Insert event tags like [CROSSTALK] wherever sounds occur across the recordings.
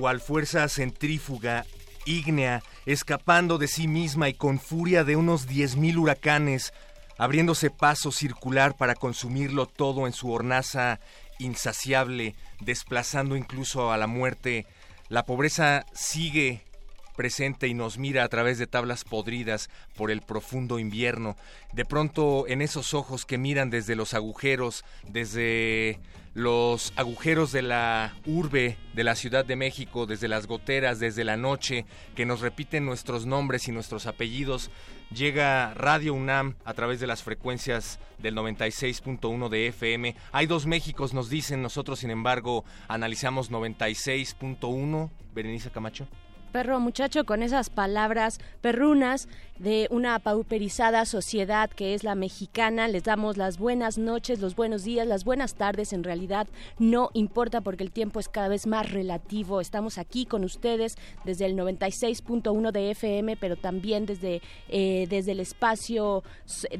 cual fuerza centrífuga ígnea, escapando de sí misma y con furia de unos diez mil huracanes, abriéndose paso circular para consumirlo todo en su hornaza insaciable, desplazando incluso a la muerte. La pobreza sigue presente y nos mira a través de tablas podridas por el profundo invierno. De pronto en esos ojos que miran desde los agujeros, desde los agujeros de la urbe de la Ciudad de México, desde las goteras, desde la noche, que nos repiten nuestros nombres y nuestros apellidos, llega Radio UNAM a través de las frecuencias del 96.1 de FM. Hay dos Méxicos, nos dicen, nosotros sin embargo analizamos 96.1. Berenice Camacho. Perro muchacho con esas palabras perrunas de una pauperizada sociedad que es la mexicana. Les damos las buenas noches, los buenos días, las buenas tardes. En realidad no importa porque el tiempo es cada vez más relativo. Estamos aquí con ustedes desde el 96.1 de FM, pero también desde, eh, desde el espacio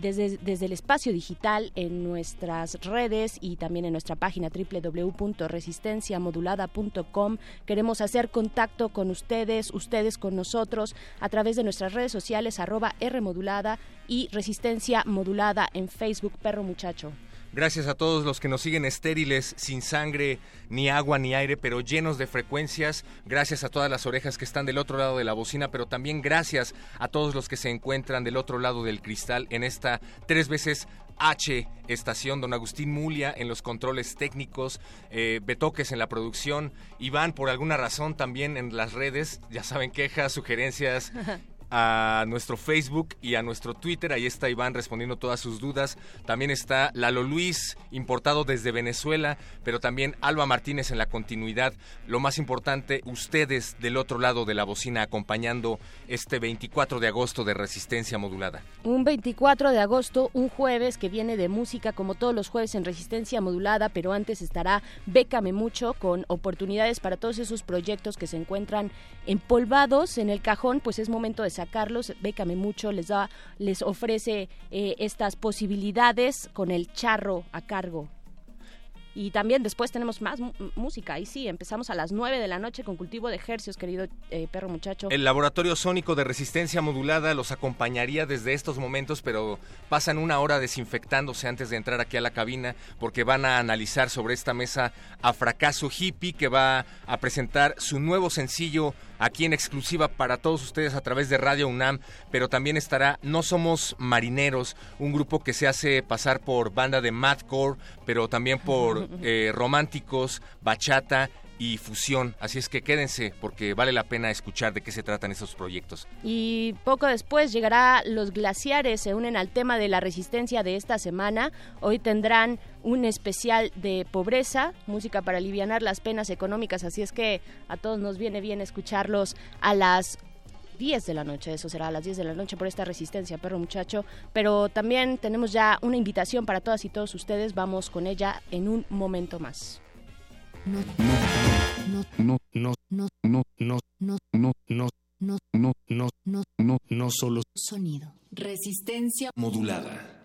desde, desde el espacio digital en nuestras redes y también en nuestra página www.resistenciamodulada.com. Queremos hacer contacto con ustedes, ustedes con nosotros a través de nuestras redes sociales arroba R modulada y resistencia modulada en Facebook Perro Muchacho. Gracias a todos los que nos siguen estériles, sin sangre, ni agua, ni aire, pero llenos de frecuencias. Gracias a todas las orejas que están del otro lado de la bocina, pero también gracias a todos los que se encuentran del otro lado del cristal en esta tres veces H estación, don Agustín Mulia en los controles técnicos, eh, Betoques en la producción, Iván por alguna razón también en las redes, ya saben, quejas, sugerencias [LAUGHS] a nuestro Facebook y a nuestro Twitter. Ahí está Iván respondiendo todas sus dudas. También está Lalo Luis, importado desde Venezuela, pero también Alba Martínez en la continuidad. Lo más importante, ustedes del otro lado de la bocina acompañando este 24 de agosto de Resistencia Modulada. Un 24 de agosto, un jueves que viene de música como todos los jueves en Resistencia Modulada, pero antes estará Bécame Mucho con oportunidades para todos esos proyectos que se encuentran empolvados en el cajón, pues es momento de sacarlos. Bécame Mucho les da, les ofrece eh, estas posibilidades con el charro a cargo. Y también después tenemos más música. Ahí sí, empezamos a las 9 de la noche con cultivo de ejercicios, querido eh, perro muchacho. El laboratorio sónico de resistencia modulada los acompañaría desde estos momentos, pero pasan una hora desinfectándose antes de entrar aquí a la cabina porque van a analizar sobre esta mesa a Fracaso Hippie que va a presentar su nuevo sencillo aquí en exclusiva para todos ustedes a través de Radio UNAM, pero también estará No Somos Marineros, un grupo que se hace pasar por banda de madcore, pero también por [LAUGHS] eh, románticos, bachata y fusión. Así es que quédense porque vale la pena escuchar de qué se tratan esos proyectos. Y poco después llegará Los Glaciares, se unen al tema de la resistencia de esta semana. Hoy tendrán un especial de pobreza, música para aliviar las penas económicas, así es que a todos nos viene bien escucharlos a las 10 de la noche, eso será a las 10 de la noche por esta resistencia, perro muchacho. Pero también tenemos ya una invitación para todas y todos ustedes, vamos con ella en un momento más. No, no, no, no, no, no, no, no, no, no, no, no, no, no, no, no, solo sonido. Resistencia modulada.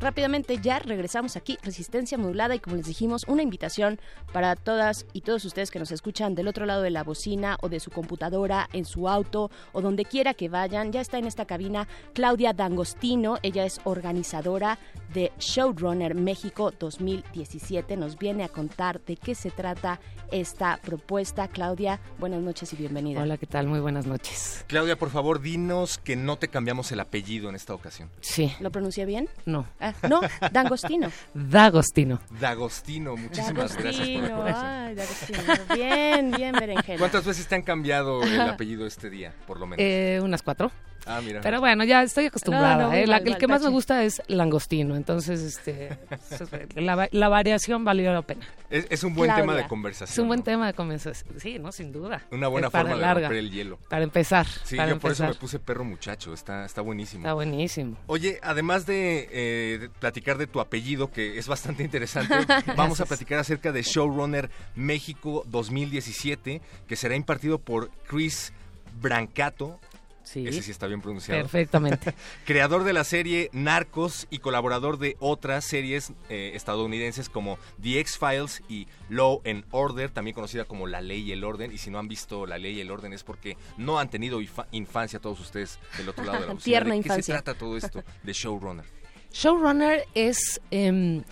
Rápidamente ya regresamos aquí, Resistencia Modulada, y como les dijimos, una invitación para todas y todos ustedes que nos escuchan del otro lado de la bocina o de su computadora, en su auto o donde quiera que vayan. Ya está en esta cabina Claudia D'Angostino, ella es organizadora de Showrunner México 2017. Nos viene a contar de qué se trata esta propuesta. Claudia, buenas noches y bienvenida. Hola, ¿qué tal? Muy buenas noches. Claudia, por favor, dinos que no te cambiamos el apellido en esta ocasión. Sí. ¿Lo pronuncié bien? No. Ah, no, D'Angostino. D'Agostino. D'Agostino, muchísimas gracias por la D'Agostino, ay, D'Agostino. Bien, bien, berenjena. ¿Cuántas veces te han cambiado el apellido este día, por lo menos? Eh, unas cuatro. Ah, mira. Pero bueno, ya estoy acostumbrada. No, no, ¿eh? muy La- mal, el mal, que más me gusta es langostino. Entonces, este, [LAUGHS] la, va- la variación valió la pena. es, es un buen Claudia. tema de conversación. Es un buen ¿no? tema de conversación. Sí, no, sin duda. Una buena forma de larga. romper el hielo. Para empezar. Sí, para yo por eso me puse perro muchacho, está, está buenísimo. Está buenísimo. Oye, además de, eh, de platicar de tu apellido, que es bastante interesante, [LAUGHS] vamos a platicar acerca de Showrunner México 2017, que será impartido por Chris Brancato, Sí, ese sí está bien pronunciado, perfectamente. [LAUGHS] creador de la serie Narcos y colaborador de otras series eh, estadounidenses como The X-Files y Law and Order, también conocida como La Ley y el Orden. Y si no han visto La Ley y el Orden es porque no han tenido infa- infancia todos ustedes del otro lado de la [LAUGHS] bocina. Tierna ¿De qué infancia. se trata todo esto de Showrunner? Showrunner es, em,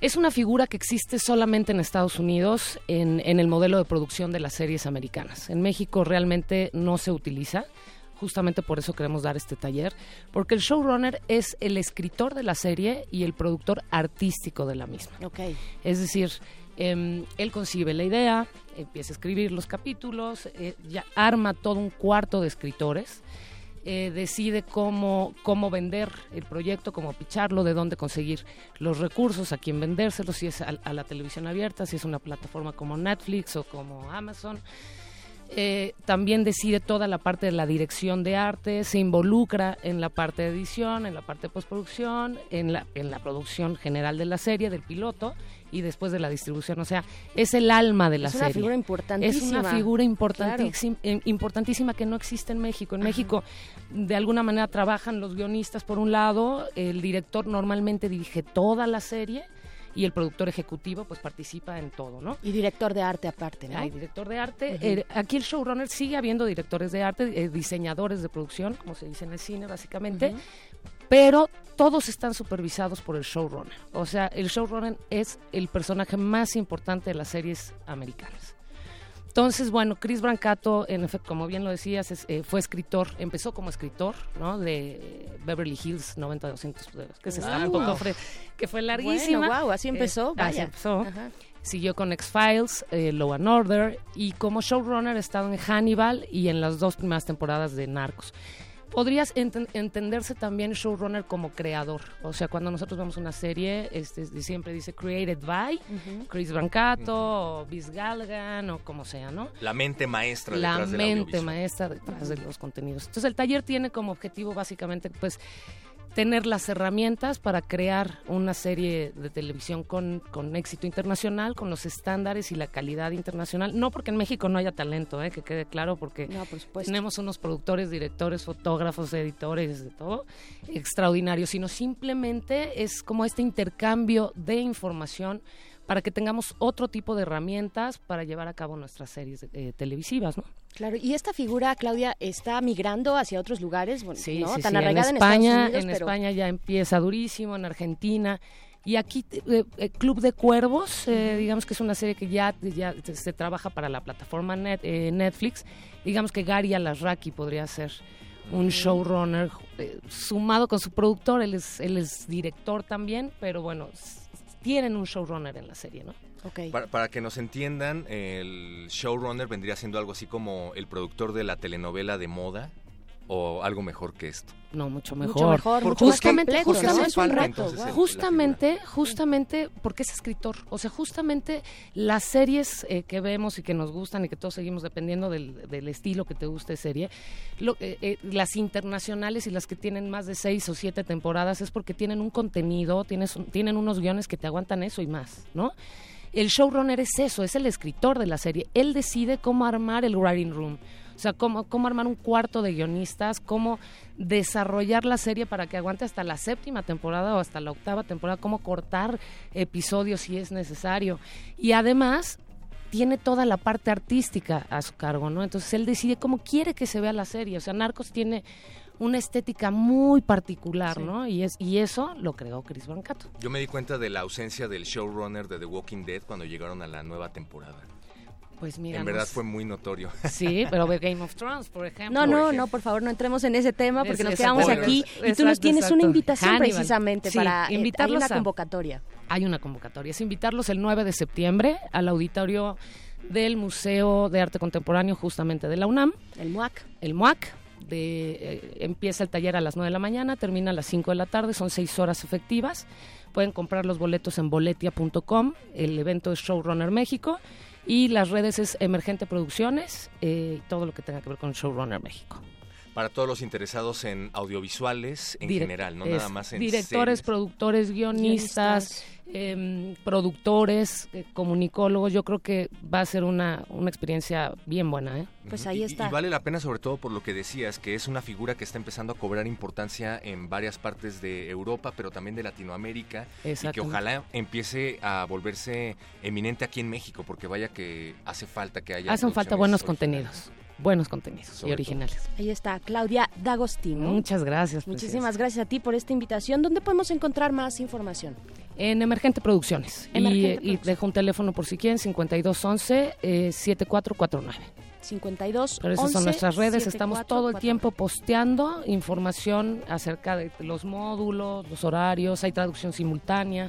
es una figura que existe solamente en Estados Unidos en, en el modelo de producción de las series americanas. En México realmente no se utiliza. Justamente por eso queremos dar este taller, porque el showrunner es el escritor de la serie y el productor artístico de la misma. Ok. Es decir, em, él concibe la idea, empieza a escribir los capítulos, eh, ya arma todo un cuarto de escritores, eh, decide cómo, cómo vender el proyecto, cómo picharlo, de dónde conseguir los recursos, a quién vendérselos, si es a, a la televisión abierta, si es una plataforma como Netflix o como Amazon. Eh, también decide toda la parte de la dirección de arte, se involucra en la parte de edición, en la parte de postproducción, en la, en la producción general de la serie, del piloto y después de la distribución. O sea, es el alma de la es una serie. figura Es importantísima. una figura importantísima, eh, importantísima que no existe en México. En México, de alguna manera, trabajan los guionistas por un lado, el director normalmente dirige toda la serie y el productor ejecutivo pues participa en todo, ¿no? Y director de arte aparte, ¿no? Hay director de arte. eh, aquí el showrunner sigue habiendo directores de arte, eh, diseñadores de producción, como se dice en el cine básicamente, pero todos están supervisados por el showrunner. O sea, el showrunner es el personaje más importante de las series americanas. Entonces, bueno, Chris Brancato, en efecto, como bien lo decías, es, eh, fue escritor, empezó como escritor, ¿no? De Beverly Hills 90200, que se está Ah, un poco wow. fre- que fue larguísima. Bueno, wow, así empezó. Eh, vaya. así empezó. Ajá. Siguió con X-Files, eh, Law and Order y como showrunner ha estado en Hannibal y en las dos primeras temporadas de Narcos. Podrías enten- entenderse también showrunner como creador. O sea, cuando nosotros vemos una serie, este, siempre dice created by Chris Brancato o Vince Gallagher o como sea, ¿no? La mente maestra la detrás del mente maestra detrás de los contenidos. Entonces el taller tiene como objetivo básicamente pues tener las herramientas para crear una serie de televisión con, con éxito internacional, con los estándares y la calidad internacional. No porque en México no haya talento, ¿eh? que quede claro, porque No, por supuesto. tenemos unos productores, directores, fotógrafos, editores, de todo, extraordinarios, sino simplemente es como este intercambio de información para que tengamos otro tipo de herramientas para llevar a cabo nuestras series eh, televisivas, ¿no? Claro, y esta figura, Claudia, está migrando hacia otros lugares, bueno, Sí, ¿no? sí, Tan sí. Arraigada en, España, Unidos, en pero España ya empieza durísimo, en Argentina. Y aquí, eh, eh, Club de Cuervos, eh, digamos que es una serie que ya, ya se trabaja para la plataforma net- eh, Netflix. Digamos que Gary Alasraki podría ser un showrunner eh, sumado con su productor. Él es, él es director también, pero bueno, tienen un showrunner en la serie, ¿no? Ok. Para, para que nos entiendan, el showrunner vendría siendo algo así como el productor de la telenovela de moda o algo mejor que esto. No, mucho mejor. Mucho mejor, mucho más justamente- complejo, ¿no? justamente- Es un reto, Justamente, justamente porque es escritor. O sea, justamente las series eh, que vemos y que nos gustan y que todos seguimos dependiendo del, del estilo que te guste serie, lo- eh, eh, las internacionales y las que tienen más de seis o siete temporadas es porque tienen un contenido, tienes tienen unos guiones que te aguantan eso y más, ¿no? El showrunner es eso, es el escritor de la serie. Él decide cómo armar el writing room. O sea, cómo, cómo armar un cuarto de guionistas, cómo desarrollar la serie para que aguante hasta la séptima temporada o hasta la octava temporada, cómo cortar episodios si es necesario. Y además tiene toda la parte artística a su cargo, ¿no? Entonces él decide cómo quiere que se vea la serie. O sea, Narcos tiene una estética muy particular, ¿no? Y, es, y eso lo creó Chris Brancato. Yo me di cuenta de la ausencia del showrunner de The Walking Dead cuando llegaron a la nueva temporada. Pues mira, en verdad fue muy notorio. [LAUGHS] Sí, pero de Game of Thrones, por ejemplo. No, no, no, por favor, no entremos en ese tema porque nos quedamos aquí y tú nos tienes una invitación precisamente para eh, invitarlos a una convocatoria. Hay una convocatoria, es invitarlos el 9 de septiembre al auditorio del Museo de Arte Contemporáneo justamente de la UNAM. El MUAC. El MUAC. De, eh, empieza el taller a las 9 de la mañana, termina a las 5 de la tarde, son 6 horas efectivas. Pueden comprar los boletos en boletia.com, el evento es Showrunner México y las redes es Emergente Producciones, eh, todo lo que tenga que ver con Showrunner México. Para todos los interesados en audiovisuales en general, no nada más en Directores, productores, guionistas, em, productores, eh, comunicólogos, yo creo que va a ser una, una experiencia bien buena. ¿eh? Pues ahí está. Y, vale la pena sobre todo por lo que decías, que es una figura que está empezando a cobrar importancia en varias partes de Europa, pero también de Latinoamérica, y que ojalá empiece a volverse eminente aquí en México, porque vaya que hace falta que haya... Hacen falta buenos contenidos buenos contenidos y originales. Ahí está, Claudia D'Agostino. Muchas gracias. Muchísimas gracias a ti por esta invitación. ¿Dónde podemos encontrar más información? En Emergente Producciones. y, dejo un teléfono por si quieren, 5211-7449. 52 Pero esas son nuestras redes, estamos todo el tiempo posteando información acerca de los módulos, los horarios, hay traducción simultánea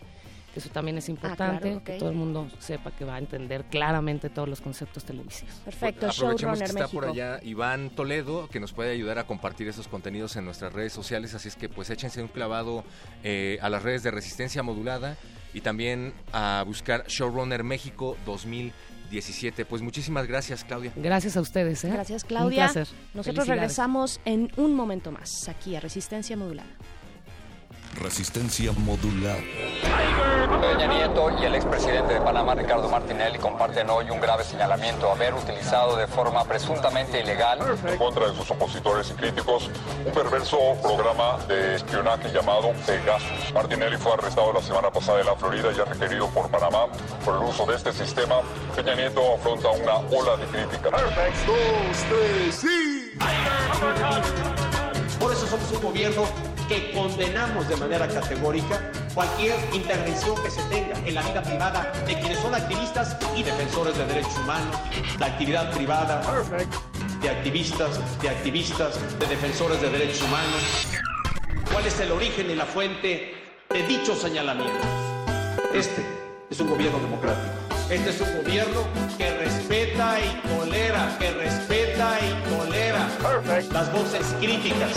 eso también es ah, importante, que todo el mundo sepa que va a entender claramente todos los conceptos televisivos. Perfecto, Aprovechemos que está por allá Iván Toledo, que nos puede ayudar a compartir esos contenidos en nuestras redes sociales, así es que pues échense un clavado eh, a las redes de Resistencia Modulada y también a buscar Showrunner México 2017. Pues muchísimas gracias, Claudia. Gracias a ustedes. ¿eh? Gracias, Claudia. Nosotros regresamos en un momento más aquí a Resistencia Modulada. Resistencia modular. Peña Nieto y el expresidente de Panamá, Ricardo Martinelli, comparten hoy un grave señalamiento, haber utilizado de forma presuntamente ilegal en contra de sus opositores y críticos un perverso programa de espionaje llamado Pegasus. Martinelli fue arrestado la semana pasada en la Florida y ha requerido por Panamá por el uso de este sistema. Peña Nieto afronta una ola de crítica. Por eso somos un gobierno que condenamos de manera categórica cualquier intervención que se tenga en la vida privada de quienes son activistas y defensores de derechos humanos, la actividad privada de activistas, de activistas, de defensores de derechos humanos. ¿Cuál es el origen y la fuente de dichos señalamientos? Este es un gobierno democrático. Este es un gobierno que respeta y tolera, que respeta y tolera las voces críticas.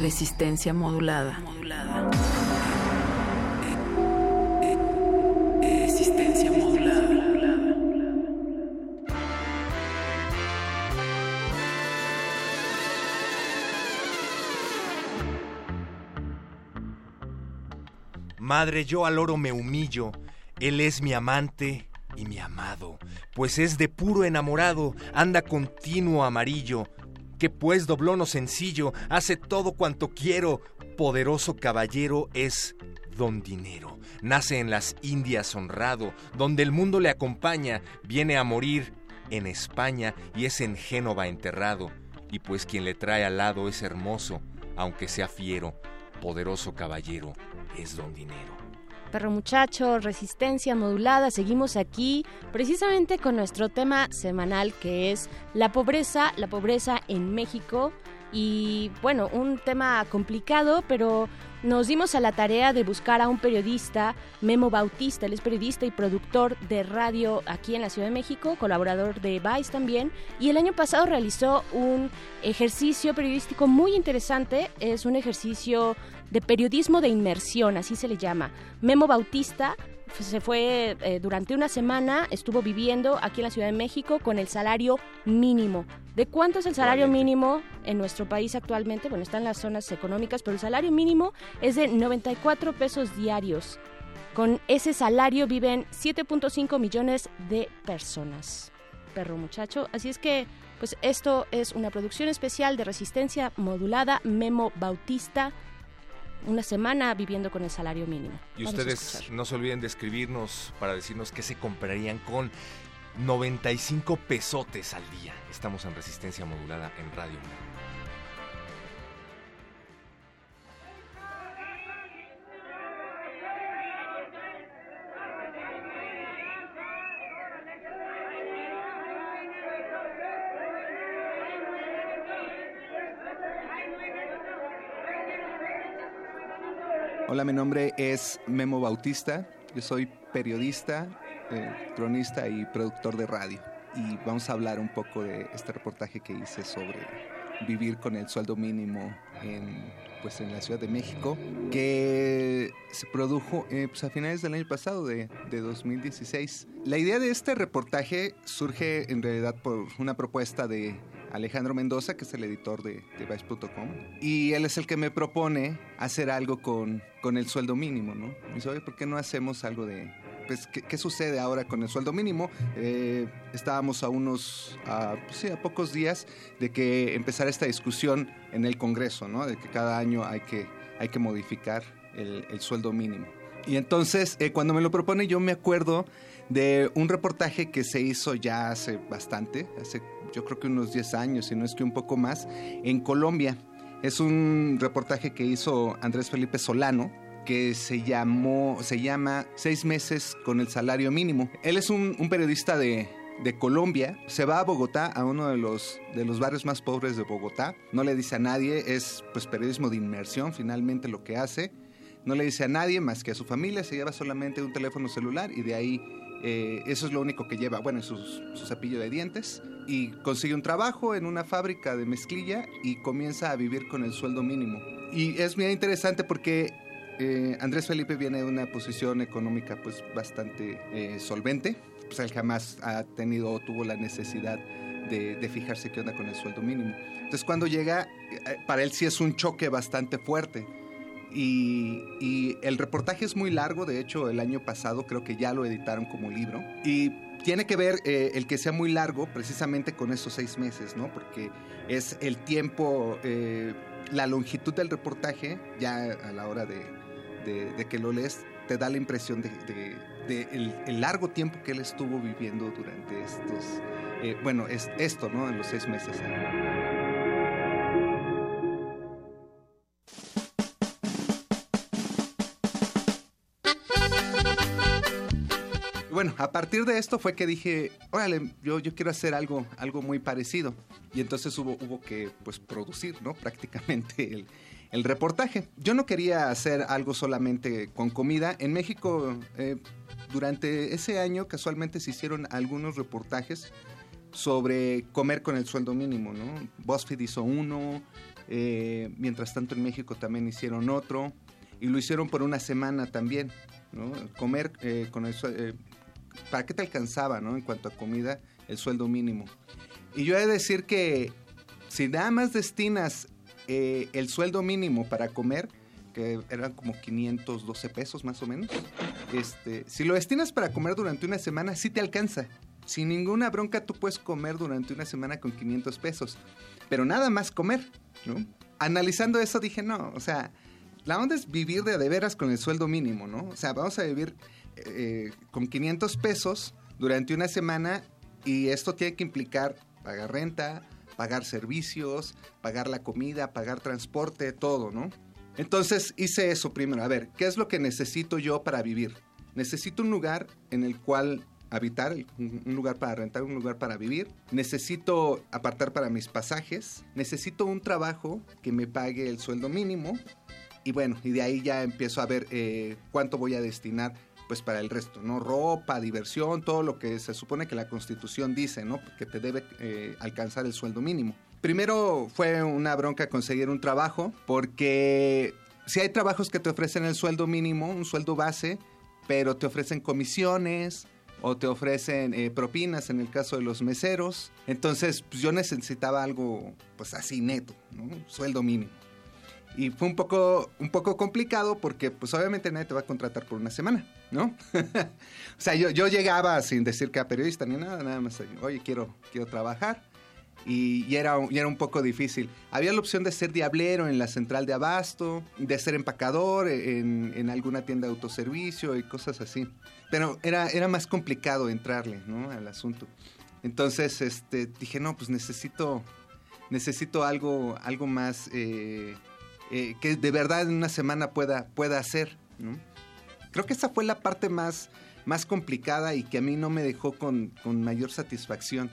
Resistencia modulada. modulada. Resistencia modulada. Madre, yo al oro me humillo. Él es mi amante y mi amado, pues es de puro enamorado, anda continuo amarillo, que pues doblono sencillo, hace todo cuanto quiero, poderoso caballero es don dinero. Nace en las Indias honrado, donde el mundo le acompaña, viene a morir en España y es en Génova enterrado, y pues quien le trae al lado es hermoso, aunque sea fiero, poderoso caballero es don dinero. Perro Muchacho, Resistencia Modulada. Seguimos aquí precisamente con nuestro tema semanal que es la pobreza, la pobreza en México. Y bueno, un tema complicado, pero nos dimos a la tarea de buscar a un periodista, Memo Bautista, él es periodista y productor de radio aquí en la Ciudad de México, colaborador de Vice también, y el año pasado realizó un ejercicio periodístico muy interesante, es un ejercicio de periodismo de inmersión, así se le llama. Memo Bautista se fue eh, durante una semana, estuvo viviendo aquí en la Ciudad de México con el salario mínimo. ¿De cuánto es el salario mínimo en nuestro país actualmente? Bueno, están las zonas económicas, pero el salario mínimo es de 94 pesos diarios. Con ese salario viven 7.5 millones de personas. Perro muchacho. Así es que, pues esto es una producción especial de resistencia modulada Memo Bautista una semana viviendo con el salario mínimo. Y ustedes no se olviden de escribirnos para decirnos qué se comprarían con 95 pesotes al día. Estamos en resistencia modulada en Radio Hola, mi nombre es Memo Bautista. Yo soy periodista, eh, cronista y productor de radio. Y vamos a hablar un poco de este reportaje que hice sobre vivir con el sueldo mínimo en, pues, en la Ciudad de México, que se produjo eh, pues, a finales del año pasado, de, de 2016. La idea de este reportaje surge en realidad por una propuesta de Alejandro Mendoza, que es el editor de, de Vice.com, y él es el que me propone hacer algo con, con el sueldo mínimo, ¿no? Me dice, oye, ¿por qué no hacemos algo de, pues, ¿qué, sucede ahora con el sueldo mínimo? Eh, estábamos a unos, pues sí, a pocos días de que empezara esta discusión en el Congreso, ¿no? De que cada año hay que, hay que modificar el sueldo mínimo. Y entonces, eh, cuando me lo propone, yo me acuerdo de un reportaje que se hizo ya hace bastante, hace yo creo que unos 10 años, si no es que un poco más, en Colombia. Es un reportaje que hizo Andrés Felipe Solano, que se llamó, se llama Seis meses con el salario mínimo. Él es un, periodista de, de Colombia, se va a Bogotá, a uno de los, de los barrios más pobres de Bogotá, no le dice a nadie, es pues periodismo de inmersión finalmente lo que hace, no le dice a nadie más que a su familia, se lleva solamente un teléfono celular y de ahí eh, eso es lo único que lleva, bueno, su, su cepillo de dientes. Y consigue un trabajo en una fábrica de mezclilla y comienza a vivir con el sueldo mínimo. Y es muy interesante porque eh, Andrés Felipe viene de una posición económica pues bastante eh, solvente. Pues él jamás ha tenido o tuvo la necesidad de, de, fijarse qué onda con el sueldo mínimo. Entonces cuando llega, para él sí es un choque bastante fuerte y, el reportaje es muy largo, de hecho el año pasado creo que ya lo editaron como libro. Y tiene que ver eh, el que sea muy largo precisamente con esos seis meses, ¿no? Porque es el tiempo, eh, la longitud del reportaje, ya a la hora de, que lo lees, te da la impresión de, el, largo tiempo que él estuvo viviendo durante estos, eh, bueno, es esto, ¿no? En los seis meses. Bueno, a partir de esto fue que dije, órale, yo, yo quiero hacer algo, algo muy parecido. Y entonces hubo, hubo que pues, producir, ¿no? [LAUGHS] Prácticamente el, el reportaje. Yo no quería hacer algo solamente con comida. En México, eh, durante ese año, casualmente se hicieron algunos reportajes sobre comer con el sueldo mínimo, ¿no? BuzzFeed hizo uno, eh, mientras tanto en México también hicieron otro, y lo hicieron por una semana también, ¿no? Comer eh, con el, ¿para qué te alcanzaba, no? En cuanto a comida, el sueldo mínimo. Y yo he de decir que si nada más destinas eh, el sueldo mínimo para comer, que eran como 512 pesos más o menos, este, si lo destinas para comer durante una semana, sí te alcanza. Sin ninguna bronca tú puedes comer durante una semana con 500 pesos, pero nada más comer, ¿no? Analizando eso dije, no, o sea, la onda es vivir de, de veras con el sueldo mínimo, ¿no? O sea, vamos a vivir eh, con 500 pesos durante una semana y esto tiene que implicar pagar renta, pagar servicios, pagar la comida, pagar transporte, todo, ¿no? Entonces hice eso primero. A ver, ¿qué es lo que necesito yo para vivir? Necesito un lugar en el cual habitar, un lugar para rentar, un lugar para vivir. Necesito apartar para mis pasajes. Necesito un trabajo que me pague el sueldo mínimo. Y bueno, y de ahí ya empiezo a ver eh, cuánto voy a destinar pues para el resto, ¿no? Ropa, diversión, todo lo que se supone que la Constitución dice, ¿no? Que te debe eh, alcanzar el sueldo mínimo. Primero fue una bronca conseguir un trabajo, porque si hay trabajos que te ofrecen el sueldo mínimo, un sueldo base, pero te ofrecen comisiones o te ofrecen eh, propinas en el caso de los meseros. Entonces, pues yo necesitaba algo, pues así neto, ¿no? Sueldo mínimo. Y fue un poco, un poco complicado porque, pues obviamente nadie te va a contratar por una semana, ¿no? [LAUGHS] o sea, yo, yo llegaba sin decir que era periodista ni nada, nada más, oye, quiero, quiero trabajar. Y, y era, y era un poco difícil. Había la opción de ser diablero en la central de abasto, de ser empacador en, en alguna tienda de autoservicio y cosas así. Pero era, era más complicado entrarle, ¿no? Al asunto. Entonces, este, dije, no, pues necesito, necesito algo, algo más eh, eh, que de verdad en una semana pueda, pueda hacer. Creo que esa fue la parte más, más complicada y que a mí no me dejó con, con mayor satisfacción.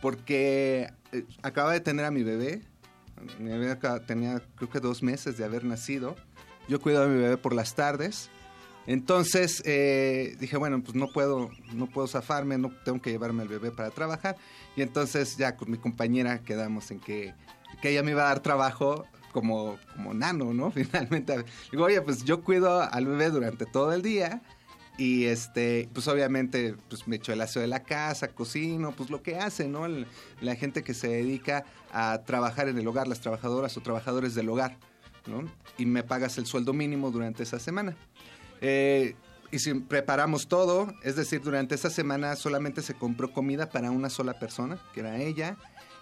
Porque eh, acaba de tener a mi bebé, mi bebé tenía creo que dos meses de haber nacido. Yo cuido a mi bebé por las tardes. Entonces eh, dije, bueno, pues no puedo, no puedo zafarme, no tengo que llevarme al bebé para trabajar. Y entonces ya con mi compañera quedamos en que, que ella me iba a dar trabajo como, como nano, ¿no? [LAUGHS] Finalmente. Digo, oye, pues yo cuido al bebé durante todo el día. Y este, pues obviamente, pues me echo el aseo de la casa, cocino, pues lo que hace, ¿no? La gente que se dedica a trabajar en el hogar, las trabajadoras o trabajadores del hogar, ¿no? Y me pagas el sueldo mínimo durante esa semana. Eh, y si preparamos todo, es decir, durante esa semana solamente se compró comida para una sola persona, que era ella.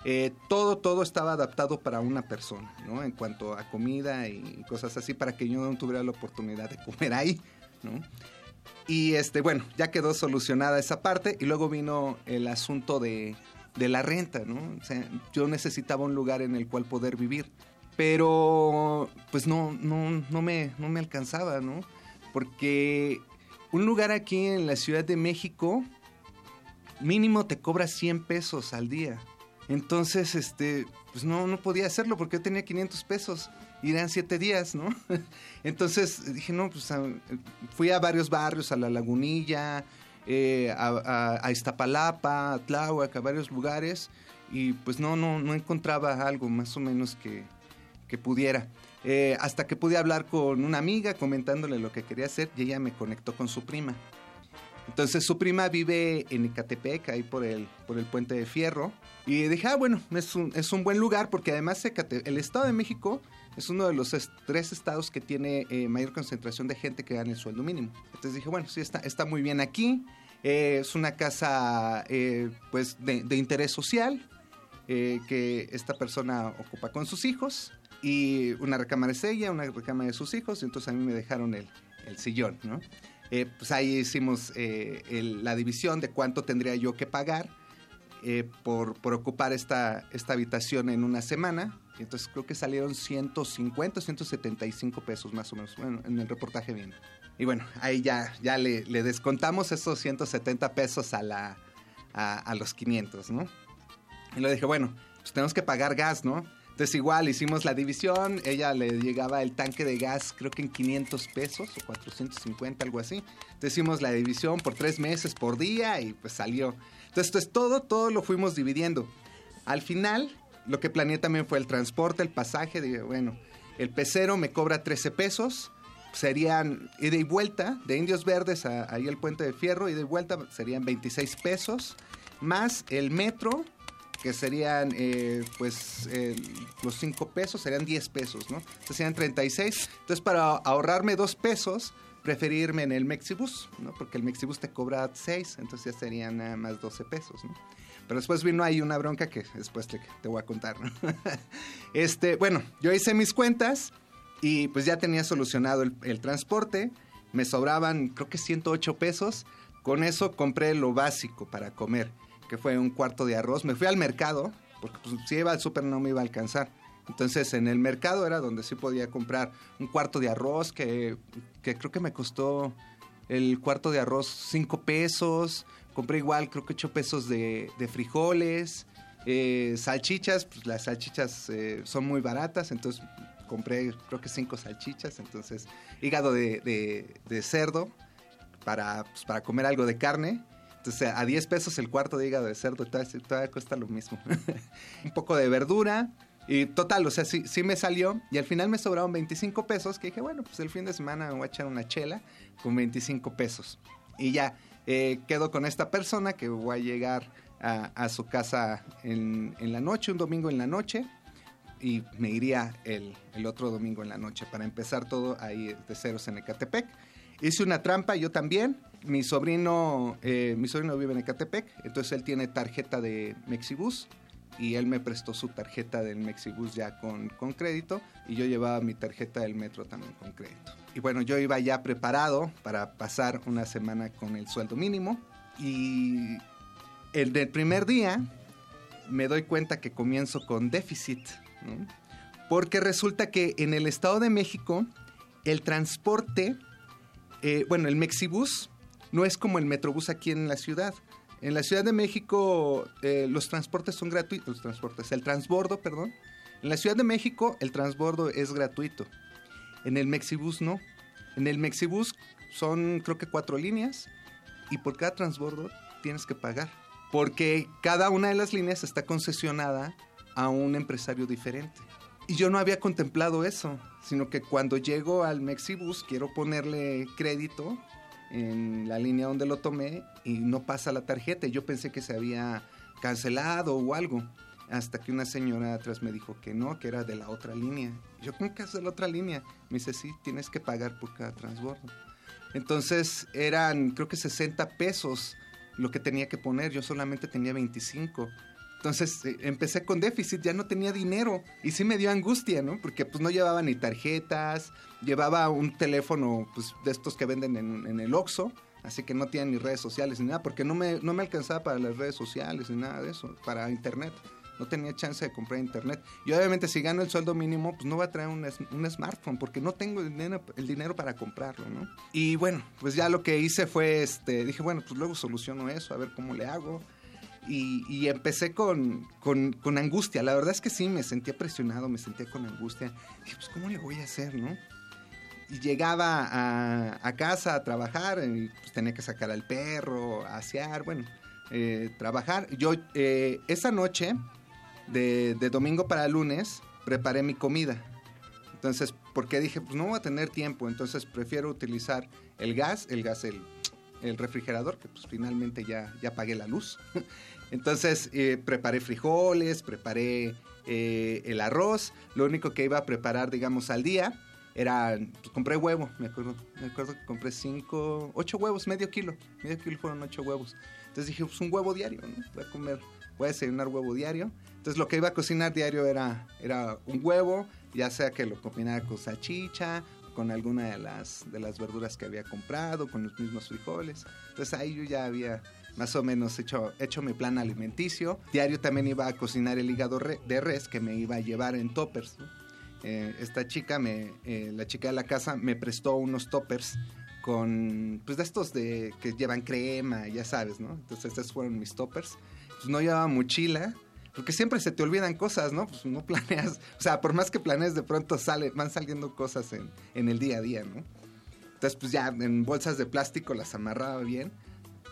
Eh, todo, todo estaba adaptado para una persona, ¿no? En cuanto a comida y cosas así, para que yo no tuviera la oportunidad de comer ahí, ¿no? Y este, bueno, ya quedó solucionada esa parte y luego vino el asunto de, de la renta, ¿no? O sea, yo necesitaba un lugar en el cual poder vivir, pero pues no, no, no, me, no me alcanzaba, ¿no? Porque un lugar aquí en la Ciudad de México mínimo te cobra 100 pesos al día. Entonces, este, pues no, no podía hacerlo porque yo tenía 500 pesos y eran 7 días, ¿no? [LAUGHS] Entonces dije, no, pues a- fui a varios barrios, a La Lagunilla, eh, a, a- a Iztapalapa, a Tláhuac, a varios lugares y pues no, no, no encontraba algo más o menos que, que pudiera. Eh, hasta que pude hablar con una amiga comentándole lo que quería hacer y ella me conectó con su prima. Entonces su prima vive en Ecatepec, ahí por el, por el puente de Fierro. Y dije, ah, bueno, es un, es un buen lugar porque además el Estado de México es uno de los est- tres estados que tiene eh, mayor concentración de gente que gana el sueldo mínimo. Entonces dije, bueno, sí, está, está muy bien aquí. Eh, es una casa eh, pues de, de interés social eh, que esta persona ocupa con sus hijos. Y una recámara es ella, una recámara de sus hijos. Y entonces a mí me dejaron el, el sillón, ¿no? Eh, pues ahí hicimos eh, el- la división de cuánto tendría yo que pagar eh, por, por ocupar esta, esta habitación en una semana. Entonces creo que salieron 150, 175 pesos más o menos. Bueno, en el reportaje bien. Y bueno, ahí ya, ya le, le descontamos esos 170 pesos a, la, a, a los 500, ¿no? Y le dije, bueno, pues tenemos que pagar gas, ¿no? Entonces igual hicimos la división, ella le llegaba el tanque de gas creo que en 500 pesos o 450, algo así. Entonces hicimos la división por tres meses por día y pues salió. Entonces, pues, todo, todo lo fuimos dividiendo. Al final, lo que planeé también fue el transporte, el pasaje. Dije, bueno, el pecero me cobra 13 pesos, serían ida y vuelta de Indios Verdes a ahí el puente de Fierro, ida y vuelta serían 26 pesos, más el metro, que serían eh, pues el- los 5 pesos, serían 10 pesos, ¿no? Entonces serían 36. Entonces para ahorrarme 2 pesos, preferí irme en el Mexibus, ¿no? Porque el Mexibus te cobra 6, entonces ya serían más 12 pesos, ¿no? Pero después vino ahí una bronca que después te, te voy a contar, ¿no? [LAUGHS] este, bueno, yo hice mis cuentas y pues ya tenía solucionado el, el transporte, me sobraban creo que 108 pesos, con eso compré lo básico para comer, que fue un cuarto de arroz, me fui al mercado, porque pues, si iba al súper no me iba a alcanzar. Entonces en el mercado era donde sí podía comprar un cuarto de arroz que, que creo que me costó el cuarto de arroz 5 pesos. Compré igual creo que 8 pesos de, de frijoles. eh, salchichas, pues las salchichas eh, son muy baratas, entonces compré creo que 5 salchichas. Entonces hígado de, de- cerdo para, pues, para comer algo de carne. Entonces a 10 pesos el cuarto de hígado de cerdo todavía, cuesta lo mismo. [LAUGHS] un poco de verdura, Y total, o sea, sí, sí me salió y al final me sobraron 25 pesos que dije, bueno, pues el fin de semana me voy a echar una chela con 25 pesos. Y ya, eh, quedo con esta persona que voy a llegar a, a su casa en, en, la noche, un domingo en la noche, y me iría el, el, otro domingo en la noche para empezar todo ahí de ceros en Ecatepec. Hice una trampa, yo también. Mi sobrino, eh, mi sobrino vive en Ecatepec, entonces él tiene tarjeta de Mexibus y él me prestó su tarjeta del Mexibus ya con, con crédito y yo llevaba mi tarjeta del metro también con crédito. Y bueno, yo iba ya preparado para pasar una semana con el sueldo mínimo y el del primer día me doy cuenta que comienzo con déficit, ¿no? porque resulta que en el Estado de México el transporte, eh, bueno, el Mexibus no es como el Metrobús aquí en la ciudad. En la Ciudad de México eh, los transportes son gratuitos, los transportes, el transbordo, perdón. En la Ciudad de México el transbordo es gratuito. En el Mexibus no. En el Mexibus son creo que cuatro líneas y por cada transbordo tienes que pagar. Porque cada una de las líneas está concesionada a un empresario diferente. Y yo no había contemplado eso, sino que cuando llego al Mexibus quiero ponerle crédito en la línea donde lo tomé y no pasa la tarjeta. Yo pensé que se había cancelado o algo. Hasta que una señora atrás me dijo que no, que era de la otra línea. Yo, ¿cómo que es de la otra línea? Me dice, sí, tienes que pagar por cada transbordo. Entonces eran, creo que 60 pesos lo que tenía que poner. Yo solamente tenía 25. Entonces eh, empecé con déficit, ya no tenía dinero. Y sí me dio angustia, ¿no? Porque pues no llevaba ni tarjetas, llevaba un teléfono pues, de estos que venden en, el Oxxo. Así que no tienen ni redes sociales ni nada, porque no me, no me alcanzaba para las redes sociales ni nada de eso, para internet. No tenía chance de comprar internet. Y obviamente si gano el sueldo mínimo, pues no voy a traer un, un smartphone, porque no tengo el dinero, el dinero, para comprarlo, ¿no? Y bueno, pues ya lo que hice fue, este, dije, bueno, pues luego soluciono eso, a ver cómo le hago. Y, y, empecé con, con, con, angustia. La verdad es que sí, me sentía presionado, me sentía con angustia. Dije, pues, ¿cómo le voy a hacer, no? Y llegaba a, a casa a trabajar, y pues tenía que sacar al perro, asear, bueno, eh, trabajar. Yo, eh, esa noche, de, de, domingo para lunes, preparé mi comida. Entonces, porque dije, pues no voy a tener tiempo, entonces prefiero utilizar el gas, el gas, el, el refrigerador, que pues finalmente ya, ya pagué la luz. Entonces eh, preparé frijoles, preparé eh, el arroz. Lo único que iba a preparar, digamos, al día era, pues, compré huevo, me acuerdo, me acuerdo que compré cinco, ocho huevos, medio kilo, medio kilo fueron ocho huevos. Entonces dije, pues un huevo diario, ¿no? Voy a comer, voy a desayunar huevo diario. Entonces lo que iba a cocinar diario era, era un huevo, ya sea que lo combinara con salchicha, con alguna de las, de las verduras que había comprado, con los mismos frijoles. Entonces ahí yo ya había más o menos hecho, hecho mi plan alimenticio. Diario también iba a cocinar el hígado re, de res que me iba a llevar en toppers. ¿no? Eh, esta chica, me, eh, la chica de la casa, me prestó unos toppers con, pues de estos de que llevan crema, ya sabes, ¿no? Entonces estos fueron mis toppers. Pues no llevaba mochila, porque siempre se te olvidan cosas, ¿no? Pues no [LAUGHS] planeas, o sea, por más que planees, de pronto sale, van saliendo cosas en, en el día a día, ¿no? Entonces, pues ya en bolsas de plástico las amarraba bien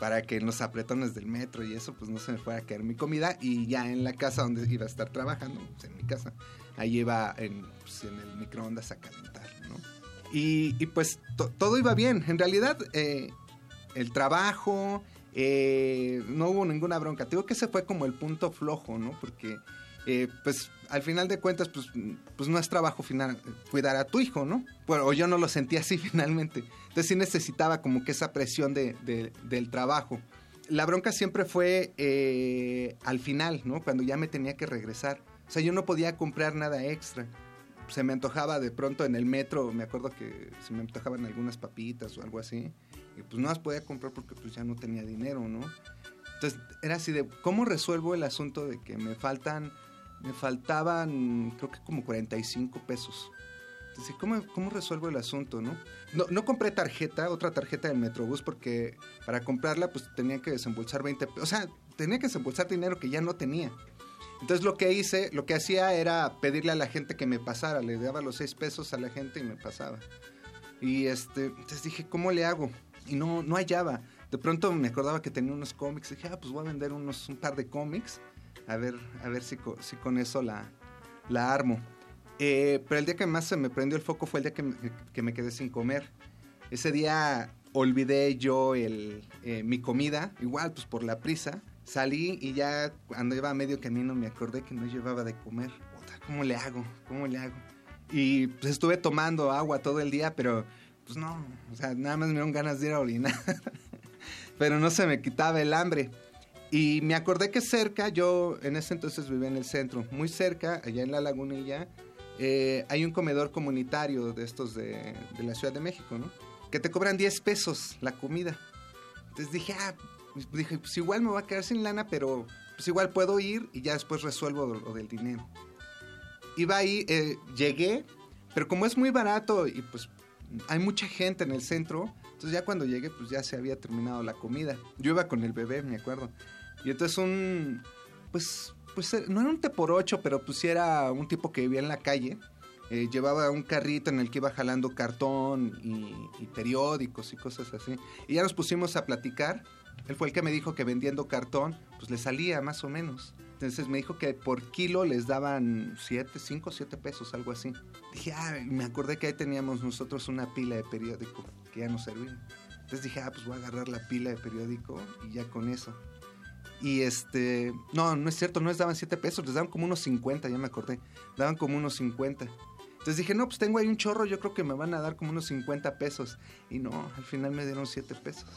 para que en los apretones del metro y eso, pues no se me fuera a caer mi comida. Y ya en la casa donde iba a estar trabajando, pues en mi casa, ahí iba en, pues, en el microondas a calentar, ¿no? Y, pues to, todo iba bien. En realidad, eh, el trabajo, eh, no hubo ninguna bronca. Te digo que ese fue como el punto flojo, ¿no? Porque, eh, pues, al final de cuentas, pues, pues no es trabajo final cuidar a tu hijo, ¿no? Bueno, yo no lo sentía así [LAUGHS] finalmente. Entonces sí necesitaba como que esa presión de, de, del trabajo. La bronca siempre fue eh, al final, ¿no? Cuando ya me tenía que regresar. O sea, yo no podía comprar nada extra. Se me antojaba de pronto en el metro, me acuerdo que se me antojaban algunas papitas o algo así. Y pues no las podía comprar porque pues ya no tenía dinero, ¿no? Entonces era así de, ¿cómo resuelvo el asunto de que me faltan, me faltaban creo que como 45 pesos? Entonces, ¿cómo, cómo resuelvo el asunto, no? no? No compré tarjeta, otra tarjeta del Metrobús porque para comprarla pues tenía que desembolsar 20 pesos. O sea, tenía que desembolsar dinero que ya no tenía. Entonces lo que hice, lo que hacía era pedirle a la gente que me pasara, le daba los 6 pesos a la gente y me pasaba. Y este, entonces dije, ¿cómo le hago? y no, no hallaba. De pronto me acordaba que tenía unos cómics. Dije, ah, pues voy a vender unos, un par de cómics. A ver, a ver si, si con eso la, la armo. Eh, pero el día que más se me prendió el foco fue el día que me, que me quedé sin comer. Ese día olvidé yo el, eh, mi comida, igual pues por la prisa. Salí y ya cuando iba a medio camino me acordé que no llevaba de comer. Puta, ¿Cómo le hago? ¿Cómo le hago? Y pues estuve tomando agua todo el día, pero pues no, o sea, nada más me dieron ganas de ir a orinar. [LAUGHS] pero no se me quitaba el hambre. Y me acordé que cerca, yo en ese entonces vivía en el centro, muy cerca, allá en la lagunilla, eh, hay un comedor comunitario de estos de, de, la Ciudad de México, ¿no? Que te cobran 10 pesos la comida. Entonces dije, ah, dije, pues igual me voy a quedar sin lana, pero pues igual puedo ir y ya después resuelvo lo, del dinero. Iba ahí, eh, llegué, pero como es muy barato y pues hay mucha gente en el centro, entonces ya cuando llegué pues ya se había terminado la comida. Yo iba con el bebé, me acuerdo. Y entonces un, pues, pues eh, no era un te por ocho, pero pues era un tipo que vivía en la calle. Eh, llevaba un carrito en el que iba jalando cartón y, y, periódicos y cosas así. Y ya nos pusimos a platicar. Él fue el que me dijo que vendiendo cartón, pues le salía más o menos. Entonces me dijo que por kilo les daban 7, 5, 7 pesos, algo así. Dije, ah, me acordé que ahí teníamos nosotros una pila de periódico que ya nos servía. Entonces dije, ah, pues voy a agarrar la pila de periódico y ya con eso. Y este, no, no es cierto, no les daban 7 pesos, les daban como unos 50, ya me acordé. Daban como unos 50. Entonces dije, no, pues tengo ahí un chorro, yo creo que me van a dar como unos 50 pesos. Y no, al final me dieron 7 pesos.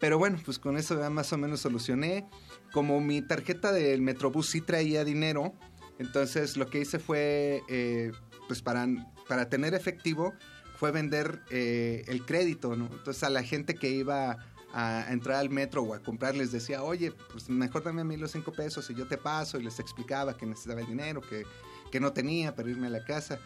Pero bueno, pues con eso ya más o menos solucioné. Como mi tarjeta del Metrobús sí traía dinero, entonces lo que hice fue, eh, pues para, para tener efectivo, fue vender eh, el crédito, ¿no? Entonces a la gente que iba a entrar al metro o a comprar les decía, oye, pues mejor dame a mí los cinco pesos y yo te paso y les explicaba que necesitaba el dinero, que, que no tenía para irme a la casa.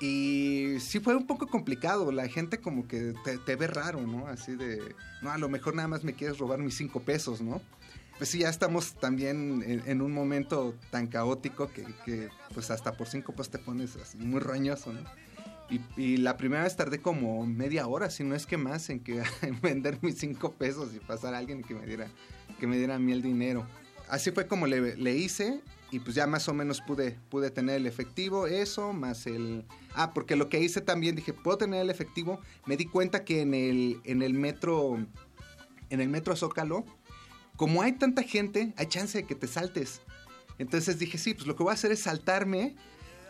Y sí fue un poco complicado, la gente como que te, te, ve raro, ¿no? Así de, no, a lo mejor nada más me quieres robar mis cinco pesos, ¿no? Pues sí, ya estamos también en, en un momento tan caótico que, que, pues hasta por cinco pesos te pones así muy roñoso, ¿no? Y, y, la primera vez tardé como media hora, si no es que más, en que [LAUGHS] en vender mis cinco pesos y pasar a alguien y que me diera, que me diera a mí el dinero. Así fue como le, le, hice y pues ya más o menos pude, pude tener el efectivo, eso, más el... Ah, porque lo que hice también, dije, puedo tener el efectivo, me di cuenta que en el, en el metro, en el metro Zócalo, como hay tanta gente, hay chance de que te saltes. Entonces dije, sí, pues lo que voy a hacer es saltarme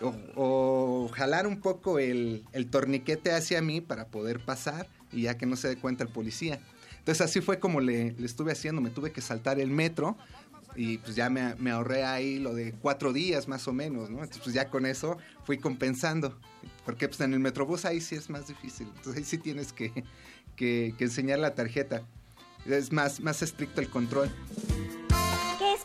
o, jalar un poco el, torniquete hacia mí para poder pasar y ya que no se dé cuenta el policía. Entonces así fue como le, estuve haciendo, me tuve que saltar el metro y pues ya me, me, ahorré ahí lo de cuatro días más o menos, ¿no? Entonces pues ya con eso fui compensando, porque pues en el Metrobús ahí sí es más difícil, entonces ahí sí tienes que, que, que enseñar la tarjeta, es más, más estricto el control.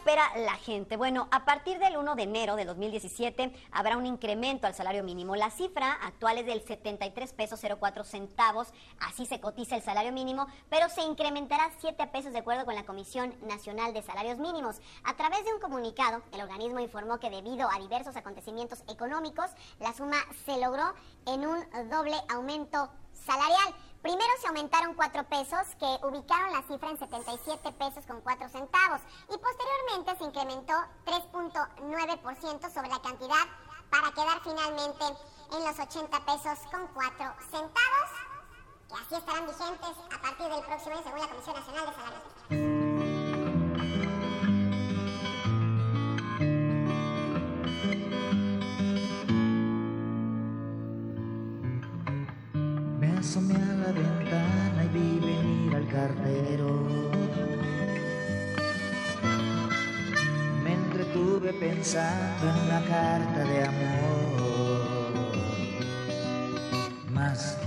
¿Qué espera la gente? Bueno, a partir del 1 de enero de 2017 habrá un incremento al salario mínimo. La cifra actual es del 73 pesos 04 centavos, así se cotiza el salario mínimo, pero se incrementará 7 pesos de acuerdo con la Comisión Nacional de Salarios Mínimos. A través de un comunicado, el organismo informó que debido a diversos acontecimientos económicos, la suma se logró en un doble aumento salarial. Primero se aumentaron 4 pesos que ubicaron la cifra en 77 pesos con 4 centavos y posteriormente se incrementó 3.9% sobre la cantidad para quedar finalmente en los 80 pesos con 4 centavos que así estarán vigentes a partir del próximo año según la Comisión Nacional de Salarios. Cartero. Me entretuve pensando en una carta de amor. Mas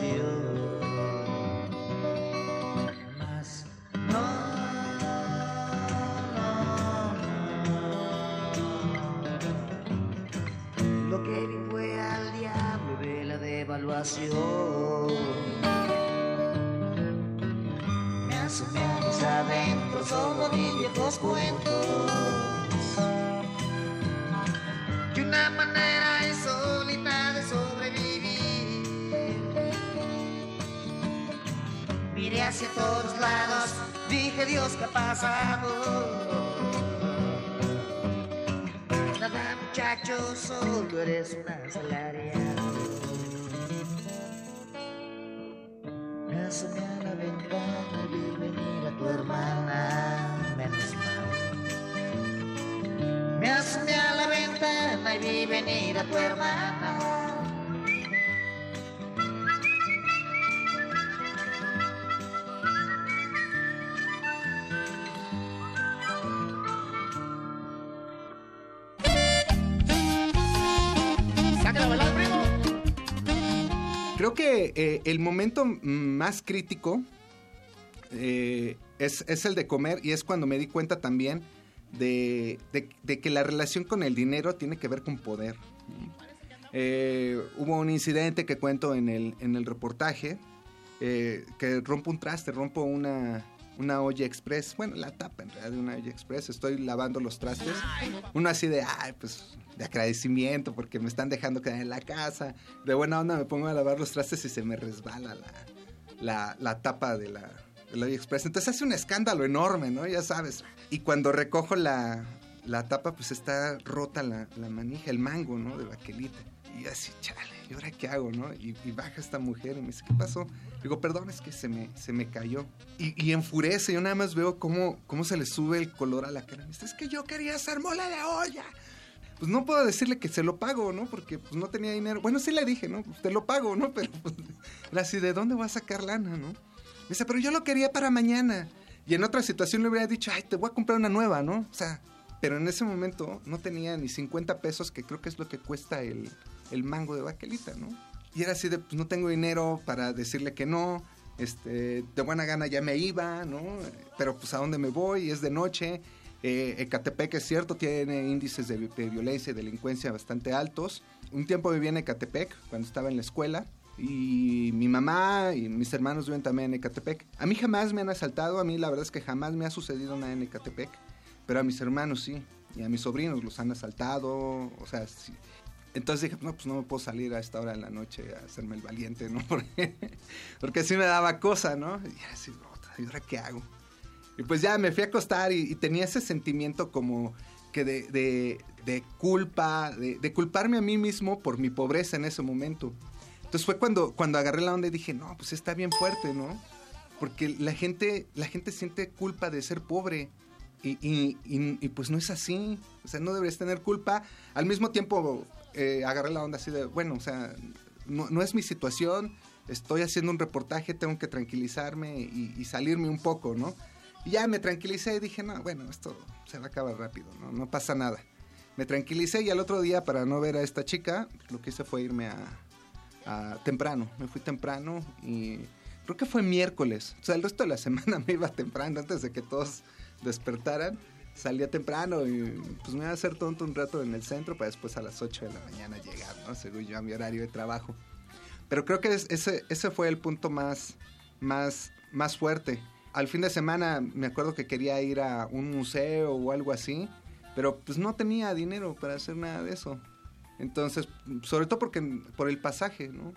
ver eres una asalariado. Asomé a la ventana y vi venir a tu hermana, menos mal. Me asomé a la ventana y vi venir a tu hermana. Que eh, el momento más crítico eh, es, es el de comer y es cuando me di cuenta también de, de- de que la relación con el dinero tiene que ver con poder. Eh, hubo un incidente que cuento en el, en el reportaje, que rompo un traste, rompo una, una olla express, bueno, la tapa en realidad de una olla express, estoy lavando los trastes, uno así de, ay, pues de agradecimiento porque me están dejando quedar en la casa, de buena onda me pongo a lavar los trastes y se me resbala la, la, la tapa de la, de la express, entonces hace un escándalo enorme, ¿no? Ya sabes, y cuando recojo la, la tapa, pues está rota la, la manija, el mango, ¿no? De baquelita. Y así, chale, ¿y ahora qué hago, no? Y, y baja esta mujer y me dice, ¿qué pasó? Digo, perdón, es que se me, se me cayó. Y, y enfurece, yo nada más veo cómo, cómo se le sube el color a la cara. Me dice, es que yo quería hacer mole de olla. Pues no puedo decirle que se lo pago, ¿no? Porque pues no tenía dinero. Bueno, sí le dije, ¿no? Pues te lo pago, ¿no? Pero pues, así, ¿de dónde voy a sacar lana, no? Me dice, pero yo lo quería para mañana. Y en otra situación le hubiera dicho, ay, te voy a comprar una nueva, ¿no? O sea, pero en ese momento no tenía ni 50 pesos, que creo que es lo que cuesta el, el mango de baquelita, ¿no? Y era así de, pues no tengo dinero para decirle que no, este, de buena gana ya me iba, ¿no? Pero pues a dónde me voy, es de noche. Eh, Ecatepec es cierto, tiene índices de, vi- de violencia y delincuencia bastante altos. Un tiempo viví en Ecatepec cuando estaba en la escuela. Y mi mamá y mis hermanos viven también en Ecatepec. A mí jamás me han asaltado, a mí la verdad es que jamás me ha sucedido nada en Ecatepec. Pero a mis hermanos sí, y a mis sobrinos los han asaltado, o sea. Entonces dije, no, pues no me puedo salir a esta hora de la noche a hacerme el valiente, ¿no? [LAUGHS] Porque, porque me daba cosa, ¿no? Y así, "Otra, ¿y ahora qué hago? Y pues ya me fui a acostar y, y tenía ese sentimiento como que de, de- de culpa, de, de culparme a mí mismo por mi pobreza en ese momento. Entonces fue cuando, cuando agarré la onda y dije, no, pues está bien fuerte, ¿no? Porque la gente, la gente siente culpa de ser pobre. Y, y- y- y, pues no es así, o sea, no deberías tener culpa. Al mismo tiempo, eh, agarré la onda así de, bueno, o sea, no, no es mi situación, estoy haciendo un reportaje, tengo que tranquilizarme y, y salirme un poco, ¿no? Ya me tranquilicé y dije, no, bueno, esto se va a acabar rápido, ¿no? No pasa nada. Me tranquilicé y al otro día, para no ver a esta chica, lo que hice fue irme a, temprano. Me fui temprano y creo que fue miércoles. O sea, el resto de la [LAUGHS] semana me iba temprano antes de que todos despertaran. Salía temprano y pues me iba a hacer tonto un rato en el centro para después a las 8 de la mañana llegar, ¿no? Según yo a mi horario de trabajo. Pero creo que es- ese, ese fue el punto más, más, más fuerte. Al fin de semana me acuerdo que quería ir a un museo o algo así, pero pues no tenía dinero para hacer nada de eso. Entonces, sobre todo porque por el pasaje, ¿no?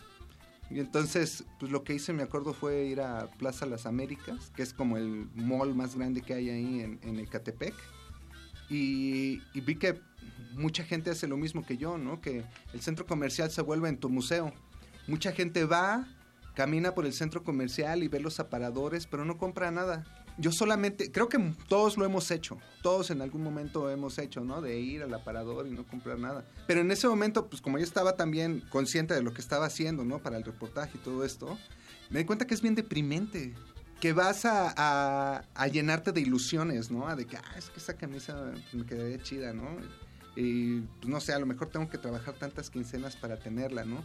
Y entonces, pues lo que hice, me acuerdo, fue ir a Plaza Las Américas, que es como el mall más grande que hay ahí en, en Ecatepec. Y, y vi que mucha gente hace lo mismo que yo, ¿no? Que el centro comercial se vuelve en tu museo. Mucha gente va, camina por el centro comercial y ve los aparadores, pero no compra nada. Yo solamente, creo que todos lo hemos hecho, todos en algún momento hemos hecho, ¿no? De ir al aparador y no comprar nada. Pero en ese momento, pues como yo estaba también consciente de lo que estaba haciendo, ¿no? Para el reportaje y todo esto, me di cuenta que es bien deprimente. Que vas a, a- a llenarte de ilusiones, ¿no? De que, ah, es que esa camisa me quedaría chida, ¿no? Y pues no sé, a lo mejor tengo que trabajar tantas quincenas para tenerla, ¿no?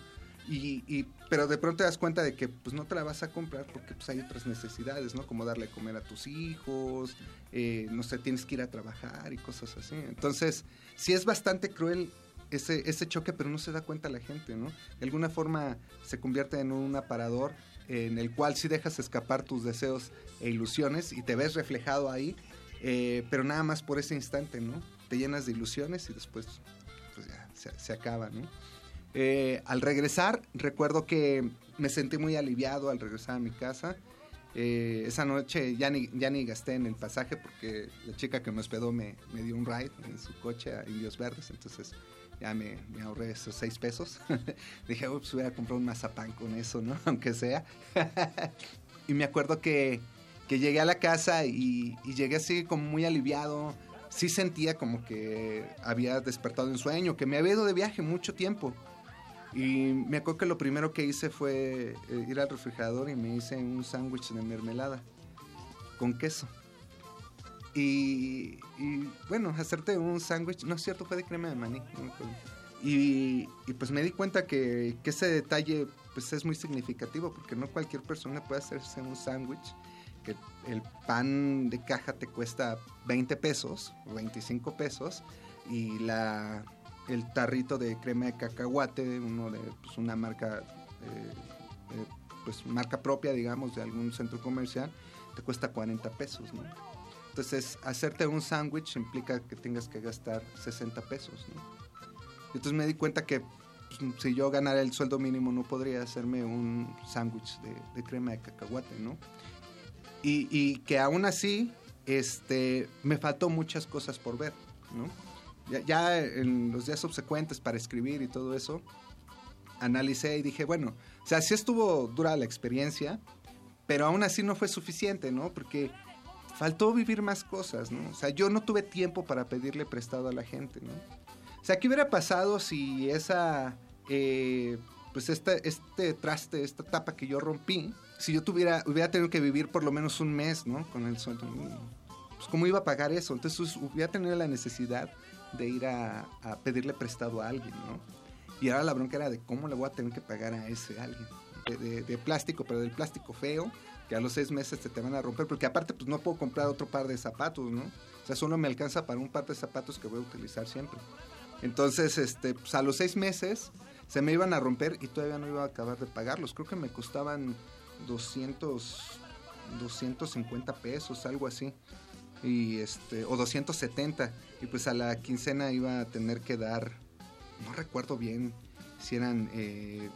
Y, y- pero de pronto te das cuenta de que pues no te la vas a comprar porque pues hay otras necesidades, ¿no? Como darle a comer a tus hijos, eh, no sé, tienes que ir a trabajar y cosas así. Entonces, sí es bastante cruel ese, ese choque, pero no se da cuenta la gente, ¿no? De alguna forma se convierte en un aparador en el cual sí dejas escapar tus deseos e ilusiones y te ves reflejado ahí, eh, pero nada más por ese instante, ¿no? Te llenas de ilusiones y después pues ya se, se acaba, ¿no? Eh, al regresar, recuerdo que me sentí muy aliviado al regresar a mi casa. Eh, esa noche ya ni, ya ni gasté en el pasaje porque la chica que me hospedó me, me dio un ride en su coche a Indios Verdes, entonces ya me, me ahorré esos seis pesos. [LAUGHS] Dije, ups, voy a comprar un mazapán con eso, ¿no? [LAUGHS] Aunque sea. [LAUGHS] y me acuerdo que, que llegué a la casa y, y llegué así como muy aliviado. Sí sentía como que había despertado en sueño, que me había ido de viaje mucho tiempo. Y me acuerdo que lo primero que hice fue eh, ir al refrigerador y me hice un sándwich de mermelada con queso. Y, y, bueno, hacerte un sándwich, no es cierto, fue de crema de maní. Y, pues me di cuenta que, que ese detalle pues es muy significativo porque no cualquier persona puede hacerse un sándwich que el pan de caja te cuesta 20 pesos o 25 pesos y la el tarrito de crema de cacahuate, uno de pues, una marca eh, eh, pues marca propia, digamos, de algún centro comercial, te cuesta 40 pesos, ¿no? Entonces, hacerte un sándwich implica que tengas que gastar 60 pesos, ¿no? Entonces me di cuenta que pues, si yo ganara el sueldo mínimo no podría hacerme un sándwich de, de crema de cacahuate, ¿no? Y, y que aún así, este, me faltó muchas cosas por ver, ¿no? Ya, ya en los días subsecuentes para escribir y todo eso, analicé y dije, bueno, o sea, sí estuvo dura la experiencia, pero aún así no fue suficiente, ¿no? Porque faltó vivir más cosas, ¿no? O sea, yo no tuve tiempo para pedirle prestado a la gente, ¿no? O sea, ¿qué hubiera pasado si esa, eh, pues este, este traste, esta tapa que yo rompí, si yo tuviera, hubiera tenido que vivir por lo menos un mes, ¿no? Con el sueldo. Pues, ¿cómo iba a pagar eso? Entonces, hubiera tenido la necesidad de ir a, a pedirle prestado a alguien, ¿no? Y ahora la bronca era de cómo le voy a tener que pagar a ese alguien. De, plástico, pero del plástico feo, que a los seis meses te, te van a romper, porque aparte pues no puedo comprar otro par de zapatos, ¿no? O sea, solo me alcanza para un par de zapatos que voy a utilizar siempre. Entonces, este, pues a los seis meses se me iban a romper y todavía no iba a acabar de pagarlos. Creo que me costaban 200, 250 pesos, algo así. Y este, o 270. Y pues a la quincena iba a tener que dar, no recuerdo bien si eran eh,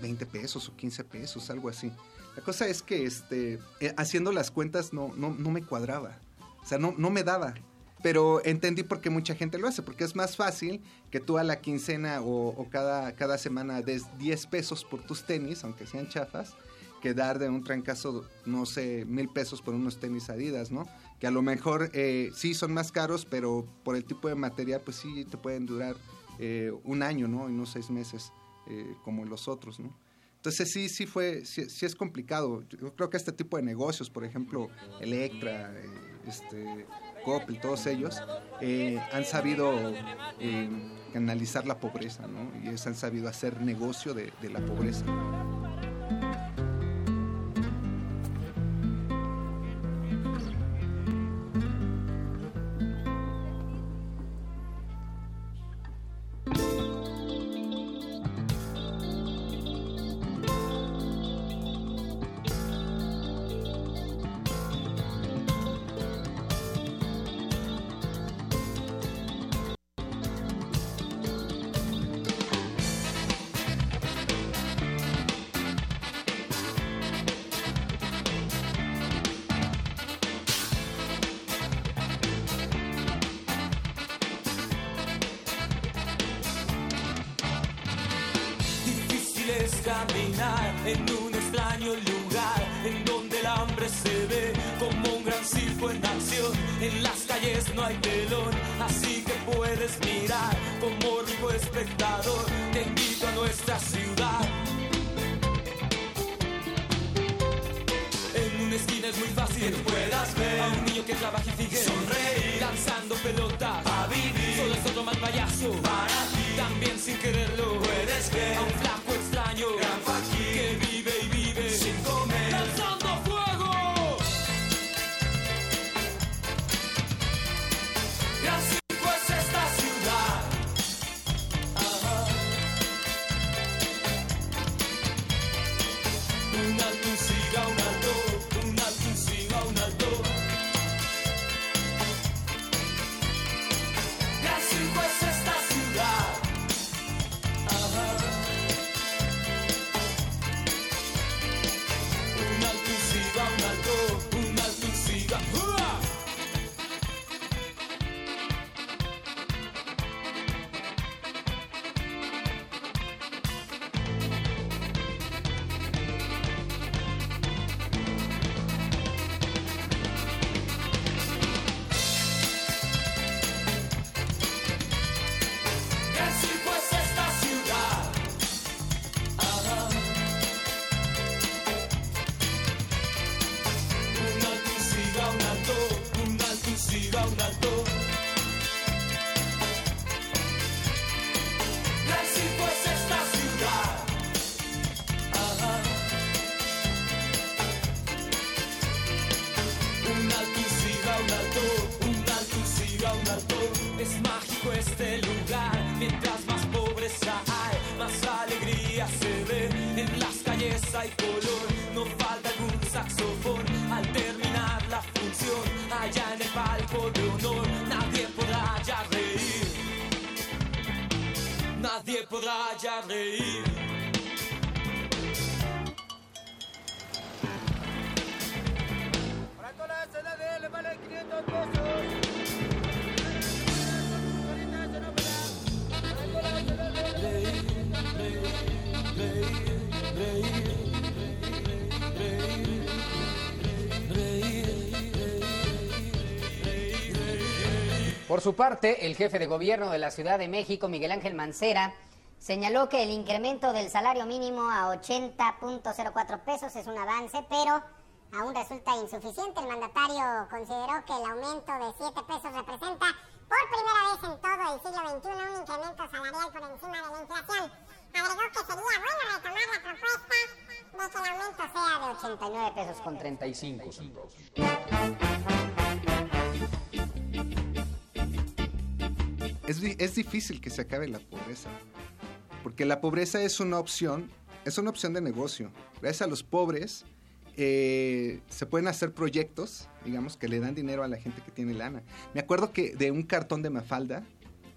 20 pesos o 15 pesos, algo así. La cosa es que este, eh, haciendo las cuentas no, no, no me cuadraba. O sea, no, no me daba. Pero entendí por qué mucha gente lo hace, porque es más fácil que tú a la quincena o, o cada, cada semana des 10 pesos por tus tenis, aunque sean chafas, que dar de un trancazo, no sé, mil pesos por unos tenis Adidas, ¿no? Que a lo mejor eh, sí son más caros, pero por el tipo de material, pues sí te pueden durar eh, un año, ¿no? Y no seis meses eh, como los otros, ¿no? Entonces sí, sí fue, sí, sí es complicado. Yo creo que este tipo de negocios, por ejemplo, Electra, eh, este, Coppel, todos ellos, eh, han sabido eh, canalizar la pobreza, ¿no? Y ellos han sabido hacer negocio de, de la pobreza. Su parte, el jefe de gobierno de la Ciudad de México, Miguel Ángel Mancera, Señaló que el incremento del salario mínimo a 80.04 pesos es un avance, pero aún resulta insuficiente. El mandatario consideró que el aumento de 7 pesos representa por primera vez en todo el siglo XXI un incremento salarial por encima de la inflación. Agregó que sería bueno retomar la propuesta de que el aumento sea de 89 pesos con 35 centavos. Es, di- es difícil que se acabe la pobreza, porque la pobreza es una opción, es una opción de negocio. Gracias a los pobres eh, se pueden hacer proyectos, digamos, que le dan dinero a la gente que tiene lana. Me acuerdo que de un cartón de Mafalda,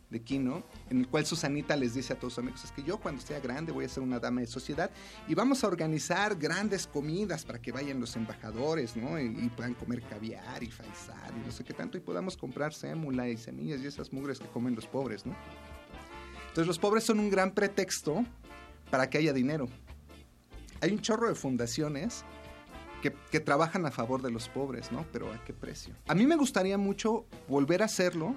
de Kino, en el cual Susanita les dice a todos sus amigos, es que yo cuando sea grande voy a ser una dama de sociedad y vamos a organizar grandes comidas para que vayan los embajadores, ¿no? Y, y puedan comer caviar y faisal y no sé qué tanto y podamos comprar sémula y semillas y esas mugres que comen los pobres, ¿no? Entonces los pobres son un gran pretexto para que haya dinero. hay un chorro de fundaciones que, que trabajan a favor de los pobres, ¿no? Pero ¿a qué precio? A mí me gustaría mucho volver a hacerlo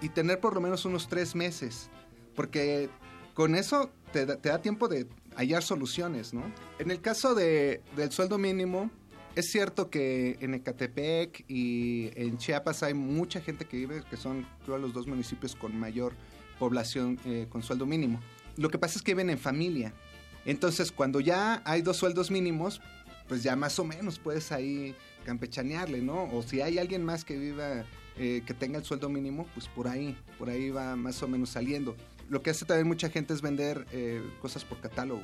y tener por lo menos unos tres meses, porque con eso te da, tiempo de hallar soluciones, ¿no? En el caso de, del sueldo mínimo, es cierto que en Ecatepec y en Chiapas hay mucha gente que vive, que son creo los dos municipios con mayor población eh, con sueldo mínimo. Lo que pasa es que viven en familia. Entonces, cuando ya hay dos sueldos mínimos, pues ya más o menos puedes ahí campechanearle, ¿no? O si hay alguien más que viva, eh, que tenga el sueldo mínimo, pues por ahí, por ahí va más o menos saliendo. Lo que hace también mucha gente es vender eh, cosas por catálogo.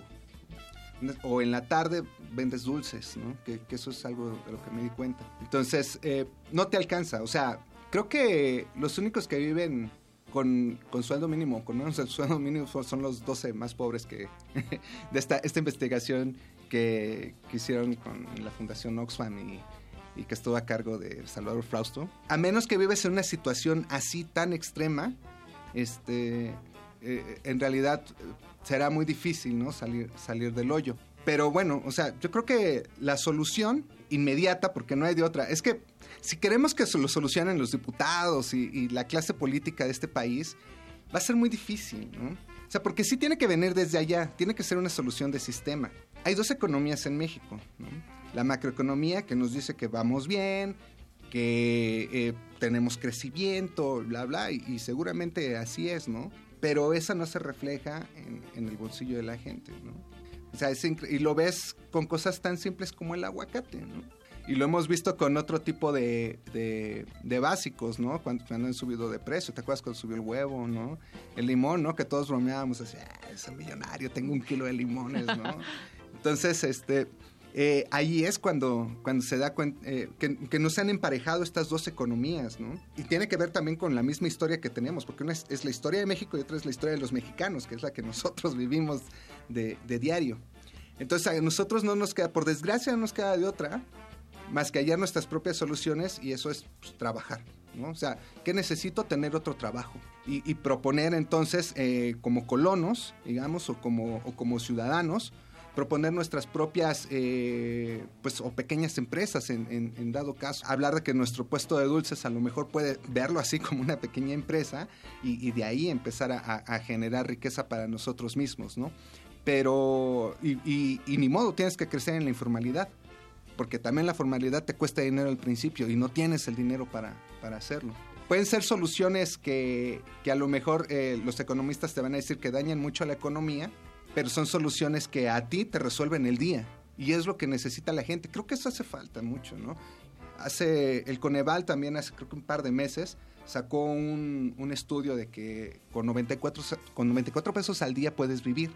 O en la tarde vendes dulces, ¿no? Que, eso es algo de lo que me di cuenta. Entonces, eh, no te alcanza. O sea, creo que los únicos que viven con, con, sueldo mínimo, con menos el sueldo mínimo, son los 12 más pobres que [LAUGHS] de esta, esta investigación que, que hicieron con la Fundación Oxfam y, y, que estuvo a cargo de Salvador Frausto. A menos que vives en una situación así tan extrema, este, eh, en realidad será muy difícil ¿no? salir, salir del hoyo. Pero bueno, o sea, yo creo que la solución inmediata, porque no hay de otra, es que si queremos que se lo solucionen los diputados y, y, la clase política de este país, va a ser muy difícil, ¿no? O sea, porque sí tiene que venir desde allá, tiene que ser una solución de sistema. Hay dos economías en México, ¿no? La macroeconomía que nos dice que vamos bien, que eh, tenemos crecimiento, bla, bla, y, y, seguramente así es, ¿no? Pero esa no se refleja en, en el bolsillo de la gente, ¿no? O sea, es y lo ves con cosas tan simples como el aguacate, ¿no? Y lo hemos visto con otro tipo de, de, de básicos, ¿no? Cuando, cuando, han subido de precio. ¿Te acuerdas cuando subió el huevo, no? El limón, ¿no? Que todos bromeábamos así, ah, es un millonario, tengo un kilo de limones, ¿no? [LAUGHS] Entonces, este, eh, ahí es cuando, cuando se da cuenta eh, que, que no se han emparejado estas dos economías, ¿no? Y tiene que ver también con la misma historia que tenemos, porque una es, la historia de México y otra es la historia de los mexicanos, que es la que nosotros [LAUGHS] vivimos de, diario. Entonces a nosotros no nos queda, por desgracia no nos queda de otra, más que hallar nuestras propias soluciones y eso es pues, trabajar. ¿no? O sea, ¿qué necesito? Tener otro trabajo y, proponer entonces eh, como colonos, digamos, o como ciudadanos, proponer nuestras propias eh, pues o pequeñas empresas en, dado caso hablar de que nuestro puesto de dulces a lo mejor puede verlo así como una pequeña empresa y, de ahí empezar a, a, generar riqueza para nosotros mismos no pero y, y, y ni modo tienes que crecer en la informalidad porque también la formalidad te cuesta dinero al principio y no tienes el dinero para, para hacerlo. Pueden ser soluciones que, que a lo mejor eh, los economistas te van a decir que dañan mucho a la economía, pero son soluciones que a ti te resuelven el día. Y es lo que necesita la gente. Creo que eso hace falta mucho, ¿no? Hace el Coneval también hace creo que un par de meses sacó un, un estudio de que con 94, con 94 pesos al día puedes vivir.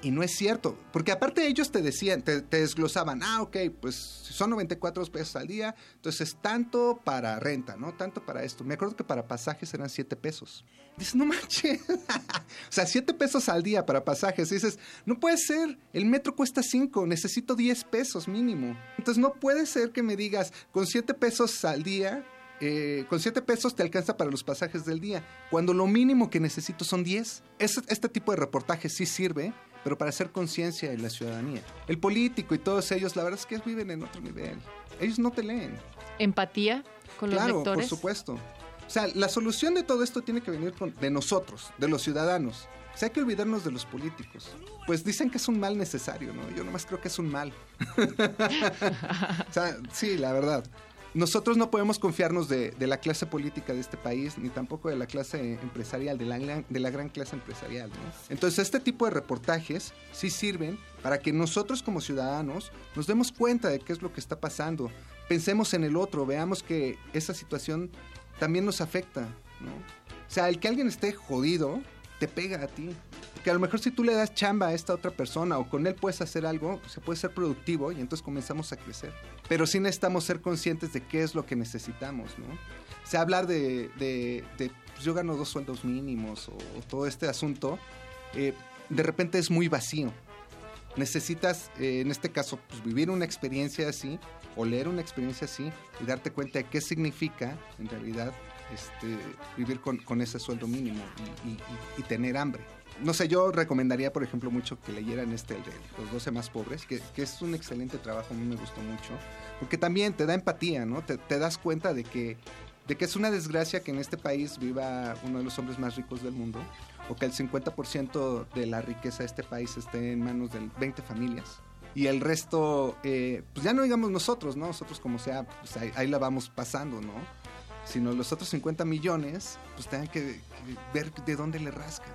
Y no es cierto, porque aparte ellos te decían, te, te, desglosaban, ah, ok, pues son 94 pesos al día, entonces tanto para renta, ¿no? Tanto para esto. Me acuerdo que para pasajes eran 7 pesos. Dices, no manches, [LAUGHS] o sea, 7 pesos al día para pasajes. Y dices, no puede ser, el metro cuesta 5, necesito 10 pesos mínimo. Entonces no puede ser que me digas, con 7 pesos al día eh, con 7 pesos te alcanza para los pasajes del día, cuando lo mínimo que necesito son 10. Este, este tipo de reportaje sí sirve, pero para hacer conciencia de la ciudadanía. El político y todos ellos, la verdad es que viven en otro nivel. Ellos no te leen. ¿Empatía con los claro, lectores? por supuesto. O sea, la solución de todo esto tiene que venir con, de nosotros, de los ciudadanos. O sea, hay que olvidarnos de los políticos. Pues dicen que es un mal necesario, ¿no? Yo nomás creo que es un mal. [LAUGHS] o sea, sí, la verdad nosotros no podemos confiarnos de, de, la clase política de este país, ni tampoco de la clase empresarial, de la, de la gran clase empresarial. ¿no? Entonces, este tipo de reportajes sí sirven para que nosotros como ciudadanos nos demos cuenta de qué es lo que está pasando. Pensemos en el otro, veamos que esa situación también nos afecta. ¿no? O sea, el que alguien esté jodido, te pega a ti. Que a lo mejor si tú le das chamba a esta otra persona o con él puedes hacer algo, se puede ser productivo y entonces comenzamos a crecer. Pero sí necesitamos ser conscientes de qué es lo que necesitamos, ¿no? O sea, hablar de, de, de pues yo gano dos sueldos mínimos o, o todo este asunto, eh, de repente es muy vacío. Necesitas, eh, en este caso, pues vivir una experiencia así o leer una experiencia así y darte cuenta de qué significa en realidad este, vivir con, con ese sueldo mínimo y, y- y tener hambre. No sé, yo recomendaría, por ejemplo, mucho que leyeran este, el de Los 12 más pobres, que, que es un excelente trabajo, a mí me gustó mucho, porque también te da empatía, ¿no? Te, te das cuenta de que, de que es una desgracia que en este país viva uno de los hombres más ricos del mundo, o que el 50% de la riqueza de este país esté en manos de 20 familias. Y el resto, eh, pues ya no digamos nosotros, ¿no? Nosotros como sea, pues ahí, ahí la vamos pasando, ¿no? Sino los otros 50 millones, pues tengan que, ver de dónde le rascan.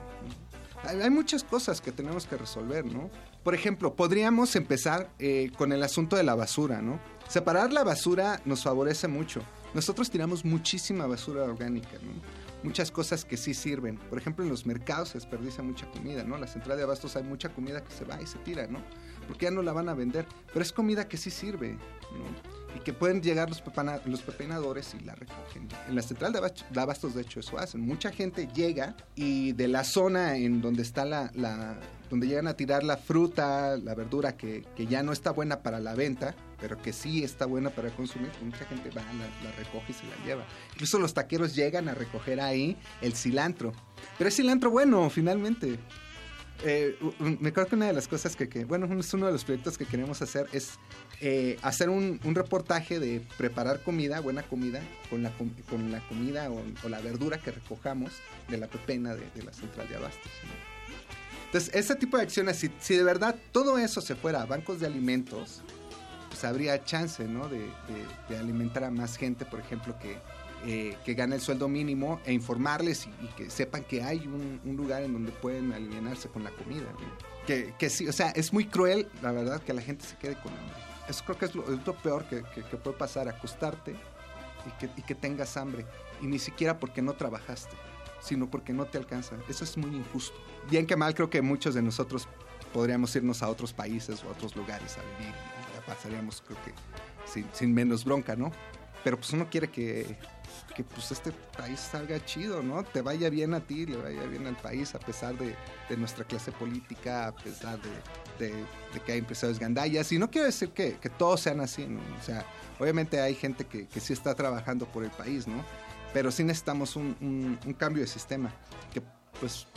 Hay, muchas cosas que tenemos que resolver, ¿no? Por ejemplo, podríamos empezar eh, con el asunto de la basura, ¿no? Separar la basura nos favorece mucho. Nosotros tiramos muchísima basura orgánica, ¿no? Muchas cosas que sí sirven. Por ejemplo, en los mercados se desperdicia mucha comida, ¿no? La central de abastos hay mucha comida que se va y se tira, ¿no? Porque ya no la van a vender. Pero es comida que sí sirve, ¿no? Y que pueden llegar los, pepana- los pepinadores y la recogen. En la central de abastos, de hecho, eso hacen. Mucha gente llega y de la zona en donde está la... la- donde llegan a tirar la fruta, la verdura que, que ya no está buena para la venta, pero que sí está buena para consumir, pues mucha gente va, la, la recoge y se la lleva. Incluso los taqueros llegan a recoger ahí el cilantro. Pero es cilantro bueno, finalmente. Eh, me acuerdo que una de las cosas que, que- bueno, es uno de los proyectos que queremos hacer es eh, hacer un, un reportaje de preparar comida, buena comida, con la, con la comida o, o la verdura que recojamos de la pepena de, de la central de abastos. ¿no? Entonces, ese tipo de acciones, si, si de verdad todo eso se fuera a bancos de alimentos, pues habría chance, ¿no? De, de- de alimentar a más gente, por ejemplo, que, eh, que gane el sueldo mínimo e informarles y, y que sepan que hay un, un lugar en donde pueden aliviarse con la comida. ¿no? Que, que sí, o sea, es muy cruel, la verdad, que la gente se quede con hambre. Eso creo que es lo, peor que, que- puede pasar, acostarte y que, y que tengas hambre. Y ni siquiera porque no trabajaste, sino porque no te alcanza. Eso es muy injusto. Bien que mal, creo que muchos de nosotros podríamos irnos a otros países o a otros lugares a vivir. La pasaríamos, creo que, sin, sin menos bronca, ¿no? Pero pues uno quiere que, que pues este país salga chido, ¿no? Te vaya bien a ti, le vaya bien al país, a pesar de, de nuestra clase política, a pesar de, de- que hay empresarios gandallas. Y no quiero decir que, que todos sean así, ¿no? O sea, obviamente hay gente que, que sí está trabajando por el país, ¿no? Pero sí necesitamos un, un- un cambio de sistema, que pues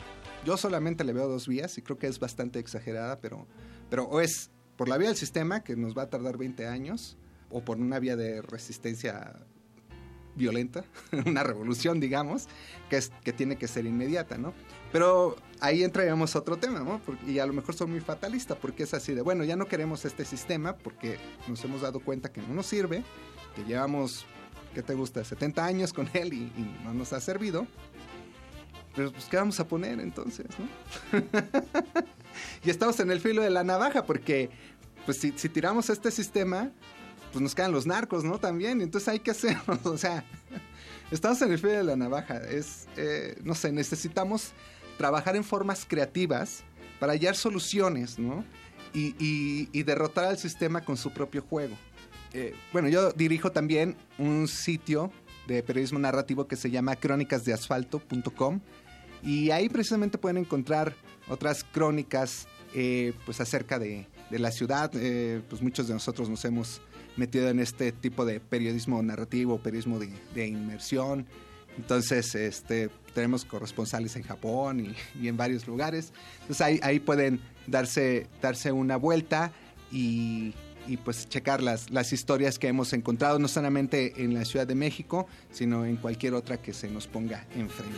yo solamente le veo dos vías y creo que es bastante exagerada, pero, pero o es por la vía del sistema, que nos va a tardar 20 años, o por una vía de resistencia violenta, [LAUGHS] una revolución, digamos, que, es, que tiene que ser inmediata, ¿no? Pero ahí entraríamos a otro tema, ¿no? Y a lo mejor soy muy fatalista, porque es así de, bueno, ya no queremos este sistema porque nos hemos dado cuenta que no nos sirve, que llevamos, ¿qué te gusta?, 70 años con él y, y no nos ha servido. Pero pues, ¿qué vamos a poner entonces, no? [LAUGHS] y estamos en el filo de la navaja, porque pues si, si tiramos este sistema, pues nos quedan los narcos, ¿no? También, entonces hay que hacerlo, [LAUGHS] o sea, estamos en el filo de la navaja, es, eh, no sé, necesitamos trabajar en formas creativas para hallar soluciones, ¿no? Y, derrotar al sistema con su propio juego. Eh, bueno, yo dirijo también un sitio de periodismo narrativo que se llama crónicasdeasfalto.com y ahí precisamente pueden encontrar otras crónicas eh, pues acerca de, la ciudad. Pues muchos de nosotros nos hemos metido en este tipo de periodismo narrativo, periodismo de, de inmersión. Entonces, este, tenemos corresponsales en Japón y, y en varios lugares. Entonces ahí, ahí pueden darse, darse una vuelta y, y, pues checar las, las historias que hemos encontrado, no solamente en la Ciudad de México, sino en cualquier otra que se nos ponga enfrente.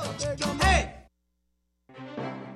Hey.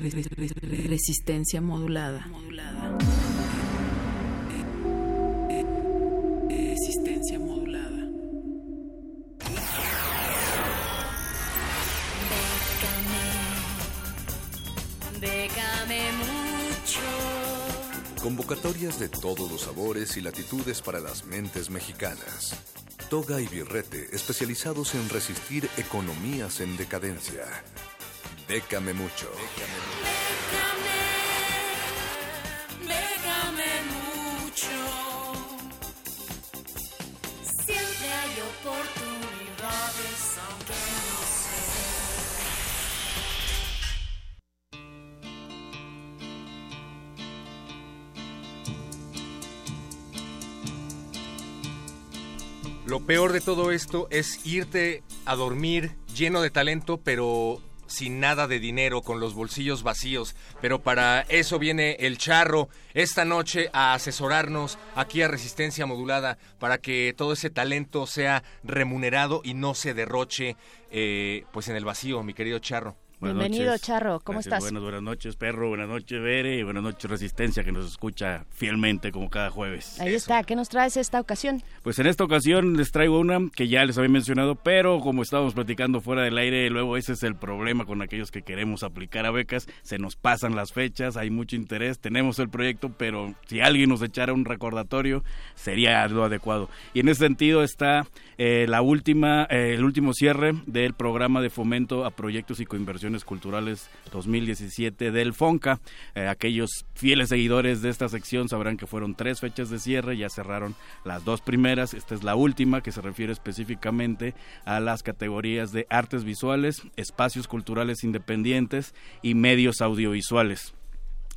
Resistencia modulada. Resistencia modulada. Mucho. Convocatorias de todos los sabores y latitudes para las mentes mexicanas. Toga y Birrete, especializados en resistir economías en decadencia. Décame mucho. Déjame mucho. Siempre hay oportunidades, aunque no sé. Lo peor de todo esto es irte a dormir lleno de talento, pero sin nada de dinero, con los bolsillos vacíos. Pero para eso viene el charro esta noche a asesorarnos aquí a Resistencia Modulada para que todo ese talento sea remunerado y no se derroche eh, pues en el vacío, mi querido charro. Buenas Bienvenido, noches. Charro. ¿Cómo Gracias, estás? Buenas, buenas noches, perro. Buenas noches, Bere. Y buenas noches, Resistencia, que nos escucha fielmente como cada jueves. Ahí está. ¿Qué nos traes esta ocasión? Pues en esta ocasión les traigo una que ya les había mencionado, pero como estábamos platicando fuera del aire, luego ese es el problema con aquellos que queremos aplicar a becas, se nos pasan las fechas, hay mucho interés, tenemos el proyecto, pero si alguien nos echara un recordatorio, sería lo adecuado. Y en ese sentido está eh, la última, eh, el último cierre del programa de fomento a proyectos y coinversiones culturales 2017 del FONCA. Eh, aquellos fieles seguidores de esta sección sabrán que fueron tres fechas de cierre, ya cerraron las dos primeras, esta es la última que se refiere específicamente a las categorías de artes visuales, espacios culturales independientes y medios audiovisuales.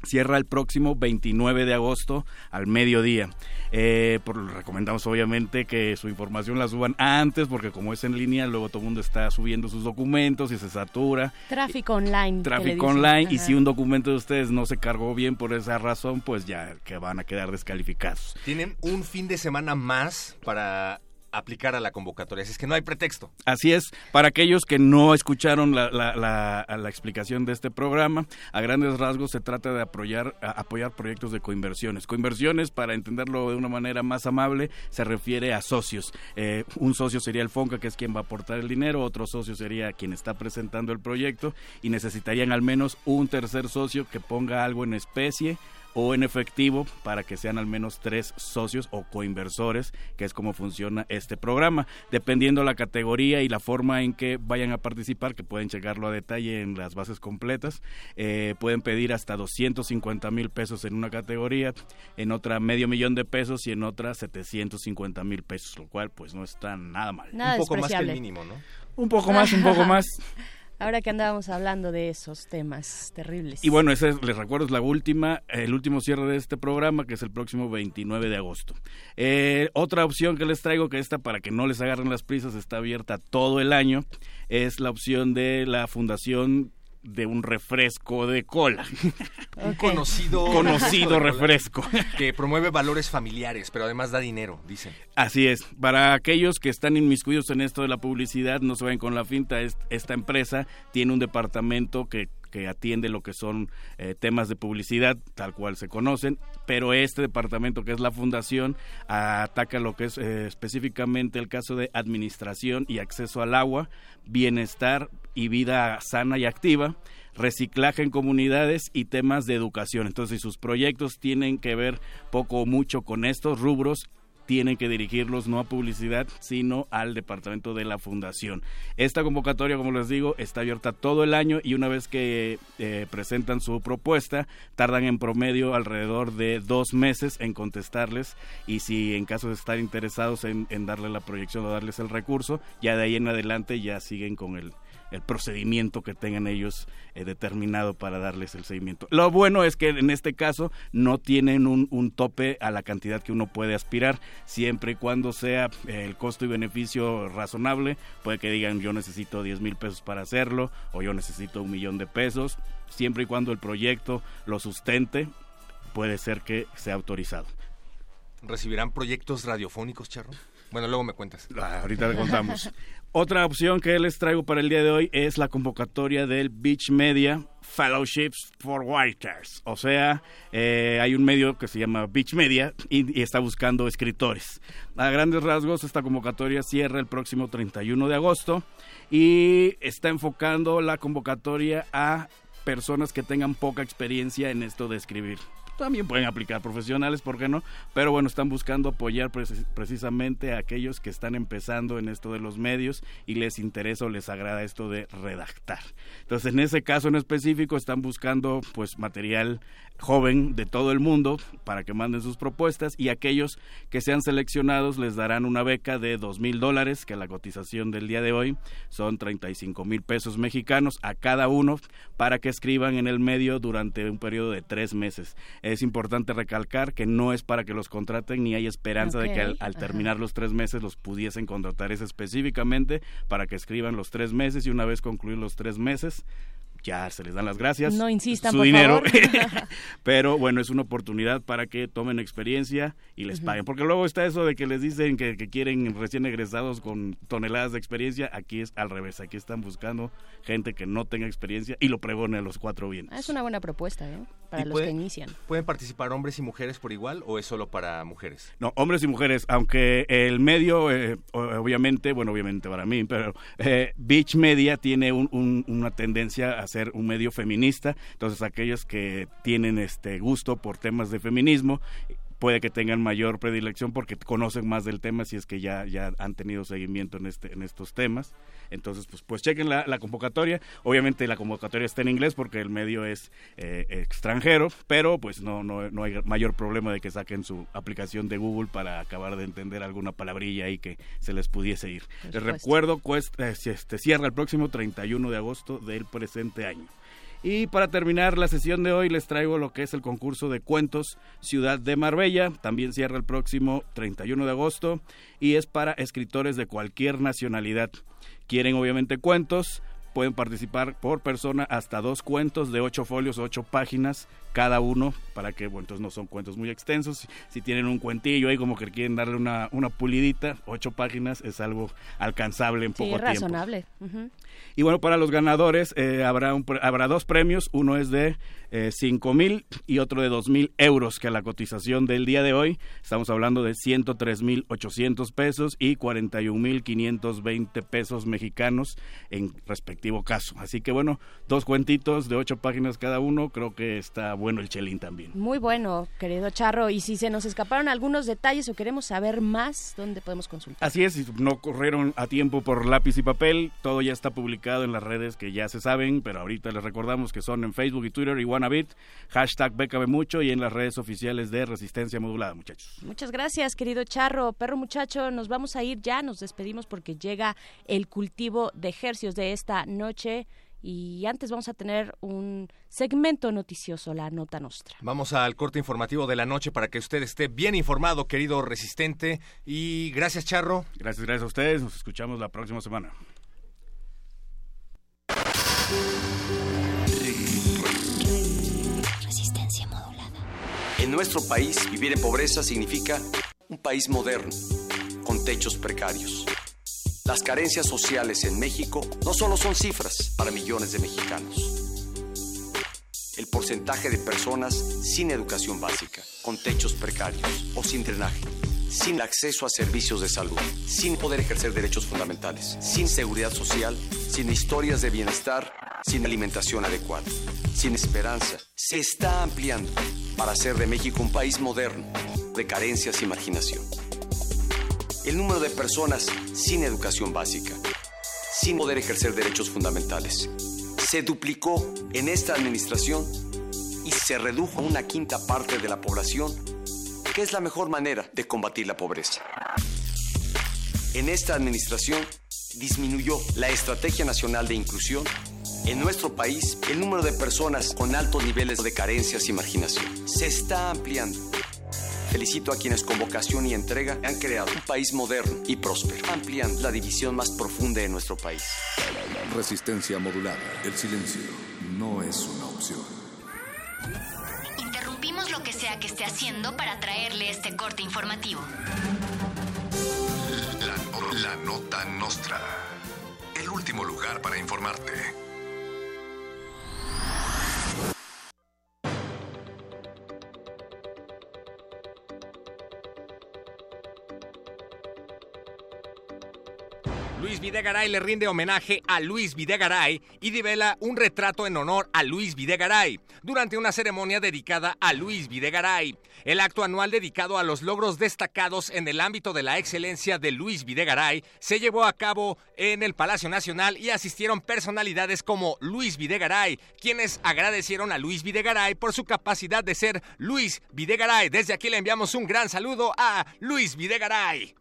Cierra el próximo 29 de agosto al mediodía. Eh, por, recomendamos obviamente que su información la suban antes porque como es en línea luego todo el mundo está subiendo sus documentos y se satura. Tráfico online. Tráfico online y si un documento de ustedes no se cargó bien por esa razón pues ya que van a quedar descalificados. Tienen un fin de semana más para aplicar a la convocatoria, así es que no hay pretexto. Así es, para aquellos que no escucharon la, la- la- la explicación de este programa, a grandes rasgos se trata de apoyar, apoyar proyectos de coinversiones. Coinversiones, para entenderlo de una manera más amable, se refiere a socios. Eh, un socio sería el FONCA, que es quien va a aportar el dinero, otro socio sería quien está presentando el proyecto y necesitarían al menos un tercer socio que ponga algo en especie o en efectivo para que sean al menos tres socios o coinversores, que es como funciona este programa. Dependiendo la categoría y la forma en que vayan a participar, que pueden checarlo a detalle en las bases completas, eh, pueden pedir hasta 250 mil pesos en una categoría, en otra medio millón de pesos y en otra 750 mil pesos, lo cual pues no está nada mal. Nada un poco más que el mínimo, ¿no? Un poco más, un poco [LAUGHS] más. Ahora que andábamos hablando de esos temas terribles. Y bueno, ese es- les recuerdo es la última, el último cierre de este programa, que es el próximo 29 de agosto. Eh, otra opción que les traigo, que esta para que no les agarren las prisas, está abierta todo el año, es la opción de la Fundación de un refresco de cola. [LAUGHS] Un conocido, [LAUGHS] Conocido [LAUGHS] refresco. que promueve valores familiares, pero además da dinero, dicen. Así es. Para aquellos que están inmiscuidos en esto de la publicidad, no se vayan con la finta. Es- Esta empresa tiene un departamento que, que atiende lo que son eh, temas de publicidad, tal cual se conocen, pero este departamento que es la fundación ataca lo que es eh, específicamente el caso de administración y acceso al agua, bienestar y vida sana y activa reciclaje en comunidades y temas de educación. Entonces, sus proyectos tienen que ver poco o mucho con estos rubros, tienen que dirigirlos no a publicidad, sino al departamento de la fundación. Esta convocatoria, como les digo, está abierta todo el año y una vez que eh, presentan su propuesta, tardan en promedio alrededor de dos meses en contestarles y si en caso de estar interesados en, en darle la proyección o darles el recurso, ya de ahí en adelante ya siguen con el, el procedimiento que tengan ellos eh, determinado para darles el seguimiento. Lo bueno es que en este caso no tienen un, tope a la cantidad que uno puede aspirar, siempre y cuando sea eh, el costo y beneficio razonable. Puede que digan yo necesito 10 mil pesos para hacerlo o yo necesito un millón de pesos, siempre y cuando el proyecto lo sustente, puede ser que sea autorizado. ¿Recibirán proyectos radiofónicos, Charro? Bueno, luego me cuentas. Ah, ahorita le contamos. [LAUGHS] Otra opción que les traigo para el día de hoy es la convocatoria del Beach Media Fellowships for Writers. O sea, eh, hay un medio que se llama Beach Media y, y está buscando escritores. A grandes rasgos, esta convocatoria cierra el próximo 31 de agosto y está enfocando la convocatoria a personas que tengan poca experiencia en esto de escribir. También pueden aplicar profesionales, ¿por qué no? Pero bueno, están buscando apoyar precis- precisamente a aquellos que están empezando en esto de los medios y les interesa o les agrada esto de redactar. Entonces, en ese caso en específico, están buscando pues material joven de todo el mundo para que manden sus propuestas y aquellos que sean seleccionados les darán una beca de dos mil dólares, que la cotización del día de hoy son 35 mil pesos mexicanos a cada uno para que escriban en el medio durante un periodo de tres meses. Es importante recalcar que no es para que los contraten ni hay esperanza de que al, ajá. terminar los tres meses los pudiesen contratar. Es específicamente para que escriban los tres meses y una vez concluir los tres meses ya se les dan las gracias. No insistan, su por dinero. favor. [LAUGHS] Pero bueno, es una oportunidad para que tomen experiencia y les paguen. Porque luego está eso de que les dicen que, que quieren recién egresados con toneladas de experiencia. Aquí es al revés. Aquí están buscando gente que no tenga experiencia y lo pregone a los cuatro. Ah, es una buena propuesta, ¿eh? Para ¿Y los puede- que inician. ¿Pueden participar hombres y mujeres por igual o es solo para mujeres? No, hombres y mujeres, aunque el medio, eh, obviamente, bueno, obviamente para mí, pero eh, Beach Media tiene un- un- una tendencia a ser un medio feminista, entonces aquellos que tienen este gusto por temas de feminismo puede que tengan mayor predilección porque conocen más del tema si es que ya, ya han tenido seguimiento en, este, en estos temas. Entonces, pues, pues chequen la, la convocatoria. Obviamente la convocatoria está en inglés porque el medio es eh, extranjero, pero pues no, no, no hay mayor problema de que saquen su aplicación de Google para acabar de entender alguna palabrilla ahí que se les pudiese ir. Les recuerdo, cuesta, eh, este, cierra el próximo 31 de agosto del presente año. Y para terminar la sesión de hoy les traigo lo que es el concurso de cuentos Ciudad de Marbella. También cierra el próximo 31 de agosto y es para escritores de cualquier nacionalidad. Quieren obviamente cuentos, pueden participar por persona hasta dos cuentos de ocho folios, ocho páginas cada uno, para que, bueno, entonces no son cuentos muy extensos. Si tienen un cuentillo ahí como que quieren darle una, una pulidita, ocho páginas es algo alcanzable en Sí, poco tiempo. razonable. Y bueno, para los ganadores eh, habrá, un habrá dos premios, uno es de eh, 5 mil y otro de 2 mil euros, que a la cotización del día de hoy estamos hablando de 103 mil 800 pesos y 41 mil 520 pesos mexicanos en respectivo caso. Así que bueno, dos cuentitos de ocho páginas cada uno, creo que está bueno el chelín también. Muy bueno, querido Charro. Y si se nos escaparon algunos detalles o queremos saber más, ¿dónde podemos consultar? Así es, si no corrieron a tiempo por lápiz y papel, todo ya está publicado en las redes que ya se saben, pero ahorita les recordamos que son en Facebook y Twitter y Wanabit, hashtag Bécame Mucho y en las redes oficiales de Resistencia Modulada, muchachos. Muchas gracias, querido Charro. Perro muchacho, nos vamos a ir ya, nos despedimos porque llega el cultivo de ejercios de esta noche y antes vamos a tener un segmento noticioso, la nota nuestra. Vamos al corte informativo de la noche para que usted esté bien informado, querido resistente. Y gracias, Charro. Gracias, gracias a ustedes. Nos escuchamos la próxima semana. Resistencia modulada. En nuestro país, vivir en pobreza significa un país moderno, con techos precarios las carencias sociales en México no solo son cifras para millones de mexicanos. El porcentaje de personas sin educación básica, con techos precarios o sin drenaje, sin acceso a servicios de salud, sin poder ejercer derechos fundamentales, sin seguridad social, sin historias de bienestar, sin alimentación adecuada, sin esperanza, se está ampliando para hacer de México un país moderno, de carencias y marginación. El número de personas sin educación básica, sin poder ejercer derechos fundamentales, se duplicó en esta administración y se redujo a una quinta parte de la población, que es la mejor manera de combatir la pobreza. En esta administración disminuyó la Estrategia Nacional de Inclusión. En nuestro país, el número de personas con altos niveles de carencias y marginación se está ampliando. Felicito a quienes con vocación y entrega han creado un país moderno y próspero, ampliando la división más profunda de nuestro país. Resistencia modulada. El silencio no es una opción. Interrumpimos lo que sea que esté haciendo para traerle este corte informativo. La, la nota nostra. El último lugar para informarte. Videgaray le rinde homenaje a Luis Videgaray y devela un retrato en honor a Luis Videgaray durante una ceremonia dedicada a Luis Videgaray. El acto anual dedicado a los logros destacados en el ámbito de la excelencia de Luis Videgaray se llevó a cabo en el Palacio Nacional y asistieron personalidades como Luis Videgaray, quienes agradecieron a Luis Videgaray por su capacidad de ser Luis Videgaray. Desde aquí le enviamos un gran saludo a Luis Videgaray.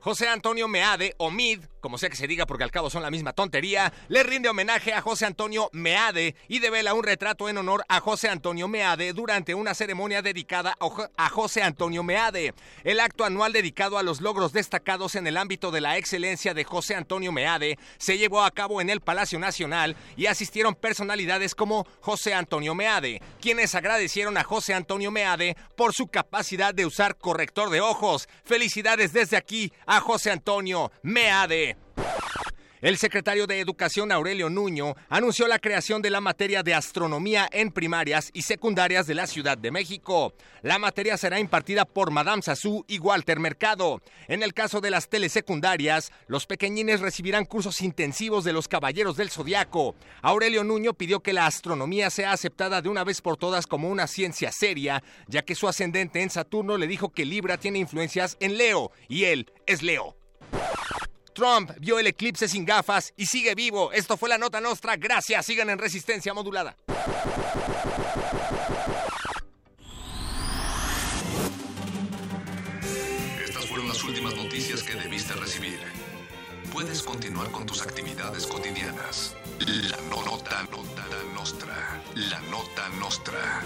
José Antonio Meade, o Mid, como sea que se diga porque al cabo son la misma tontería, le rinde homenaje a José Antonio Meade y devela un retrato en honor a José Antonio Meade durante una ceremonia dedicada a Jo- a José Antonio Meade. El acto anual dedicado a los logros destacados en el ámbito de la excelencia de José Antonio Meade se llevó a cabo en el Palacio Nacional y asistieron personalidades como José Antonio Meade, quienes agradecieron a José Antonio Meade por su capacidad de usar corrector de ojos. Felicidades desde aquí a José Antonio Meade. El secretario de Educación Aurelio Nuño anunció la creación de la materia de astronomía en primarias y secundarias de la Ciudad de México. La materia será impartida por Madame Sassou y Walter Mercado. En el caso de las telesecundarias, los pequeñines recibirán cursos intensivos de los Caballeros del Zodiaco. Aurelio Nuño pidió que la astronomía sea aceptada de una vez por todas como una ciencia seria, ya que su ascendente en Saturno le dijo que Libra tiene influencias en Leo y él es Leo. Trump vio el eclipse sin gafas y sigue vivo. Esto fue la nota nostra. Gracias. Sigan en resistencia modulada. Estas fueron las últimas noticias que debiste recibir. Puedes continuar con tus actividades cotidianas. La no- nota, nota nostra. La nota nostra.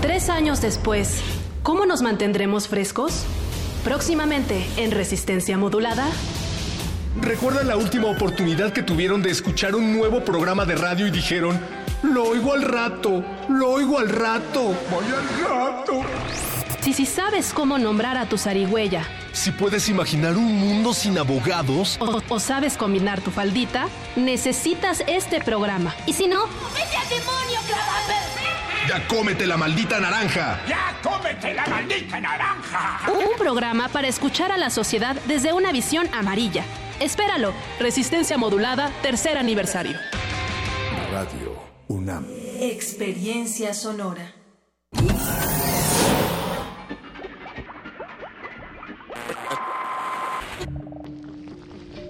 Tres años después, ¿cómo nos mantendremos frescos? Próximamente en Resistencia Modulada. ¿Recuerdan la última oportunidad que tuvieron de escuchar un nuevo programa de radio y dijeron, lo oigo al rato, lo oigo al rato, voy al rato? Si si sabes cómo nombrar a tu zarigüeya Si puedes imaginar un mundo sin abogados, o, o sabes combinar tu faldita, necesitas este programa. Y si no, ¡Vete al demonio, Clavaver! Ya cómete la maldita naranja. ¡Ya cómete la maldita naranja! un programa para escuchar a la sociedad desde una visión amarilla. Espéralo, Resistencia Modulada, tercer aniversario. Radio UNAM. Experiencia sonora.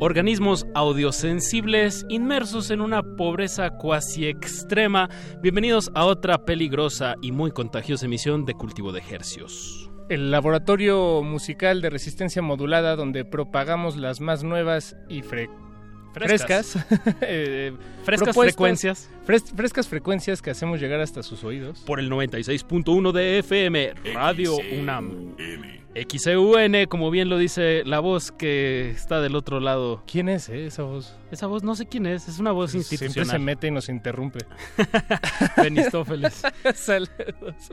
Organismos audiosensibles inmersos en una pobreza cuasi extrema. Bienvenidos a otra peligrosa y muy contagiosa emisión de Cultivo de Hercios. El laboratorio musical de resistencia modulada donde propagamos las más nuevas y fre- Frescas. frescas, [LAUGHS] eh, Frescas frecuencias. fres- frescas frecuencias que hacemos llegar hasta sus oídos. Por el 96.1 de FM, Radio UNAM. XEUN, como bien lo dice la voz que está del otro lado. ¿Quién es eh, esa voz? Esa voz no sé quién es, es una voz Siempre institucional. se mete y nos interrumpe. [LAUGHS] Benistófeles. [LAUGHS] Saludos.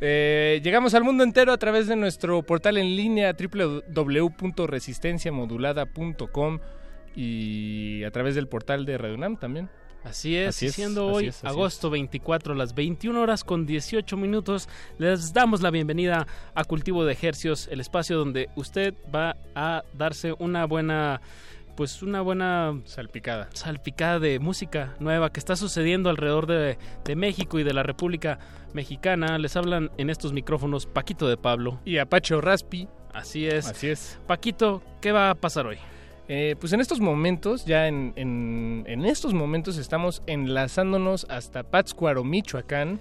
Eh, llegamos al mundo entero a través de nuestro portal en línea www.resistenciamodulada.com y a través del portal de Radio UNAM también. Así es, Así es, siendo así hoy es, agosto 24 a las 21 horas con 18 minutos, les damos la bienvenida a Cultivo de Ejercios, el espacio donde usted va a darse una buena pues una buena salpicada salpicada de música nueva que está sucediendo alrededor de, de México y de la República Mexicana. Les hablan en estos micrófonos Paquito de Pablo y Apache Raspi. Así es. Así es. Paquito, ¿qué va a pasar hoy? Eh, pues en estos momentos, ya en, en- en estos momentos estamos enlazándonos hasta Pátzcuaro, Michoacán,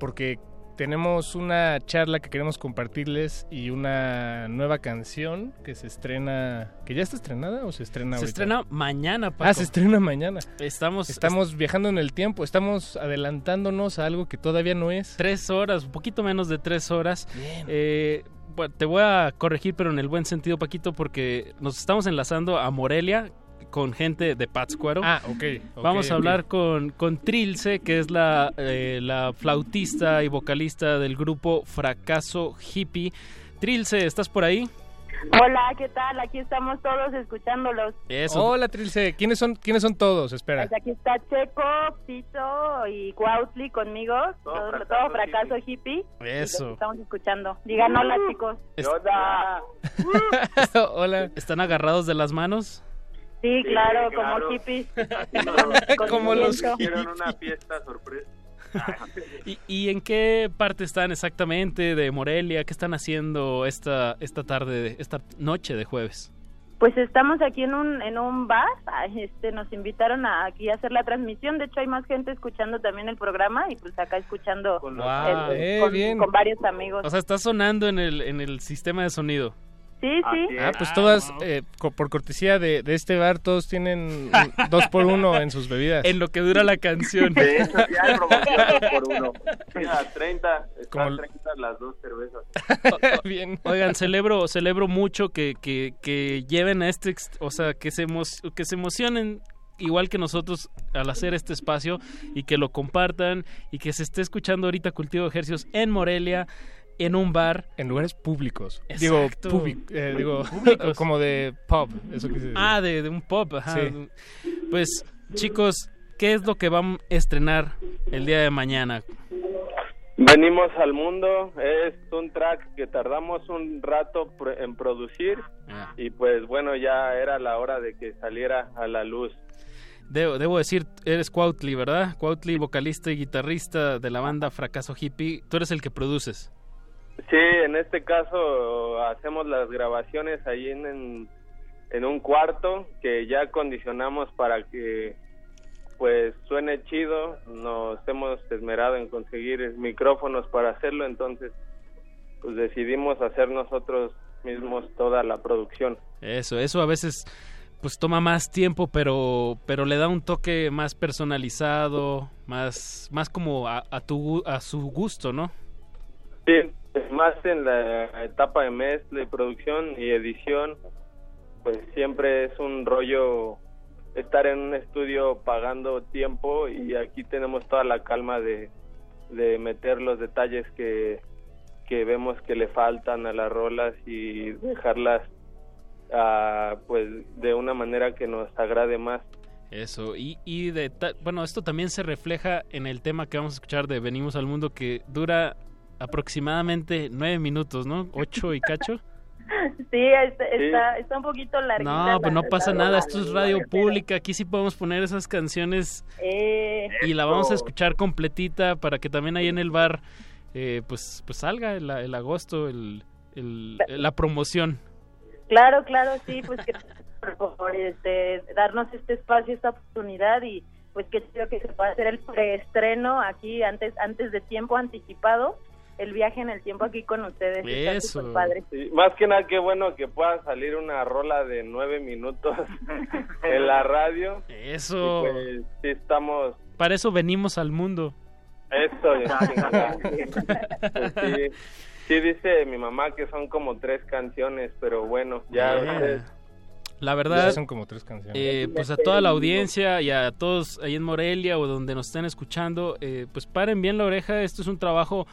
porque tenemos una charla que queremos compartirles y una nueva canción que se estrena, que ya está estrenada o se estrena Se ahorita? estrena mañana, Paco. Ah, se estrena mañana. Estamos, Estamos viajando en el tiempo, estamos adelantándonos a algo que todavía no es. Tres horas, un poquito menos de tres horas. Eh, bueno, te voy a corregir, pero en el buen sentido, Paquito, porque nos estamos enlazando a Morelia con gente de Pátzcuaro. Ah, ok. ok, Vamos a hablar con, con Trilce, que es la, eh, la flautista y vocalista del grupo Fracaso Hippie. Trilce, ¿estás por ahí? Hola, ¿qué tal? Aquí estamos todos escuchándolos. Eso. Hola, Trilce. ¿Quiénes son, ¿Quiénes son todos? Espera. Pues aquí está Checo, Tito y Cuautli conmigo. Todo, todo fracaso, hippie. Eso. Y los Estamos escuchando. Digan hola, chicos. Es- [LAUGHS] Hola. Hola. ¿Están agarrados de las manos? Sí, claro, claro. como hippies. [LAUGHS] Como los Hicieron una fiesta sorpresa. [LAUGHS] ¿Y, y en qué parte están exactamente de Morelia? ¿Qué están haciendo esta, esta tarde, esta noche de jueves? Pues estamos aquí en un en un bar. Ah, Este, nos invitaron a aquí a hacer la transmisión. De hecho, hay más gente escuchando también el programa y pues acá escuchando Wow. el- Eh, con, bien. con varios amigos. O sea, está sonando en el, en el sistema de sonido. Sí, sí. Ah, pues todas, eh, co- por cortesía de, de este bar, todos tienen un dos por uno en sus bebidas. [LAUGHS] En lo que dura la canción. De hecho, sí hay promoción dos por uno. [LAUGHS] Mira, 30, Como están el- 30 las dos cervezas. [LAUGHS] Bien. Oigan, celebro, celebro mucho que, que, que lleven a este, ex- o sea, que se, emo- que se emocionen igual que nosotros al hacer este espacio y que lo compartan y que se esté escuchando ahorita Cultivo de Ejercios en Morelia, en un bar. En lugares públicos. Exacto. Digo, public- eh, digo Públicos. [LAUGHS] como de pub. Eso que se- Ah, de, de un pop, ajá. Sí. Pues, chicos, ¿qué es lo que van a estrenar el día de mañana? Venimos al mundo, es un track que tardamos un rato pr- en producir y pues bueno, ya era la hora de que saliera a la luz. Debo, debo decir, eres Cuautli, ¿verdad? Cuautli, vocalista y guitarrista de la banda Fracaso Hippie. Tú eres el que produces. Sí, en este caso hacemos las grabaciones ahí en, en, un cuarto que ya acondicionamos para que pues suene chido. Nos hemos esmerado en conseguir micrófonos para hacerlo, entonces pues decidimos hacer nosotros mismos toda la producción. Eso, eso a veces pues toma más tiempo, pero pero le da un toque más personalizado, más más como a, a tu a su gusto, ¿no? Sí, más en la etapa de mezcla y producción y edición, pues siempre es un rollo estar en un estudio pagando tiempo y aquí tenemos toda la calma de, de meter los detalles que, que vemos que le faltan a las rolas y dejarlas ah, pues de una manera que nos agrade más. Eso, y, y de bueno, esto también se refleja en el tema que vamos a escuchar de Venimos al Mundo, que dura aproximadamente nueve minutos, ¿no? Ocho y cacho. Sí, está, está, está un poquito larguita. No, pues no pasa nada, esto es radio pública, aquí sí podemos poner esas canciones Eh, y la vamos a escuchar completita para que también ahí en el bar eh, pues pues salga el, el agosto el, el- la promoción. Claro, claro, sí, pues que por, por, este, darnos este espacio, esta oportunidad y pues que creo que se pueda hacer el preestreno aquí antes antes de tiempo anticipado el viaje en el tiempo aquí con ustedes. Está Eso. Sí, más que nada, qué bueno que pueda salir una rola de nueve minutos [LAUGHS] en la radio. Eso. Pues, sí, estamos. Para eso venimos al mundo. Eso, ya. Pues sí, sí, dice mi mamá que son como tres canciones, pero bueno, ya ustedes. La verdad, son como tres canciones. eh, pues a toda la audiencia y a todos ahí en Morelia o donde nos estén escuchando, eh, pues paren bien la oreja. Esto es un trabajo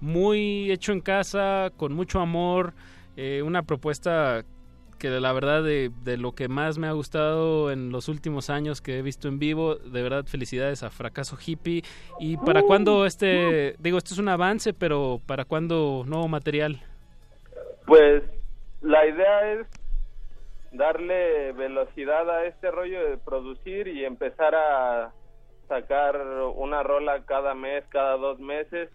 muy hecho en casa, con mucho amor, eh, una propuesta que de la verdad de, de lo que más me ha gustado en los últimos años que he visto en vivo, de verdad felicidades a Fracaso Hippie. ¿Y para cuándo este, digo, esto es un avance, pero para cuándo nuevo material? Pues la idea es darle velocidad a este rollo de producir y empezar a sacar una rola cada mes, cada dos meses.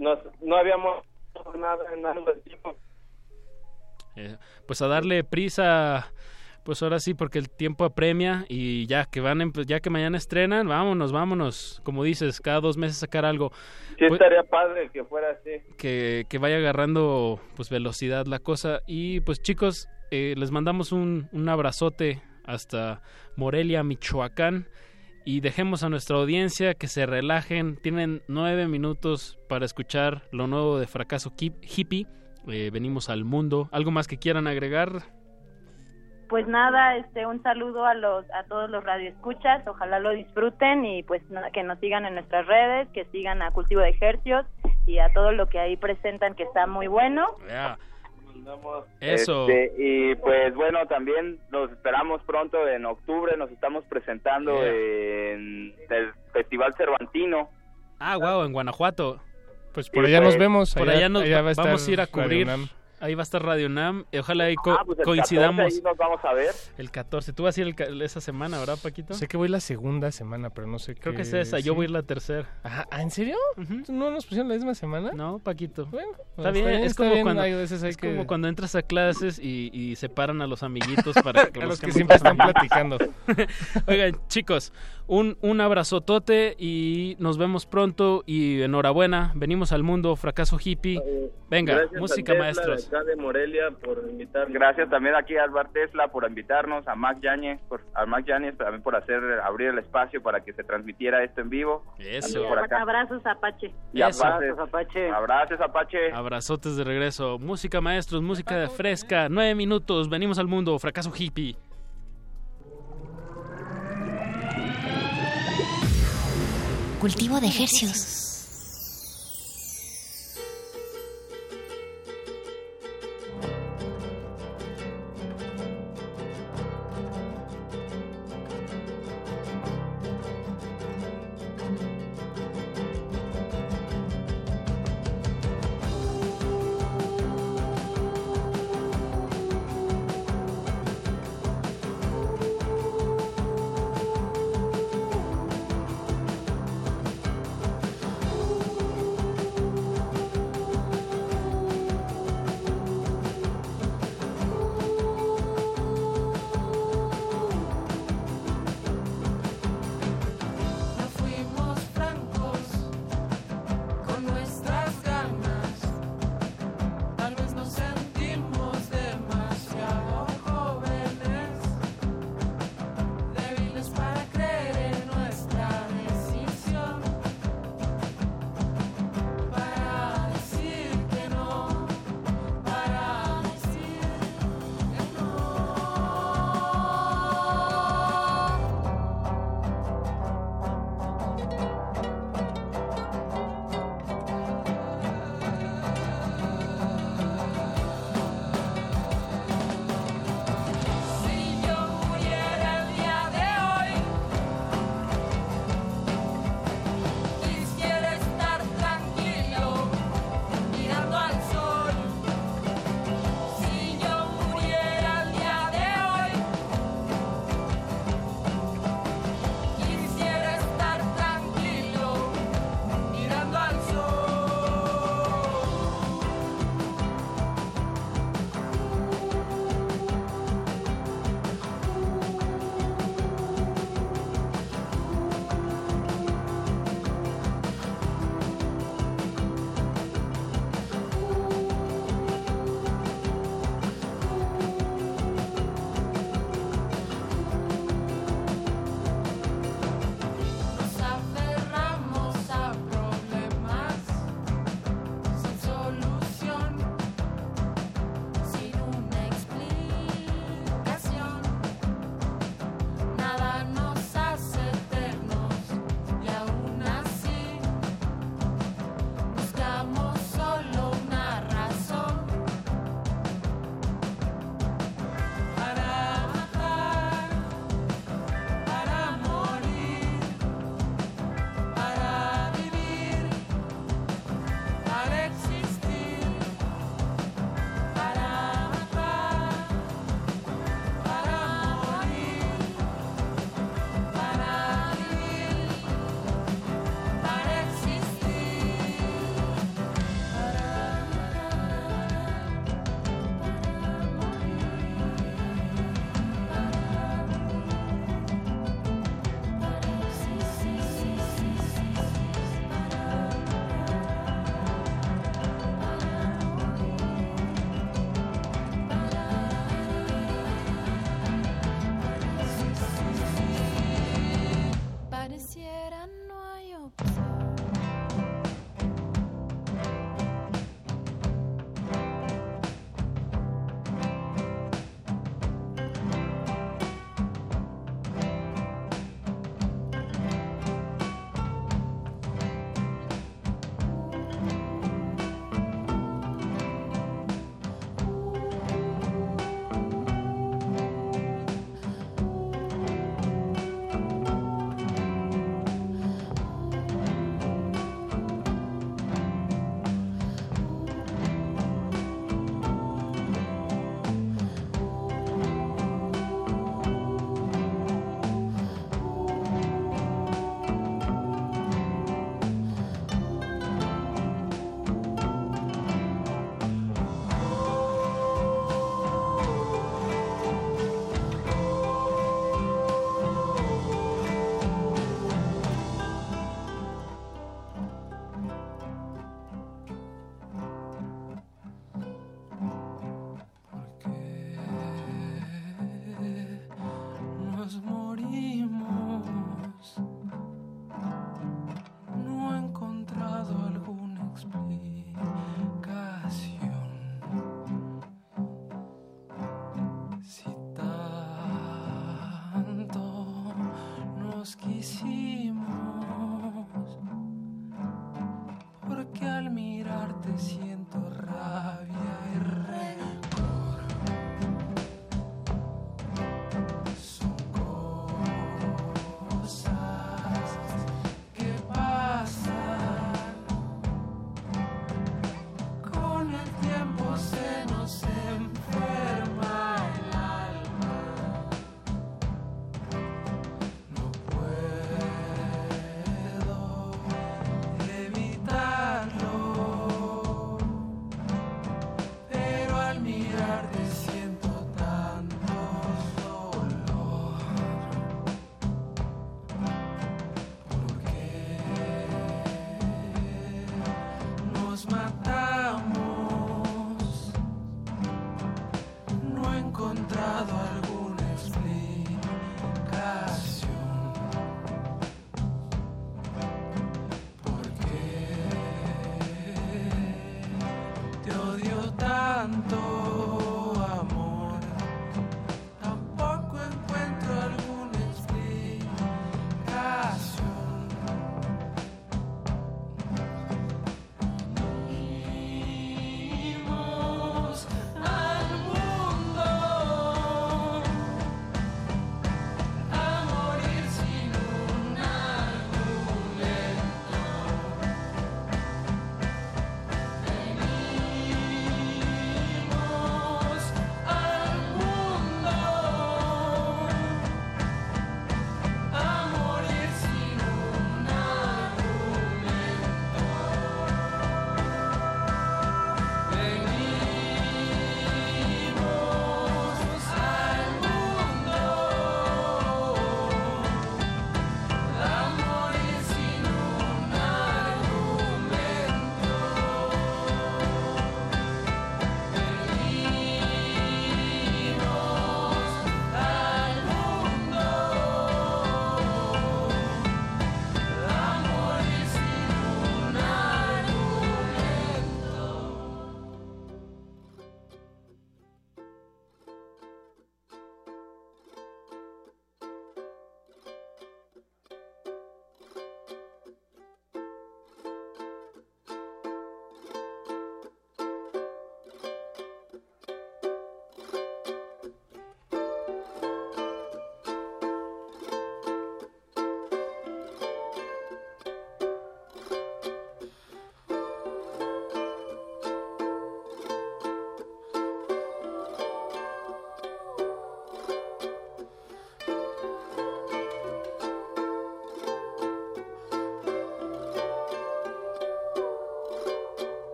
Nos, no habíamos nada en algo de tiempo. Eh, pues a darle prisa, pues ahora sí, porque el tiempo apremia y ya que van, en- ya que mañana estrenan, vámonos, vámonos, como dices, cada dos meses sacar algo. Sí Pues- estaría padre que fuera así. que, que vaya agarrando pues velocidad la cosa y pues chicos eh, les mandamos un, un abrazote hasta Morelia Michoacán y dejemos a nuestra audiencia que se relajen. Tienen nueve minutos para escuchar lo nuevo de fracaso hippie. Eh, venimos al mundo. Algo más que quieran agregar Pues nada, este un saludo a los a todos los radioescuchas, ojalá lo disfruten y pues que nos sigan en nuestras redes, que sigan a Cultivo de Ejercios y a todo lo que ahí presentan que está muy bueno. Eso. Este, y pues bueno, también nos esperamos pronto en octubre, nos estamos presentando en el Festival Cervantino. ah wow en Guanajuato Pues por allá nos vemos, por allá- allá, nos allá va vamos a ir a cubrir. Ahí va a estar Radio Nam ojalá ahí co- Ah, pues el 14 coincidamos ahí nos vamos a ver. El 14. Tú vas a ir el ca- esa semana, ¿verdad, Paquito? Sé que voy la segunda semana, pero no sé Creo qué- que es esa. Yo voy a ir la tercera. Ajá, ¿ah, ¿en serio? ¿No nos pusieron la misma semana? No, Paquito. Bueno, Está bien, es está como bien, cuando hay veces hay es que- como cuando entras a clases y, y separan a los amiguitos para [LAUGHS] A los que siempre están platicando. [LAUGHS] Oigan, chicos, un, un abrazotote y nos vemos pronto y enhorabuena. Venimos al mundo, fracaso hippie. Venga, Gracias música maestros. De acá de Morelia por invitarme. Gracias también aquí a Alvar Tesla por invitarnos, a Mac Yáñez, por, a Mac Yáñez también por hacer abrir el espacio para que se transmitiera esto en vivo. Eso. Por acá. Abrazos Apache. Y Eso. abrazos, Apache. Abrazos, Apache. Abrazotes de regreso. Música maestros, música fresca. Nueve minutos, venimos al mundo, fracaso hippie. Cultivo de ejercios.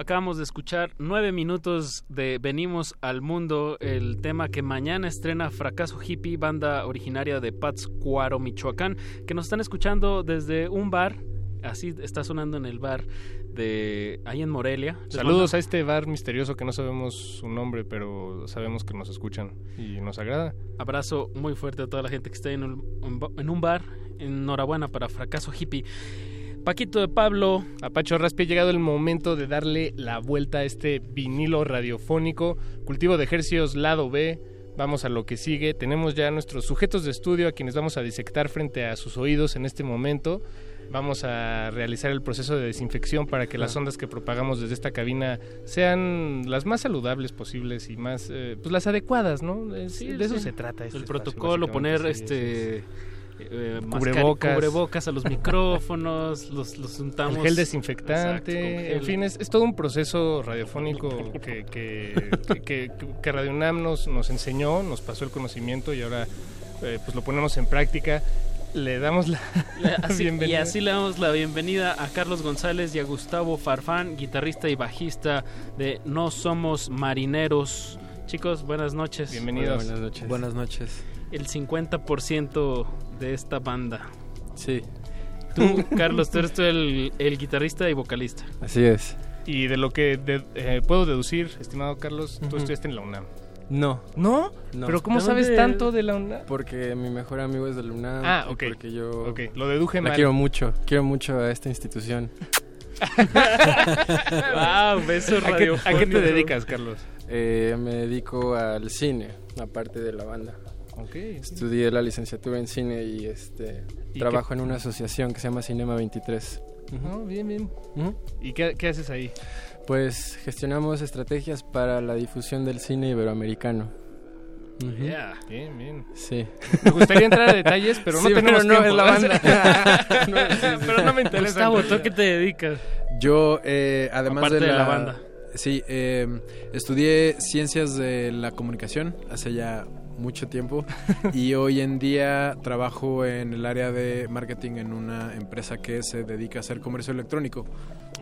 Acabamos de escuchar nueve minutos de Venimos al Mundo, el tema que mañana estrena Fracaso Hippie, banda originaria de Pátzcuaro, Michoacán, que nos están escuchando desde un bar, así está sonando en el bar de ahí en Morelia. Saludos a este bar misterioso que no sabemos su nombre, pero sabemos que nos escuchan y nos agrada. Abrazo muy fuerte a toda la gente que está en un, en un bar. Enhorabuena para Fracaso Hippie. Paquito de Pablo. A Pacho Raspi ha llegado el momento de darle la vuelta a este vinilo radiofónico, cultivo de ejercios lado B. Vamos a lo que sigue. Tenemos ya nuestros sujetos de estudio a quienes vamos a disectar frente a sus oídos en este momento. Vamos a realizar el proceso de desinfección para que las ondas que propagamos desde esta cabina sean las más saludables posibles y más, eh, pues las adecuadas, ¿no? Es- Sí, de eso sí. se trata. este el espacio, protocolo, poner sí, este eh, Cubrebocas. cubrebocas a los [LAUGHS] micrófonos, los, los untamos. El gel desinfectante, Exacto, con gel. en fin, es, es todo un proceso radiofónico que, que, que, que- que Radio UNAM nos, nos enseñó, nos pasó el conocimiento y ahora eh, pues lo ponemos en práctica. Le damos la Así- y bienvenida. así le damos la bienvenida a Carlos González y a Gustavo Farfán, guitarrista y bajista de No Somos Marineros. Chicos, buenas noches. Bienvenidos. Hola, buenas noches. Buenas noches. El 50% de esta banda. Sí. Tú, Carlos, tú eres tú el, el guitarrista y vocalista. Así es. Y de lo que de- eh, puedo deducir, estimado Carlos, tú estudiaste en la UNAM. No. ¿No? No. ¿Pero cómo ¿De sabes tanto de la UNAM? Porque mi mejor amigo es de la UNAM. Ah, ok. Porque yo Ok, lo deduje la mal. quiero mucho. Quiero mucho a esta institución. [LAUGHS] Wow, beso ¿A qué. ¿A qué te dedicas, Carlos? Eh, me dedico al cine, aparte de la banda. Ok. Estudié la licenciatura en cine y este ¿Y trabajo qué- en una asociación que se llama Cinema 23. No, bien, bien. Ujú. ¿Y qué, qué haces ahí? Pues gestionamos estrategias para la difusión del cine iberoamericano. Yeah. Bien, bien. Sí. Me gustaría entrar a detalles, pero [LAUGHS] no Sí, tenemos no tiempo. es la banda. [LAUGHS] [LAUGHS] No, sí, sí, pero no me interesa. Gustavo, ¿tú a qué te dedicas? Yo, eh, además Aparte de de la, la banda. Sí, eh, estudié ciencias de la comunicación hace ya mucho tiempo y hoy en día trabajo en el área de marketing en una empresa que se dedica a hacer comercio electrónico,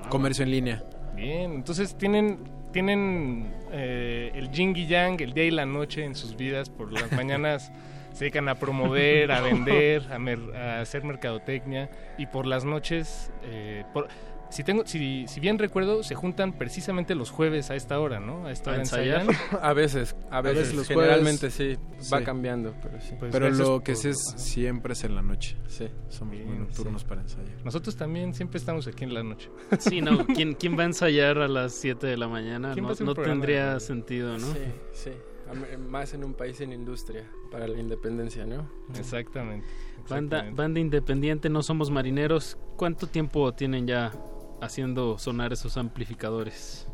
comercio en línea. Bien, entonces tienen tienen eh, el yin y yang, el día y la noche en sus vidas. Por las [LAUGHS] mañanas se dedican a promover, a vender, a, mer- a hacer mercadotecnia y por las noches, eh, por- si tengo, si, si bien recuerdo, se juntan precisamente los jueves a esta hora, ¿no? A esta ¿A hora ensayar? ensayan. [LAUGHS] A veces, a veces, veces los generalmente jueves, sí, va sí. cambiando, pero sí. Pues Pero lo que por- sí es siempre es en la noche. Sí. Somos Bien, muy nocturnos sí. para ensayar. Nosotros también siempre estamos aquí en la noche. Sí, no, [LAUGHS] ¿quién, quién va a ensayar a las 7 de la mañana? ¿Quién va No, a de tendría sentido, ¿no? Sí, sí. Más en un país sin industria para la independencia, ¿no? Exactamente. Banda, exactamente. banda independiente, no somos marineros. ¿Cuánto tiempo tienen ya haciendo sonar esos amplificadores?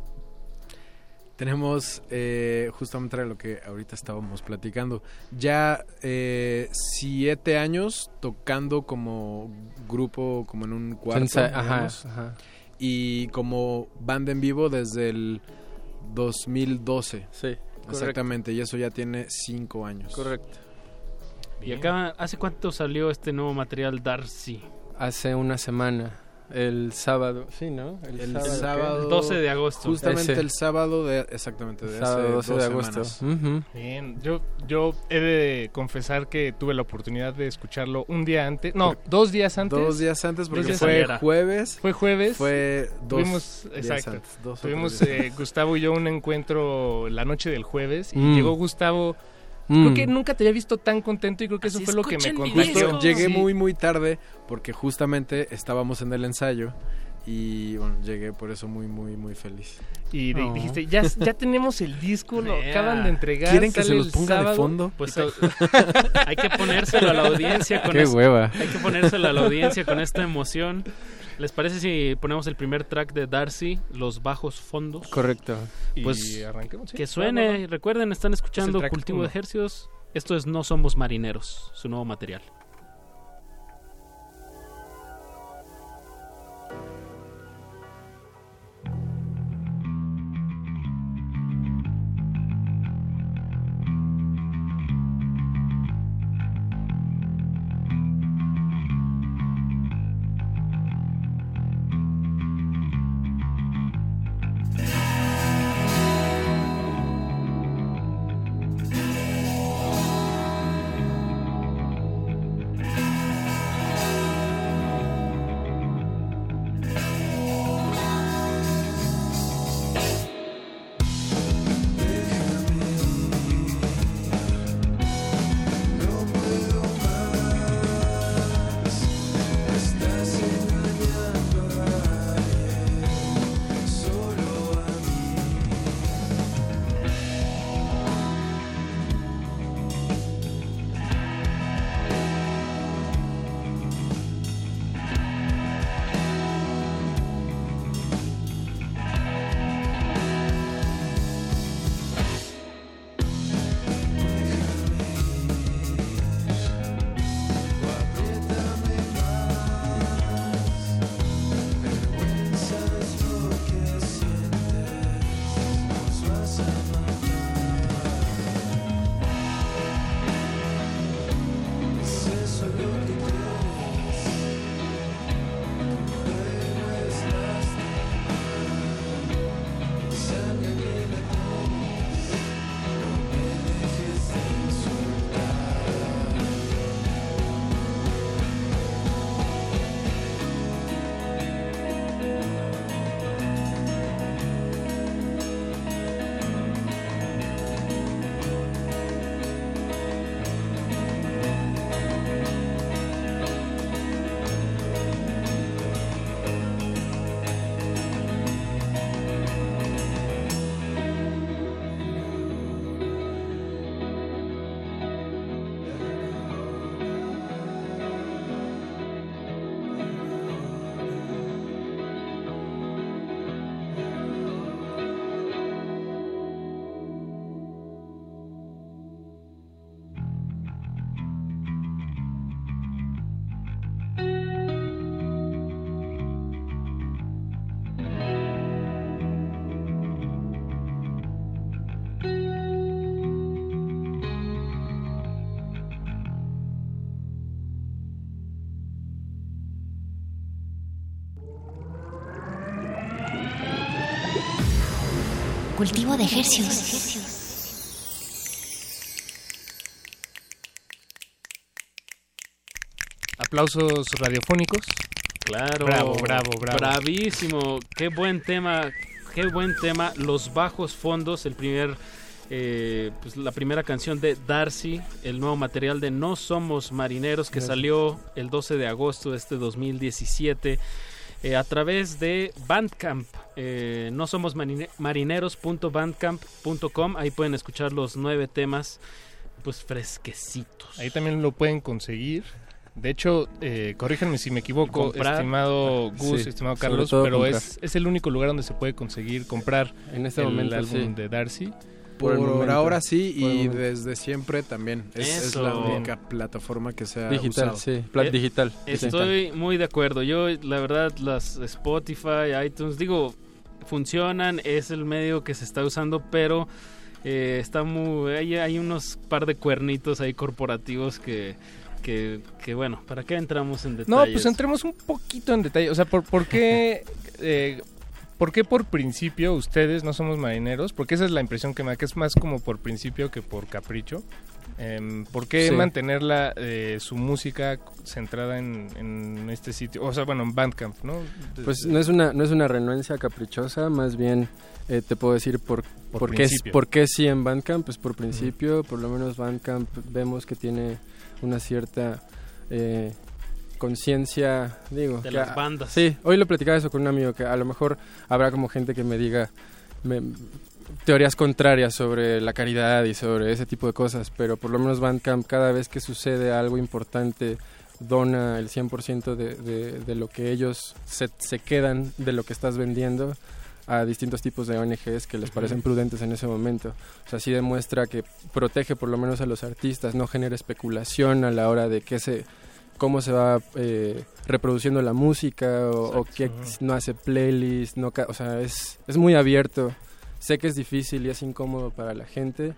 Tenemos eh, justamente lo que ahorita estábamos platicando. Ya eh, siete años tocando como grupo, como en un cuarto. Sensa- ajá, digamos, ajá. Y como banda en vivo desde el 2012. Sí, Exactamente, y eso ya tiene cinco años. correcto. Y acá, ¿hace cuánto salió este nuevo material Darcy? Hace una semana, el sábado, sí, ¿no? El ¿qué? sábado, 12 de agosto. Justamente Ese. el sábado de exactamente de sábado hace 12 de agosto. Bien, yo, yo he de confesar que tuve la oportunidad de escucharlo un día antes, no, dos días antes. Dos días antes porque días fue antes. jueves. Fue jueves. Fue dos Tuvimos, días exacto. antes, dos Tuvimos eh, Gustavo y yo un encuentro la noche del jueves y Mm. llegó Gustavo. Mm. Creo que nunca te había visto tan contento y creo que eso Así, fue lo que me. Justo llegué Sí. muy muy tarde porque justamente estábamos en el ensayo y bueno, llegué por eso muy muy muy feliz. Y de- Oh. dijiste, ya, ya tenemos el disco, lo acaban de entregar. ¿Quieren que se los ponga de sábado". fondo? Pues [LAUGHS] hay, que ponérselo a la audiencia con Qué hueva. Hay que ponérselo a la audiencia con esta emoción. ¿Les parece si ponemos el primer track de Darcy, Los Bajos Fondos? Correcto. Y Pues, arranquemos. sí. Que suene, recuerden, están escuchando Cultivo uno. de Ejercios. Esto es No Somos Marineros, su nuevo material. Cultivo de ejercicios. Aplausos radiofónicos. Claro. Bravo, bravo, bravo. Bravísimo. Qué buen tema. Qué buen tema. Los bajos fondos, el primer. eh, pues la primera canción de Darcy, el nuevo material de No Somos Marineros que Gracias. salió el 12 de agosto de este 2017 eh, a través de Bandcamp. Eh, no somos marine- marineros.bandcamp.com. Ahí pueden escuchar los nueve temas, pues fresquecitos. Ahí también lo pueden conseguir. De hecho, eh, corríjanme si me equivoco, Comprar. estimado Gus, Sí, estimado Carlos, pero es, es el único lugar donde se puede conseguir comprar En este el momento, álbum sí. de Darcy. Por, ahora sí Por y momento. desde siempre también. Es, la única plataforma que se ha Digital, usado. sí. Plat Eh, digital. Estoy muy de acuerdo. Yo, la verdad, las Spotify, iTunes, digo, funcionan, es el medio que se está usando, pero eh, está muy. Hay, hay unos par de cuernitos ahí corporativos que. Que, que bueno, ¿para qué entramos en detalles? No, pues entremos un poquito en detalle. O sea, ¿por, por qué... [LAUGHS] eh, ¿Por qué por principio ustedes no somos marineros? Porque esa es la impresión que me da, que es más como por principio que por capricho. Em, ¿Por qué Sí. mantenerla, eh, su música centrada en, en este sitio? O sea, bueno, en Bandcamp, ¿no? Pues no es una no es una renuencia caprichosa, más bien eh, te puedo decir por, Por por, qué, por qué sí en Bandcamp, pues por principio, por lo menos Bandcamp vemos que tiene una cierta eh, conciencia, digo, De que las a- bandas. Sí, hoy lo platicaba eso con un amigo que a lo mejor habrá como gente que me diga me- teorías contrarias sobre la caridad y sobre ese tipo de cosas, pero por lo menos Bandcamp cada vez que sucede algo importante dona el 100% de, de, de lo que ellos se, se quedan de lo que estás vendiendo a distintos tipos de ONGs que les parecen prudentes en ese momento. O sea, sí demuestra que protege por lo menos a los artistas, no genera especulación a la hora de qué se cómo se va eh, reproduciendo la música o, o qué no hace playlist, no o sea, es, es muy abierto. Sé que es difícil y es incómodo para la gente,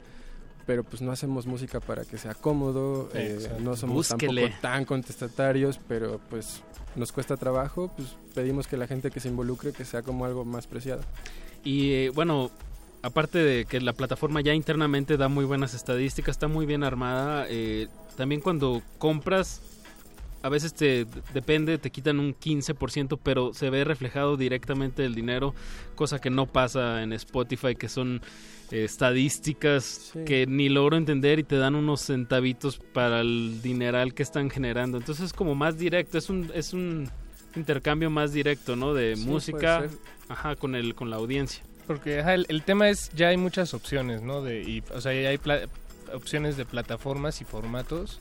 pero pues no hacemos música para que sea cómodo, eh, no somos Búsquele. tampoco tan contestatarios, pero pues nos cuesta trabajo, pues pedimos que la gente que se involucre que sea como algo más preciado. Y eh, bueno, aparte de que la plataforma ya internamente da muy buenas estadísticas, está muy bien armada, eh, también cuando compras, a veces te depende, te quitan un 15%, pero se ve reflejado directamente el dinero, cosa que no pasa en Spotify, que son eh, estadísticas Sí. que ni logro entender y te dan unos centavitos para el dineral que están generando. Entonces es como más directo, es un, es un intercambio más directo, ¿no? De Sí, música, ajá, con el, con la audiencia. Porque ajá, el, el tema es, ya hay muchas opciones, ¿no? De, y, o sea, ya hay opciones de plataformas y formatos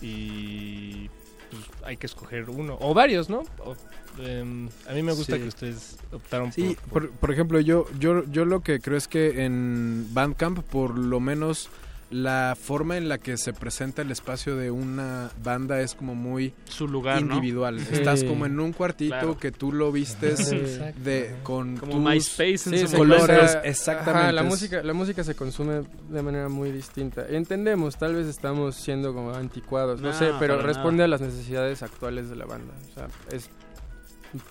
y pues, hay que escoger uno o varios, ¿no? O, em, a mí me gusta Sí. que ustedes optaron Sí, por, por, por ejemplo, yo, yo, yo lo que creo es que en Bandcamp, por lo menos la forma en la que se presenta el espacio de una banda es como muy Su lugar, ¿no? individual. Sí. Estás como en un cuartito Claro. que tú lo vistes Sí. de con Como tus MySpace en Sí, su se colores, exactamente. ajá, la es- música, la música se consume de manera muy distinta. Entendemos, tal vez estamos siendo como anticuados, no, No, sé, pero responde nada. a las necesidades actuales de la banda. O sea, es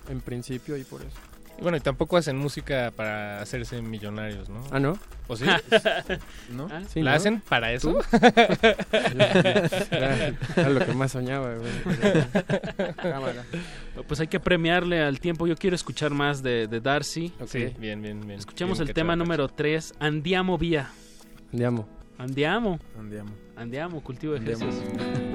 en principio y por eso. Y bueno, y tampoco hacen música para hacerse millonarios, ¿no? Ah, ¿no? ¿O sí? [LAUGHS] ¿No? Ah, Sí, ¿La ¿no? hacen para eso? Era, era lo que más soñaba, güey. [LAUGHS] Cámara. Pues hay que premiarle al tiempo. Yo quiero escuchar más de, de Darcy. Ok. Sí, bien, bien, bien. Escuchemos Bien el tema número 3, Andiamo Vía. Andiamo. Andiamo, Andiamo. Andiamo, cultivo de Andiamo. ejercicios.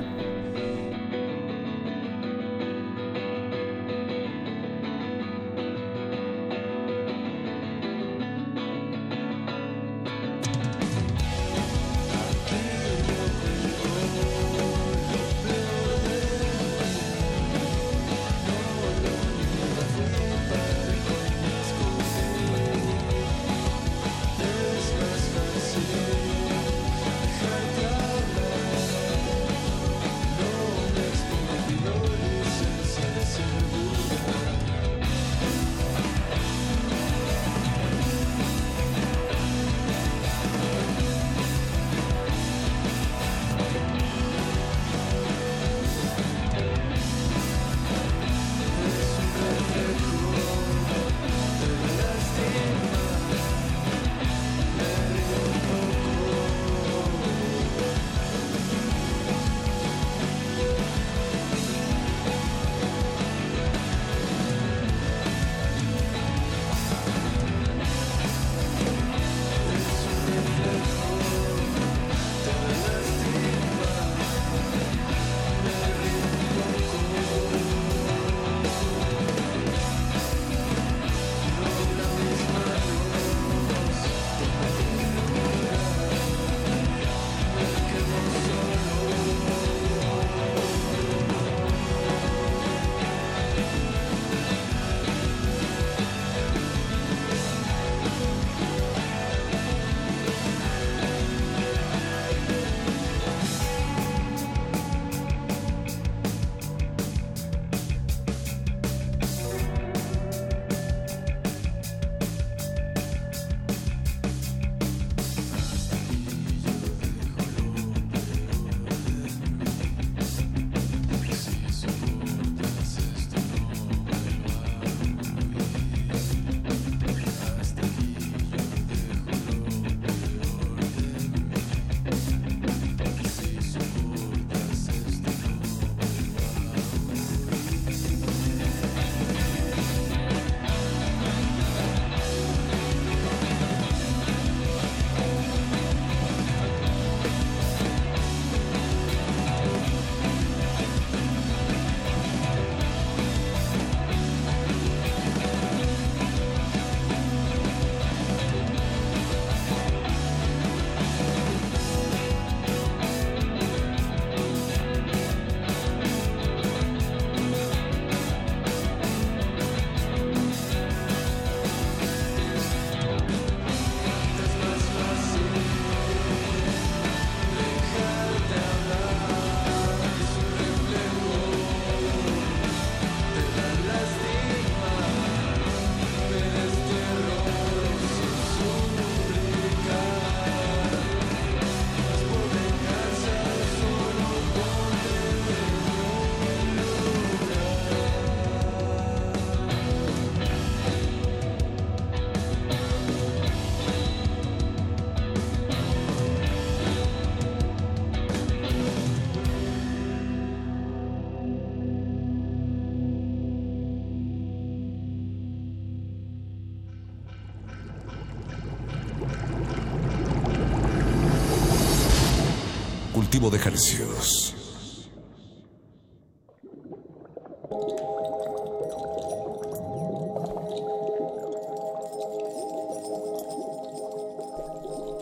Cultivo de ejercicios.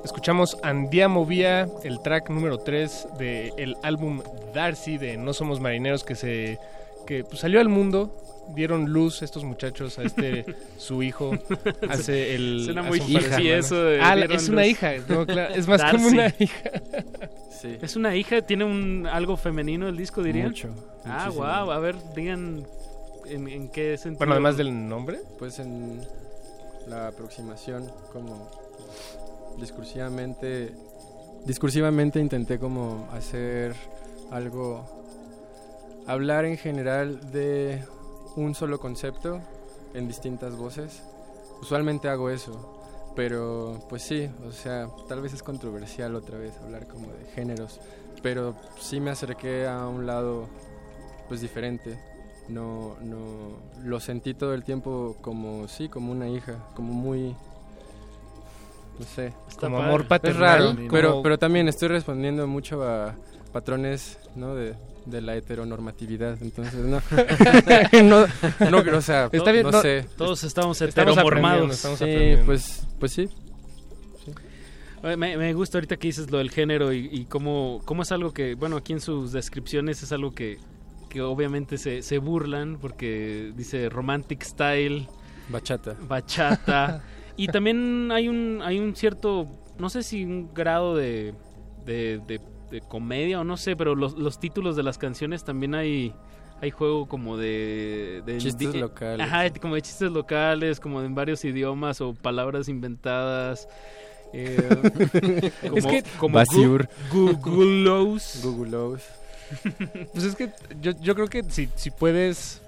Escuchamos Andiamo Vía, el track número 3 del álbum Darcy de No Somos Marineros que se que pues, salió al mundo. Dieron luz estos muchachos a este [LAUGHS] su hijo hace el Suena muy semanas. eso de Ah, es una luz. hija, no, claro, es más Darcy. como una hija. Es una hija, tiene un algo femenino el disco, dirían. Mucho, Ah, muchísimo. wow, a ver, digan en, en qué sentido. Bueno, además del nombre. Pues en la aproximación, como discursivamente, discursivamente intenté como hacer algo, hablar en general de un solo concepto en distintas voces. Usualmente hago eso, pero pues sí, o sea, tal vez es controversial otra vez hablar como de géneros, pero sí me acerqué a un lado pues diferente. No, no, lo sentí todo el tiempo como, sí, como una hija, como muy, no sé. Como amor Es paternal, raro, pero, pero también estoy respondiendo mucho a patrones, ¿no? De, de la heteronormatividad, entonces no, [LAUGHS] no, no, o sea, Está bien, no, no, sé. todos estamos heteromormados. estamos Sí, pues, pues sí. Me, me gusta ahorita que dices lo del género y, y cómo, cómo es algo que, bueno, aquí en sus descripciones es algo que, que obviamente se, se burlan porque dice romantic style, Bachata. bachata [LAUGHS] y también hay un hay un cierto, no sé si un grado de, de, de- de comedia o no sé, pero los, los títulos de las canciones también hay hay juego como de, de Chistes de- locales. Ajá, como de chistes locales, como en varios idiomas o palabras inventadas. Eh, [LAUGHS] como, Es que- como Basur. Gu-. [LAUGHS] Pues es que yo, yo creo que si, si puedes...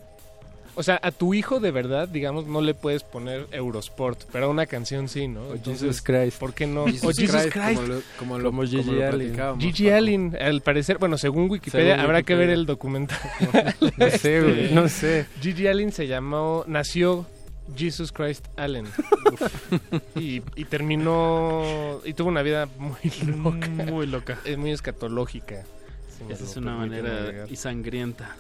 O sea, a tu hijo de verdad, digamos, no le puedes poner Eurosport, pero a una canción sí, ¿no? O Entonces, Jesus Christ. ¿Por qué no? Jesus o Jesus Christ, Christ. como lo- como lo- Como Gigi lo Allen. Gigi. Allen, al parecer, bueno, según Wikipedia, Según habrá que ver el documental. [LAUGHS] No sé, güey, Este, no sé. Gigi Allen se llamó, nació Jesus Christ Allen. y, y terminó, y tuvo una vida muy loca. Muy loca. Es muy escatológica. si Esa es una manera y sangrienta.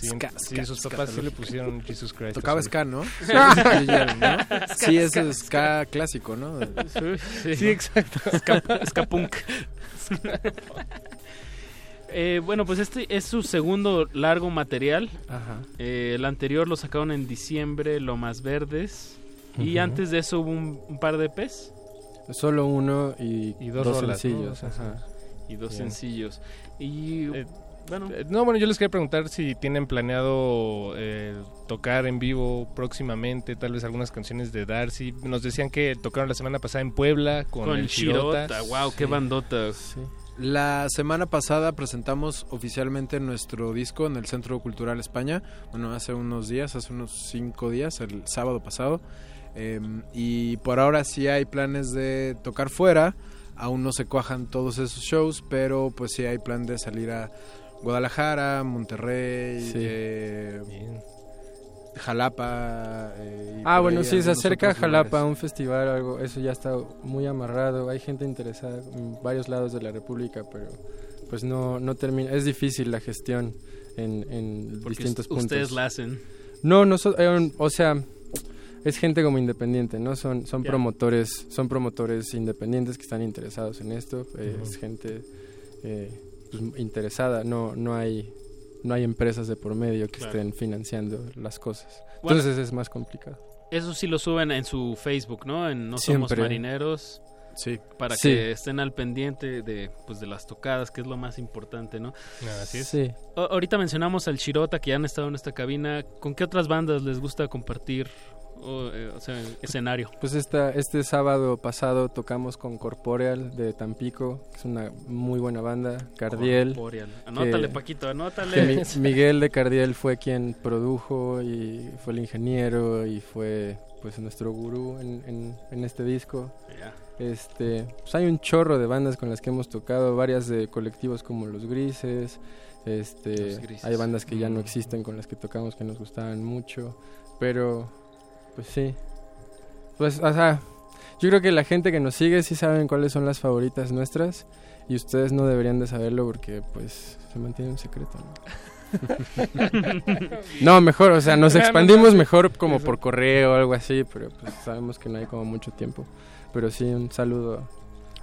Sí, Ska, sí, ska, sus papás sí le pusieron Jesus Christ. Tocaba ska, ¿no? [LAUGHS] Sí. Sí, es ska clásico, ¿no? Sí, Sí, exacto. Ska, punk. [LAUGHS] Eh, bueno, pues este es su segundo largo material. Ajá. Eh, el anterior lo sacaron en diciembre, Lo Más Verdes. Y antes de eso hubo un, un par de EPs Solo uno y, Y dos dos, sencillos. Ajá. y dos Bien. sencillos. Y Eh, bueno, Eh, No, bueno, yo les quería preguntar si tienen planeado eh, tocar en vivo próximamente, tal vez algunas canciones de Darcy. Nos decían que tocaron la semana pasada en Puebla con, con el Shirota. Shirota. Wow, qué bandota. Sí. La semana pasada presentamos oficialmente nuestro disco en el Centro Cultural España. Bueno, hace unos días, hace unos cinco días, el sábado pasado. Eh, y por ahora sí hay planes de tocar fuera. Aún no se cuajan todos esos shows, pero pues sí hay plan de salir a Guadalajara, Monterrey, Sí. eh. Jalapa. eh, Ah, bueno, sí, se acerca a Jalapa, lugares. un festival, algo, eso ya está muy amarrado. Hay gente interesada en varios lados de la República, pero pues no, no termina. Es difícil la gestión en, en Porque distintos puntos. ustedes la hacen. No, no, so- eh, o sea, es gente como independiente, ¿no? Son, son promotores, son promotores independientes que están interesados en esto. eh. Es gente eh, pues, interesada. No, no hay, no hay empresas de por medio que Claro. estén financiando las cosas. Bueno, Entonces es más complicado. Eso sí lo suben en su Facebook, ¿no? En No Somos. Marineros. Sí. Para Sí. que estén al pendiente de, pues, de las tocadas, que es lo más importante, ¿no? Así es. Sí. Ahorita mencionamos al Shirota, que ya han estado en esta cabina. ¿Con qué otras bandas les gusta compartir o, eh, o sea, escenario? Pues esta, este sábado pasado tocamos con Corporeal de Tampico, que es una muy buena banda, Cardiel. Corporeal. Anótale, que- Paquito, anótale. Mi- Miguel de Cardiel fue quien produjo y fue el ingeniero y fue pues nuestro gurú en, en- en este disco. Ya. Este, pues hay un chorro de bandas con las que hemos tocado, varias de colectivos como Los Grises, este, Los Grises. hay bandas que ya no Mm. existen con las que tocamos que nos gustaban mucho, pero pues sí. Pues, o sea, Yo creo que la gente que nos sigue sí saben cuáles son las favoritas nuestras y ustedes no deberían de saberlo porque pues se mantiene un secreto. ¿no? [LAUGHS] no, mejor, o sea, nos expandimos mejor como por correo o algo así, pero pues sabemos que no hay como mucho tiempo. Pero sí, un saludo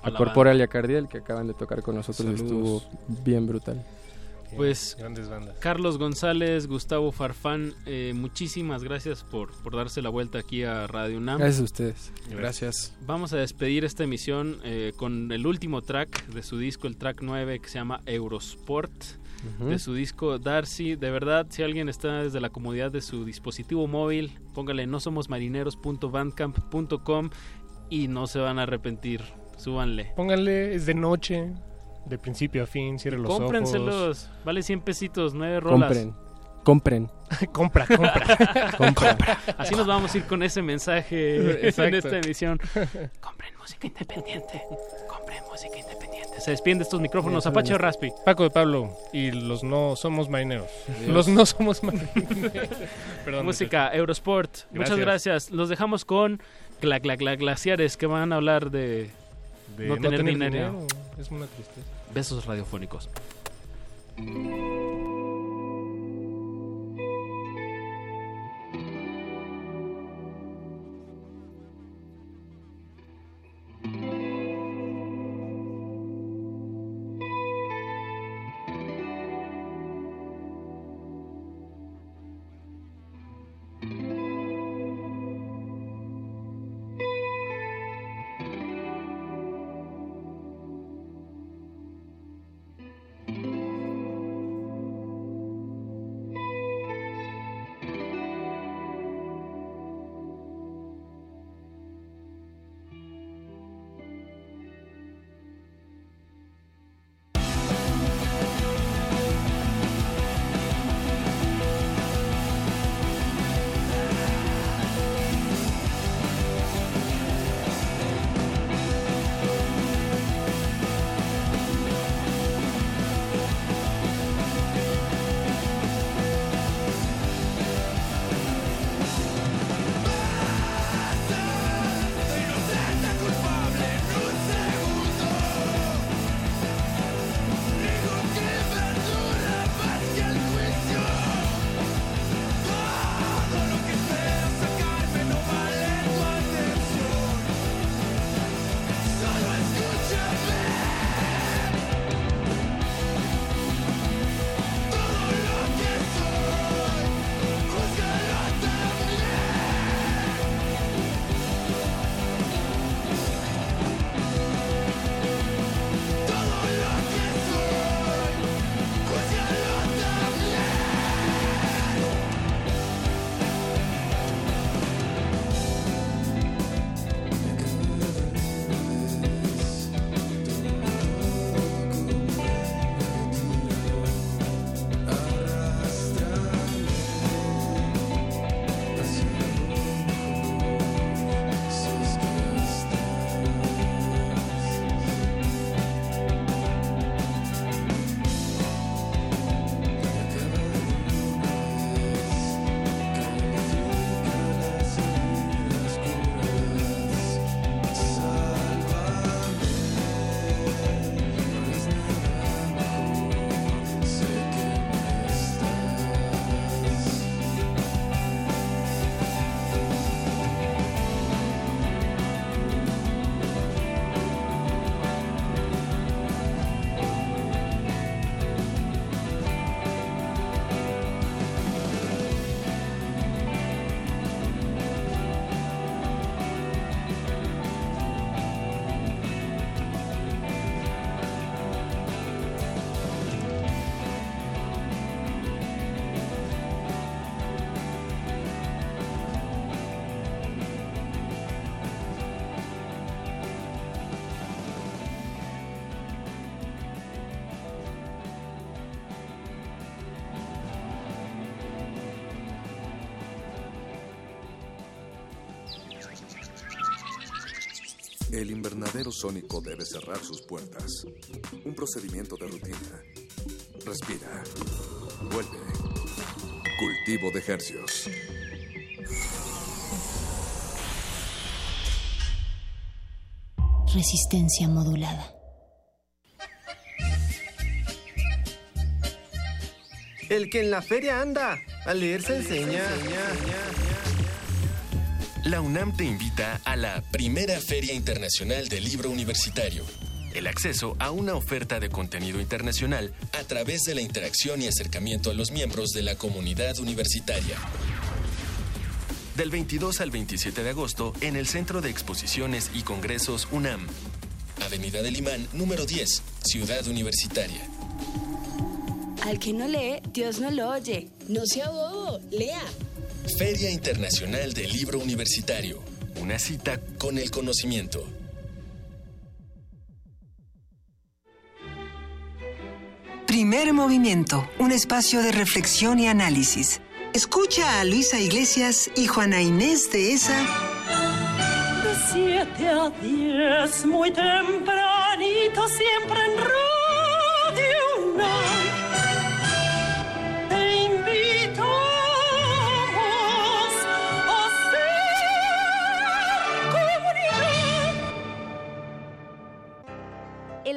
a la Corporal y a Cardiel que acaban de tocar con nosotros, Saludos. estuvo bien brutal. Pues Grandes bandas. Carlos González, Gustavo Farfán, eh, muchísimas gracias por, por darse la vuelta aquí a Radio UNAM. Gracias a ustedes. Gracias. Vamos a despedir esta emisión eh, con el último track de su disco, el track 9, que se llama Eurosport. De su disco Darcy, de verdad, si alguien está desde la comodidad de su dispositivo móvil, póngale no somos marineros.bandcamp.com y no se van a arrepentir. Súbanle. Pónganle, es de noche, de principio a fin, cierre los ojos. Cómprenselos. Vale 100 pesitos, 9 rolas. Compren. Compren. [LAUGHS] compra, [LAUGHS] compra. Compra. Así nos vamos a ir con ese mensaje en esta emisión. Compren música independiente. Compren música independiente. Se despiden de estos micrófonos. Apache o Raspi. Paco de Pablo y los no somos marineros. Los no somos marineros. [LAUGHS] Perdón, música Eurosport. Muchas gracias. Los dejamos con gla, gla, gla- glaciares que van a hablar de, De no, tener, dinero. dinero. Es una tristeza. Besos radiofónicos. El invernadero sónico debe cerrar sus puertas. Un procedimiento de rutina. Respira. Vuelve. Cultivo de hercios. Resistencia modulada. El que en la feria anda, a leer se enseña. La UNAM te invita a la primera Feria Internacional del Libro Universitario. El acceso a una oferta de contenido internacional a través de la interacción y acercamiento a los miembros de la comunidad universitaria. Del 22 al 27 de agosto en el Centro de Exposiciones y Congresos UNAM. Avenida del Imán, número 10, Ciudad Universitaria. Al que no lee, Dios no lo oye. No sea bobo, lea. Feria Internacional del Libro Universitario. Una cita con el conocimiento. Primer movimiento, un espacio de reflexión y análisis. Escucha a Luisa Iglesias y Juana Inés de esa. De 7 a 10, muy tempranito, siempre en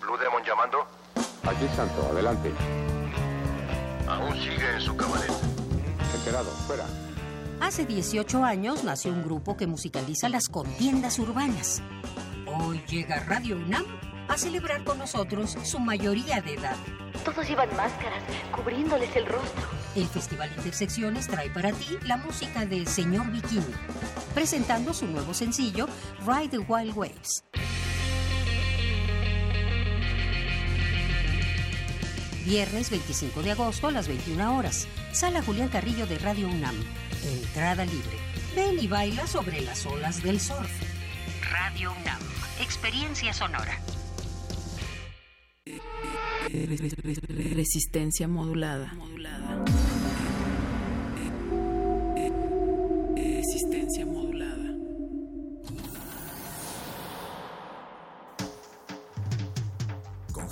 Blue Demon llamando. Aquí Santo, adelante. Aún sigue en su cabaret. Enterado, fuera. Hace 18 años nació un grupo que musicaliza las contiendas urbanas. Hoy llega Radio UNAM a celebrar con nosotros su mayoría de edad. Todos llevan máscaras, cubriéndoles el rostro. El Festival Intersecciones trae para ti la música de Señor Bikini, presentando su nuevo sencillo Ride the Wild Waves. Viernes 25 de agosto a las 21 horas. Sala Julián Carrillo de Radio UNAM. Entrada libre. Ven y baila sobre las olas del surf. Radio UNAM. Experiencia sonora. Resistencia modulada. Resistencia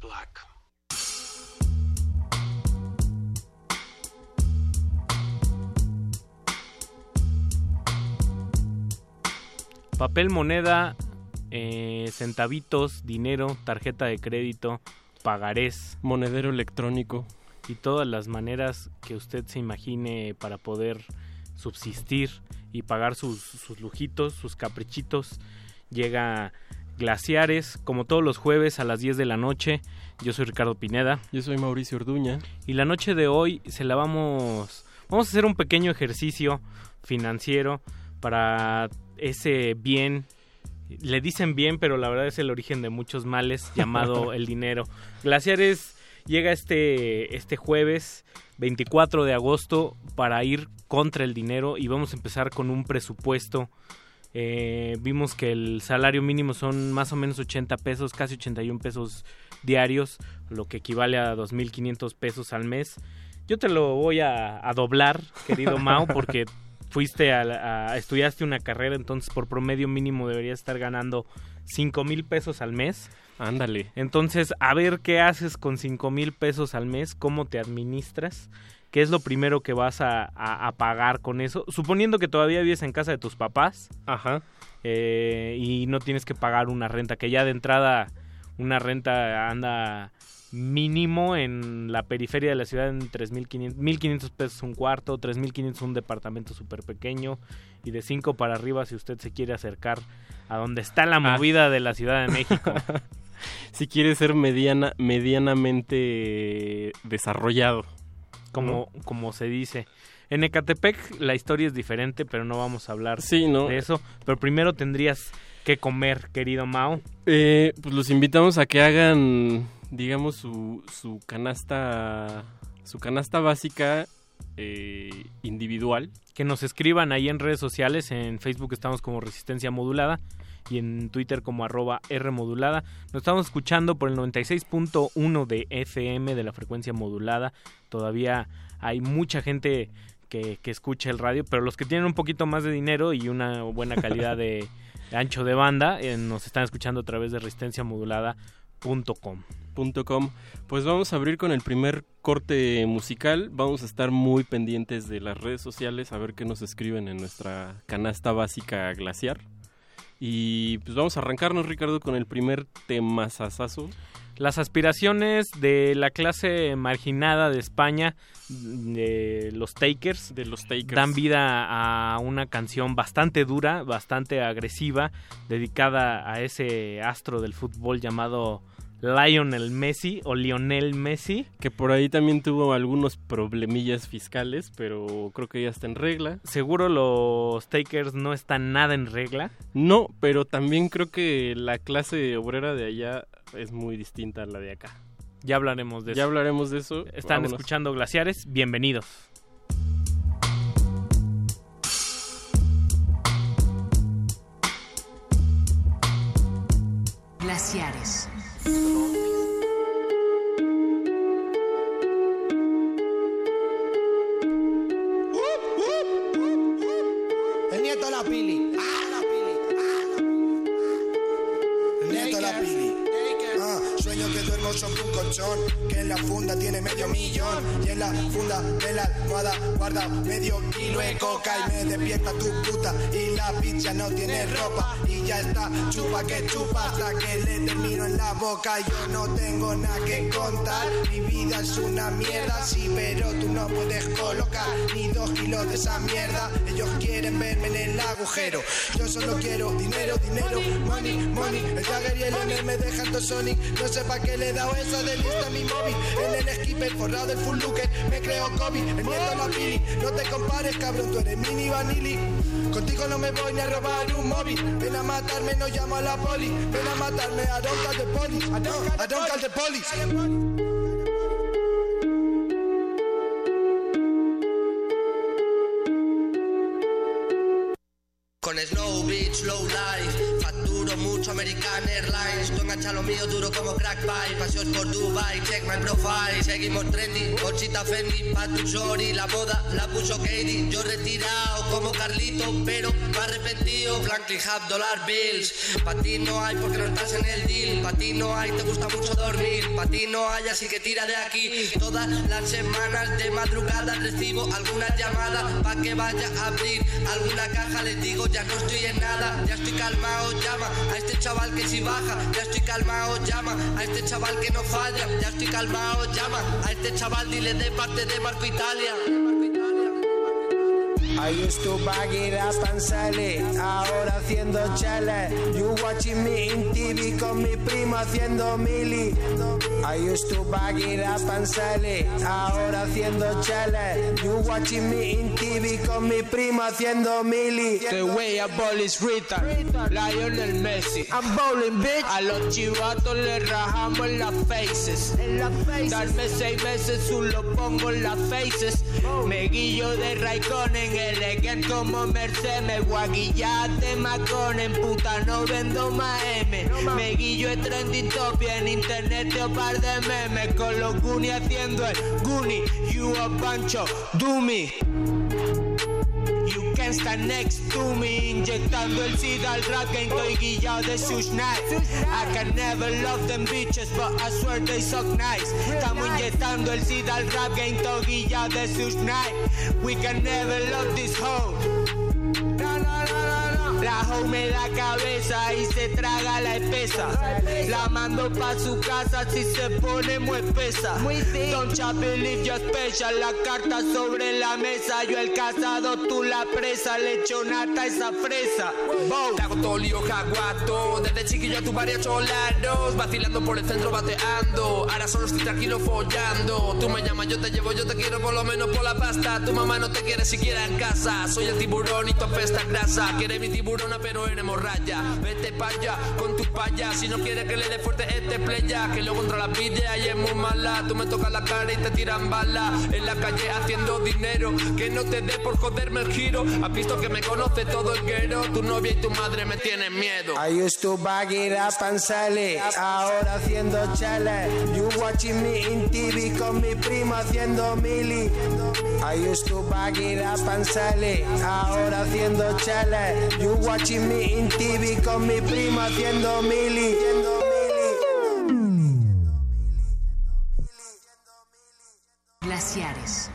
black. Papel, moneda, eh, centavitos, dinero, tarjeta de crédito, pagarés. Monedero electrónico. Y todas las maneras que usted se imagine para poder subsistir y pagar sus, sus lujitos, sus caprichitos. Llega Glaciares, como todos los jueves a las 10 de la noche. Yo soy Ricardo Pineda. Yo soy Mauricio Orduña. Y la noche de hoy se la vamos... Vamos a hacer un pequeño ejercicio financiero para ese bien le dicen bien, pero la verdad es el origen de muchos males llamado [LAUGHS] el dinero. Glaciares llega este, este jueves 24 de agosto para ir contra el dinero y vamos a empezar con un presupuesto. Eh, vimos que el salario mínimo son más o menos 80 pesos, casi 81 pesos diarios, lo que equivale a 2.500 pesos al mes. Yo te lo voy a, a doblar, querido [LAUGHS] Mao, porque fuiste a, a- estudiaste una carrera, entonces por promedio mínimo deberías estar ganando 5 mil pesos al mes. Ándale. Entonces, a ver qué haces con 5 mil pesos al mes, cómo te administras, qué es lo primero que vas a, a- a pagar con eso, suponiendo que todavía vives en casa de tus papás. Ajá. eh, y no tienes que pagar una renta, que ya de entrada una renta anda mínimo en la periferia de la ciudad en 3.500 1.500 pesos un cuarto, 3.500 un departamento súper pequeño y de 5 para arriba si usted se quiere acercar a donde está la movida de la Ciudad de México. [LAUGHS] si quiere ser mediana, medianamente desarrollado. como, como se dice. En Ecatepec la historia es diferente, pero no vamos a hablar Sí, ¿no? de eso. Pero primero tendrías que comer, querido Mao. Eh, pues los invitamos a que hagan, digamos, su, su canasta, su canasta básica eh, individual. Que nos escriban ahí en redes sociales. En Facebook estamos como Resistencia Modulada y en Twitter como arroba R modulada. Nos estamos escuchando por el 96.1 de FM de la frecuencia modulada. Todavía hay mucha gente que, que escucha el radio, pero los que tienen un poquito más de dinero y una buena calidad de, de [LAUGHS] ancho de banda eh, nos están escuchando a través de resistenciamodulada.com. com. Pues vamos a abrir con el primer corte musical. Vamos a estar muy pendientes de las redes sociales a ver qué nos escriben en nuestra canasta básica glaciar. Y pues vamos a arrancarnos, Ricardo, con el primer temazazazo. Las aspiraciones de la clase marginada de España, de los Takers, de los Takers. dan vida a una canción bastante dura, bastante agresiva, dedicada a ese astro del fútbol llamado Lionel Messi o Lionel Messi. Que por ahí también tuvo algunos problemillas fiscales, pero creo que ya está en regla. Seguro los Takers no están nada en regla. No, pero también creo que la clase obrera de allá es muy distinta a la de acá. Ya hablaremos de eso. Ya hablaremos de eso. Están Vámonos. escuchando Glaciares, bienvenidos. Glaciares. El nieto de la pili. Que en la funda tiene medio millón y en la funda de la almohada guarda medio kilo de coca y me despierta tu puta y la pizza no tiene ropa y ya está chupa que chupa hasta que le termino en la boca yo no tengo nada que contar mi vida es una mierda sí pero tú no puedes colocar ni dos kilos de esa mierda ellos quieren verme en el agujero yo solo quiero dinero dinero money money el Jagger y el me dejan todo Sonic no sé pa' qué le he dado esa de a mi móvil. En el skipper forrado del full looker me creo Kobe el nieto la pili. No te compares cabrón tú eres mini vanilli. Contigo no me voy ni a robar un móvil. Ven a matarme, no llamo a la poli. Ven a matarme, I don't call the police. I don't, call the police. Con Snow Beach, Low Life American Airlines. Tú engancha lo mío duro como crack pipe Paseos por Dubai, check my profile. Seguimos trendy, bolsita Fendi Patu Shori, la moda la puso Katie. Yo retirado como Carlito Pero me arrepentido Frankly Hub, Dollar Bills. Pa' ti no hay porque no estás en el deal. Pa' ti no hay, te gusta mucho dormir. Pa' ti no hay, así que tira de aquí. Todas las semanas de madrugada Recibo algunas llamadas Pa' que vaya a abrir alguna caja. Les digo ya no estoy en nada. Ya estoy calmado, llama a este chaval que si baja Ya estoy calmado, llama a este chaval que no falla Ya estoy calmado, llama a este chaval Dile de parte de Marco Italia I used to bag it up and sell it, ahora haciendo chale. You watching me in TV con mi primo haciendo mili. I used to bag it up and sell it, ahora haciendo chale. You watching me in TV con mi primo haciendo mili. The way I ball is Rita, Lionel Messi. I'm bowling, bitch. A los chivatos le rajamos en las faces. Darme seis meses, un lo pongo en las faces. Me guillo de Raikkonen, elegant como Mercedes. Me guaguillate Maconen, puta no vendo más M. Me guillo de trending en internet te par de memes. Con los Goonies haciendo el Goonie. You a bunch of dummy. Stand next to me Inyectando el SIDA al rap game Estoy guillado de sus night I can never love them bitches But I swear they suck nice. Estamos inyectando el SIDA al rap game Estoy guillado de sus night We can never love this hoe No, no, no, no, no La hoe me da cabeza y se traga la espesa. La mando pa' su casa si se pone muy espesa. Don't you believe you're special. La carta sobre la mesa. Yo el casado, tú la presa. Lechonata esa fresa. Bow. Te hago todo lío jaguato Desde chiquillo a tu varios cholaros Vacilando por el centro bateando Ahora solo estoy tranquilo follando Tú me llamas, yo te llevo, yo te quiero por lo menos por la pasta Tu mamá no te quiere siquiera en casa Soy el tiburón y tu apesta grasa Quiere mi pero en hemorragia Vete pa' allá con tu paya Si no quieres que le dé fuerte este playa Que luego contra la pilla y es muy mala Tú me tocas la cara y te tiran bala En la calle haciendo dinero Que no te dé por joderme el giro Has visto que me conoce todo el guero Tu novia y tu madre me tienen miedo I used to bag it up and sell. Ahora haciendo chale. You watching me in TV con mi primo haciendo mili. I used to bag it up and sell. Ahora haciendo chale. You watching me in TV con mi primo haciendo mili. Glaciares.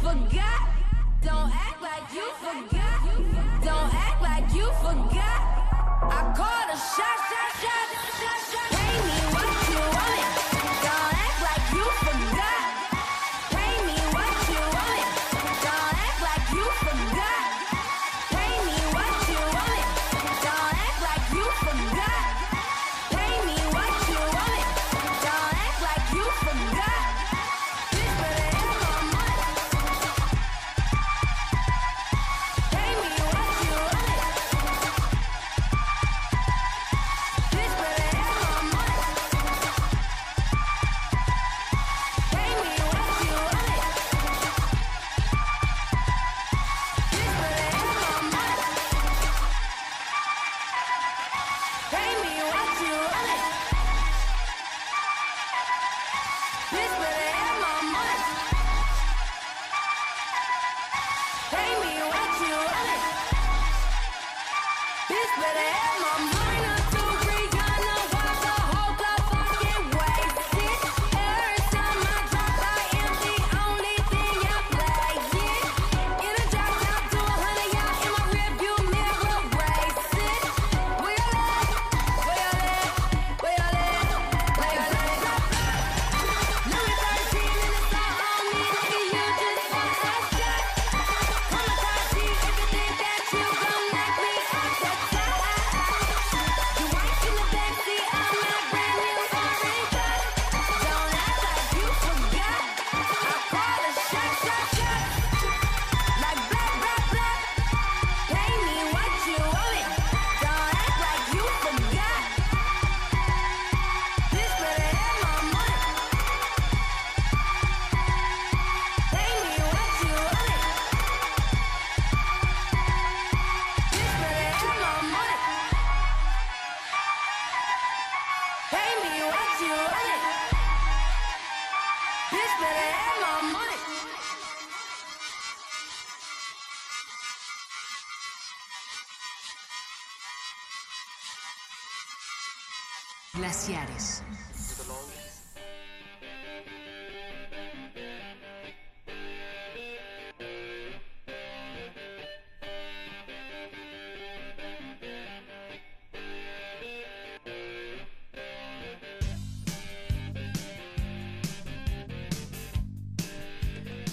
Forgot. Don't act like you forgot. Don't act like you forgot. I called a shot, shot,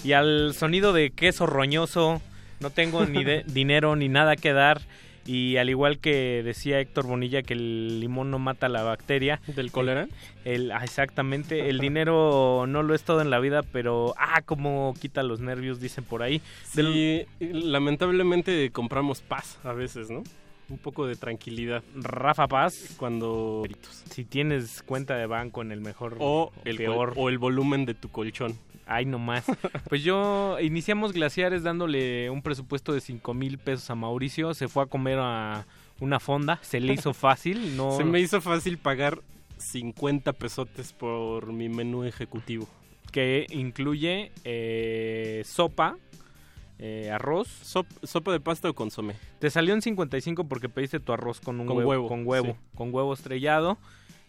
y al sonido de queso roñoso. No tengo ni de- [LAUGHS] dinero ni nada que dar. Y al igual que decía Héctor Bonilla que el limón no mata la bacteria. ¿Del cólera? El, ah, exactamente. El dinero no lo es todo en la vida, pero ah, como quita los nervios, dicen por ahí. Sí, lamentablemente compramos paz a veces, ¿no? Un poco de tranquilidad. Rafa Paz. Cuando... Si tienes cuenta de banco en el mejor O el, peor. o el volumen de tu colchón. Ay, no más. [LAUGHS] Pues yo iniciamos Glaciares dándole un presupuesto de 5 mil pesos a Mauricio. Se fue a comer a una fonda. Se le hizo [LAUGHS] fácil. No... Se me hizo fácil pagar 50 pesotes por mi menú ejecutivo. Que incluye eh, sopa, eh, arroz. ¿Sopa de pasta o consomé? Te salió en 55 porque pediste tu arroz con un Con huevo, huevo, con huevo, sí. con huevo estrellado.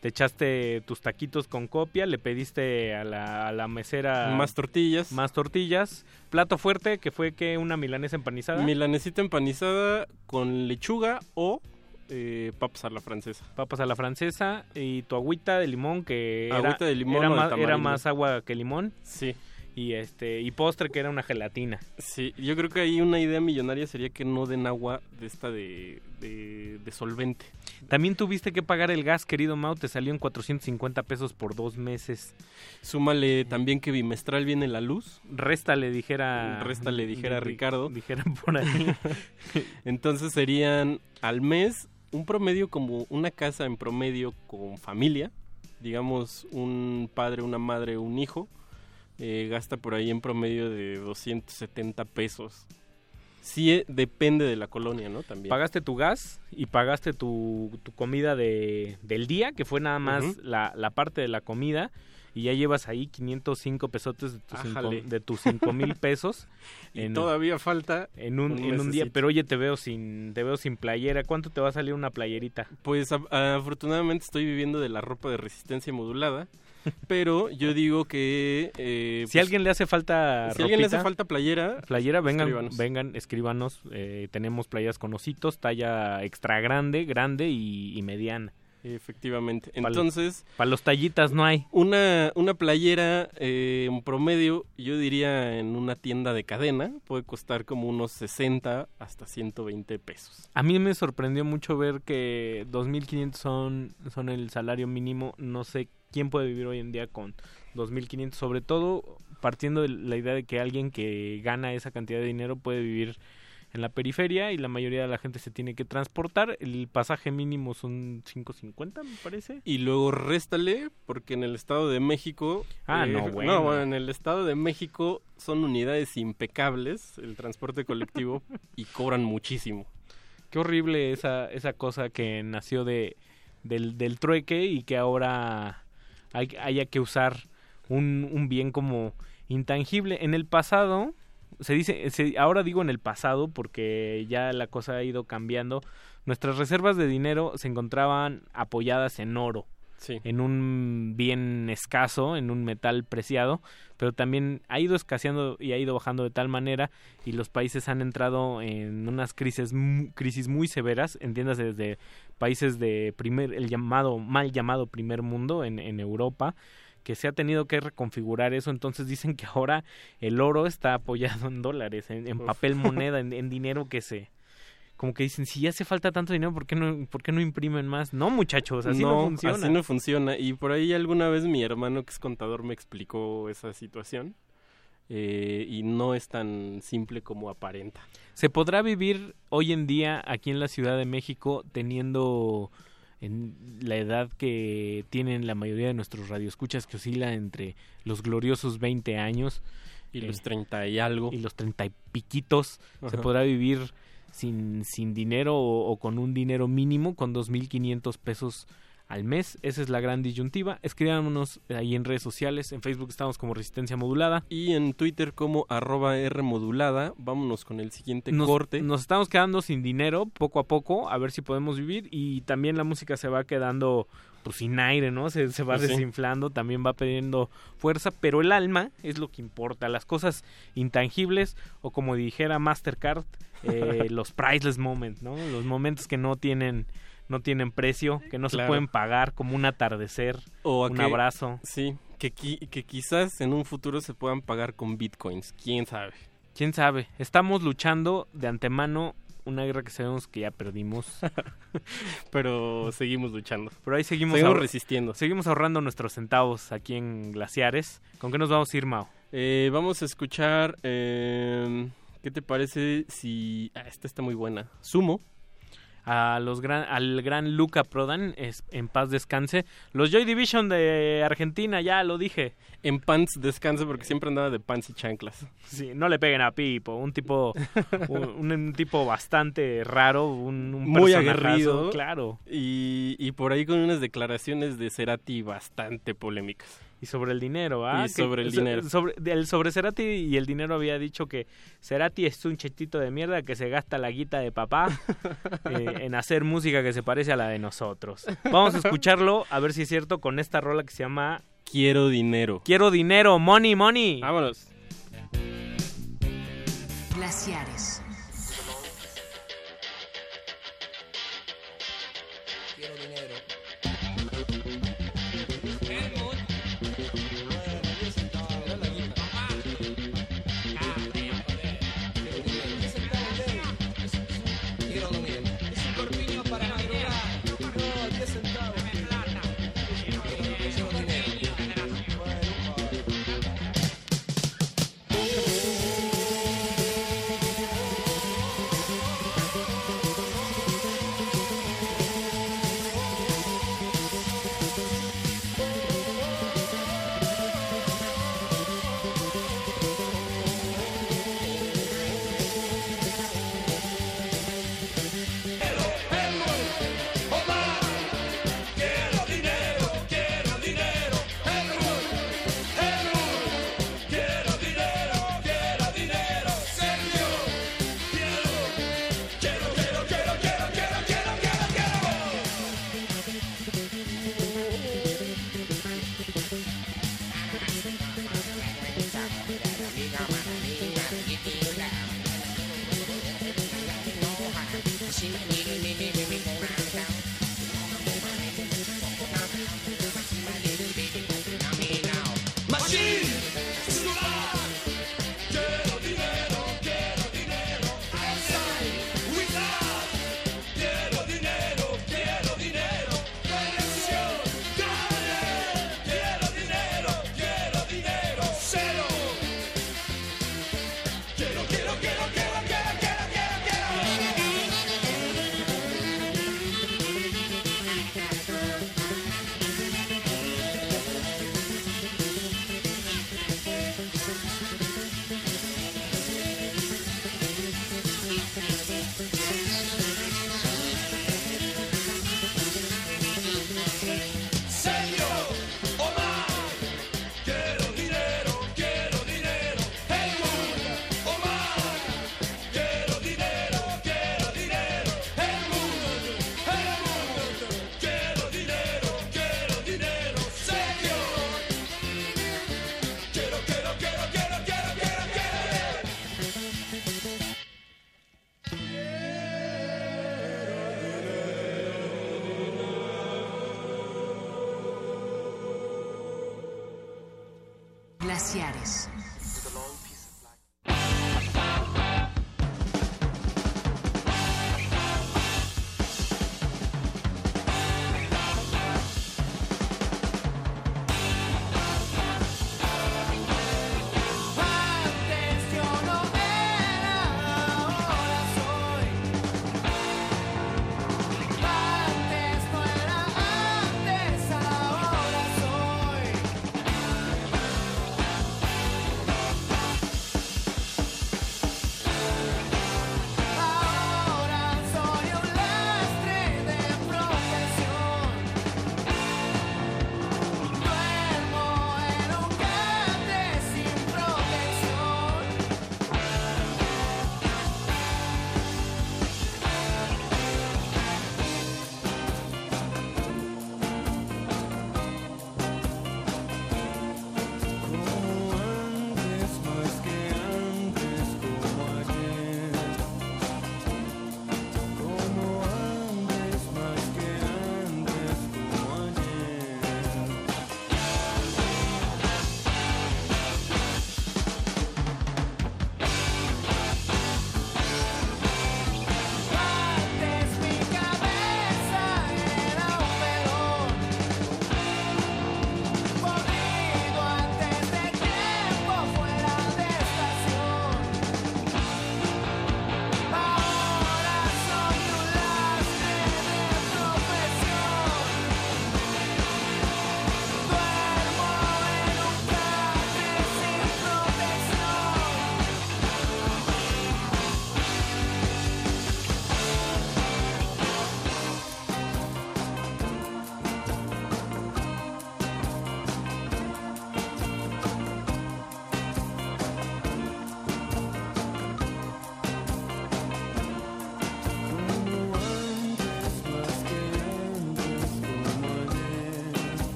Te echaste tus taquitos con copia, le pediste a la, a la mesera Más tortillas. más tortillas, plato fuerte que fue que una milanesa empanizada. Milanesita empanizada con lechuga o eh, papas a la francesa. papas a la francesa y tu agüita de limón que era, Agüita de limón era, o de más, era más agua que limón Sí. Y este y postre que era una gelatina. Sí, yo creo que ahí una idea millonaria sería que no den agua de esta de, de, de solvente. También tuviste que pagar el gas, querido Mau, te salió en 450 pesos por dos meses. Súmale también que bimestral viene la luz. Réstale, dijera. Réstale, dijera di- Ricardo. Dijera por ahí. [LAUGHS] Entonces serían al mes un promedio como una casa en promedio con familia. Digamos un padre, una madre, un hijo. Eh, gasta por ahí en promedio de 270 pesos. Sí, eh, depende de la colonia, ¿no? También. Pagaste tu gas y pagaste tu, tu comida de, del día, que fue nada más la, la parte de la comida. Y ya llevas ahí 505 pesotes de tus, cinco, de tus 5 mil pesos. [LAUGHS] Y todavía falta en un, un en un día. Pero oye, te veo sin te veo sin playera. ¿Cuánto te va a salir una playerita? Pues a- afortunadamente estoy viviendo de la ropa de resistencia modulada, pero yo digo que... eh, Si a alguien le hace falta Si alguien le hace falta playera, Playera, vengan, escríbanos. vengan, escríbanos. eh, tenemos playas con ositos, talla extra grande, grande y, y mediana. Efectivamente. Entonces, Para los tallitas no hay. una, una playera eh, en promedio, yo diría en una tienda de cadena, puede costar como unos 60 hasta 120 pesos. A mí me sorprendió mucho ver que 2.500 son, son el salario mínimo. No sé quién puede vivir hoy en día con 2.500, sobre todo partiendo de la idea de que alguien que gana esa cantidad de dinero puede vivir en la periferia y la mayoría de la gente se tiene que transportar. El pasaje mínimo son 5.50, me parece. Y luego réstale, porque en el Estado de México... Ah, no, bueno. bueno, en el Estado de México son unidades impecables, el transporte colectivo, y cobran muchísimo. Qué horrible esa, esa cosa que nació de, del, del trueque y que ahora hay, haya que usar un, un bien como intangible. En el pasado, se dice, se- ahora digo en el pasado porque ya la cosa ha ido cambiando, nuestras reservas de dinero se encontraban apoyadas en oro. Sí. en un bien escaso, en un metal preciado, pero también ha ido escaseando y ha ido bajando de tal manera y los países han entrado en unas crisis, crisis muy severas, entiendas desde países de primer, el llamado, mal llamado primer mundo en, en Europa, que se ha tenido que reconfigurar eso, entonces dicen que ahora el oro está apoyado en dólares, en, papel moneda, [LAUGHS] en, en dinero que se... Como que dicen, si ya hace falta tanto dinero, ¿por qué no, por qué no imprimen más? No, muchachos, así no, funciona. Así no funciona. Y por ahí alguna vez mi hermano, que es contador, me explicó esa situación. eh, y no es tan simple como aparenta. ¿Se podrá vivir hoy en día aquí en la Ciudad de México teniendo en la edad que tienen la mayoría de nuestros radioescuchas que oscila entre los gloriosos 20 años Y eh, los 30 y algo. y los 30 y piquitos? ¿Se podrá vivir sin, sin dinero o, o con un dinero mínimo, con 2.500 pesos al mes? Esa es la gran disyuntiva. Escríbanos ahí en redes sociales. En Facebook estamos como Resistencia Modulada. Y en Twitter como arroba R modulada. Vámonos con el siguiente nos, corte. nos estamos quedando sin dinero poco a poco, a ver si podemos vivir y también la música se va quedando pues sin aire, ¿no? Se, se va sí. desinflando, también va perdiendo fuerza, pero el alma es lo que importa, las cosas intangibles o como dijera Mastercard, eh, [LAUGHS] los priceless moments, ¿no? Los momentos que no tienen no tienen precio, que no se pueden pagar como un atardecer, O un abrazo. Sí, Que, qui- que quizás en un futuro se puedan pagar con bitcoins, quién sabe. ¿Quién sabe? Estamos luchando de antemano una guerra que sabemos que ya perdimos. [LAUGHS] Pero seguimos luchando. Pero ahí seguimos, Seguimos resistiendo. Seguimos ahorrando nuestros centavos aquí en Glaciares. ¿Con qué nos vamos a ir, Mao? Eh, vamos a escuchar. eh, ¿Qué te parece si.? Ah, esta está muy buena. Sumo. A los gran, al gran Luca Prodan, es, en paz descanse. Los Joy Division de Argentina, ya lo dije. En pants descanse porque siempre andaba de pants y chanclas. Sí, no le peguen a Pipo, un tipo, [LAUGHS] un, un tipo bastante raro, un, un Muy aguerrido. claro. Y, y por ahí con unas declaraciones de Cerati bastante polémicas. Y sobre el dinero, ¿ah? Y Que- sobre el dinero. Sobre, el sobre Cerati y el dinero había dicho que Cerati es un chetito de mierda que se gasta la guita de papá [LAUGHS] eh, en hacer música que se parece a la de nosotros. Vamos a escucharlo, a ver si es cierto, con esta rola que se llama Quiero dinero. Quiero dinero, money, money. Vámonos. Glaciares.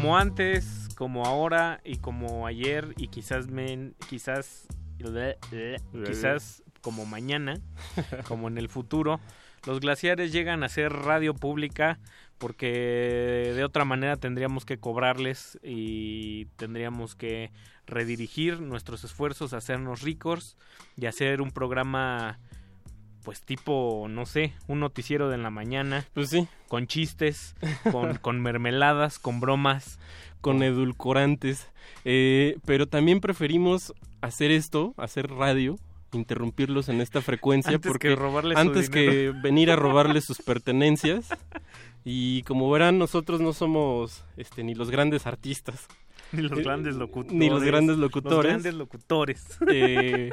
Como antes, como ahora y como ayer y quizás men- quizás quizás como mañana, [LAUGHS] como en el futuro, los glaciares llegan a ser radio pública porque de otra manera tendríamos que cobrarles y tendríamos que redirigir nuestros esfuerzos a hacernos ricos y hacer un programa pues tipo, no sé, un noticiero de la mañana. Pues sí. Con chistes, [LAUGHS] con, con mermeladas, con bromas. con edulcorantes. Eh, pero también preferimos hacer esto, hacer radio, interrumpirlos en esta frecuencia Antes porque que antes que [LAUGHS] venir a robarles sus pertenencias. Y como verán, nosotros no somos este ni los grandes artistas. Ni los Eh, grandes locutores. Ni los grandes Los locutores. grandes locutores. Eh,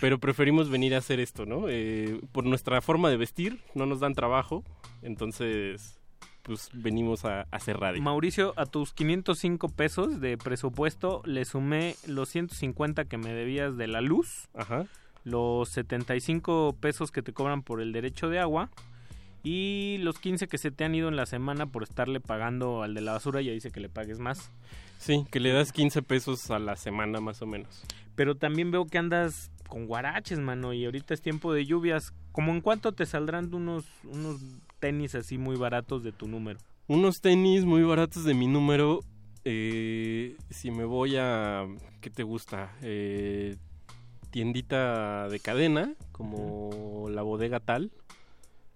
pero preferimos venir a hacer esto, ¿no? Eh, por nuestra forma de vestir, no nos dan trabajo. Entonces, pues venimos a, a hacer radio. Mauricio, a tus 505 pesos de presupuesto le sumé los 150 que me debías de la luz, Ajá. los 75 pesos que te cobran por el derecho de agua y los 15 que se te han ido en la semana por estarle pagando al de la basura, ya dice que le pagues más. Sí, que le das 15 pesos a la semana más o menos. Pero también veo que andas con guaraches, mano, y ahorita es tiempo de lluvias. ¿Cómo en cuánto te saldrán unos, unos tenis así muy baratos de tu número? Unos tenis muy baratos de mi número. eh, si me voy a... ¿Qué te gusta? Eh, tiendita de cadena, como la bodega tal.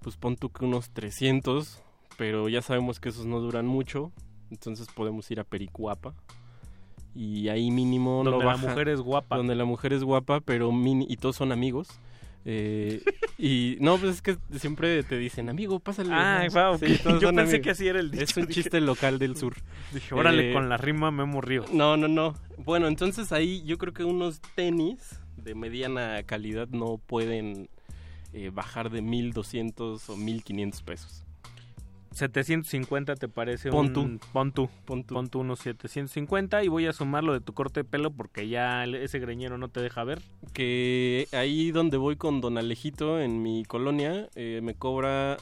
Pues pon tú que unos 300, pero ya sabemos que esos no duran mucho. Entonces podemos ir a Pericuapa. Y ahí mínimo no Donde la baja- mujer es guapa. Donde la mujer es guapa, pero mini, y todos son amigos. Eh, y [LAUGHS] no, pues es que siempre te dicen, amigo, pásale. Ah, ¿no? wow, Sí, yo pensé amigos. que así era el Es dicho, un dije- chiste local del sur. Dije, órale, Eh, con la rima Memo Río. No, no, no. Bueno, entonces ahí yo creo que unos tenis de mediana calidad no pueden eh, bajar de 1200 o 1500 pesos. 750 te parece Pon un... tú. Pon tú. Pon tú. Pon tú unos 750 y voy a sumar lo de tu corte de pelo porque ya ese greñero no te deja ver. Que ahí donde voy con Don Alejito en mi colonia eh, me cobra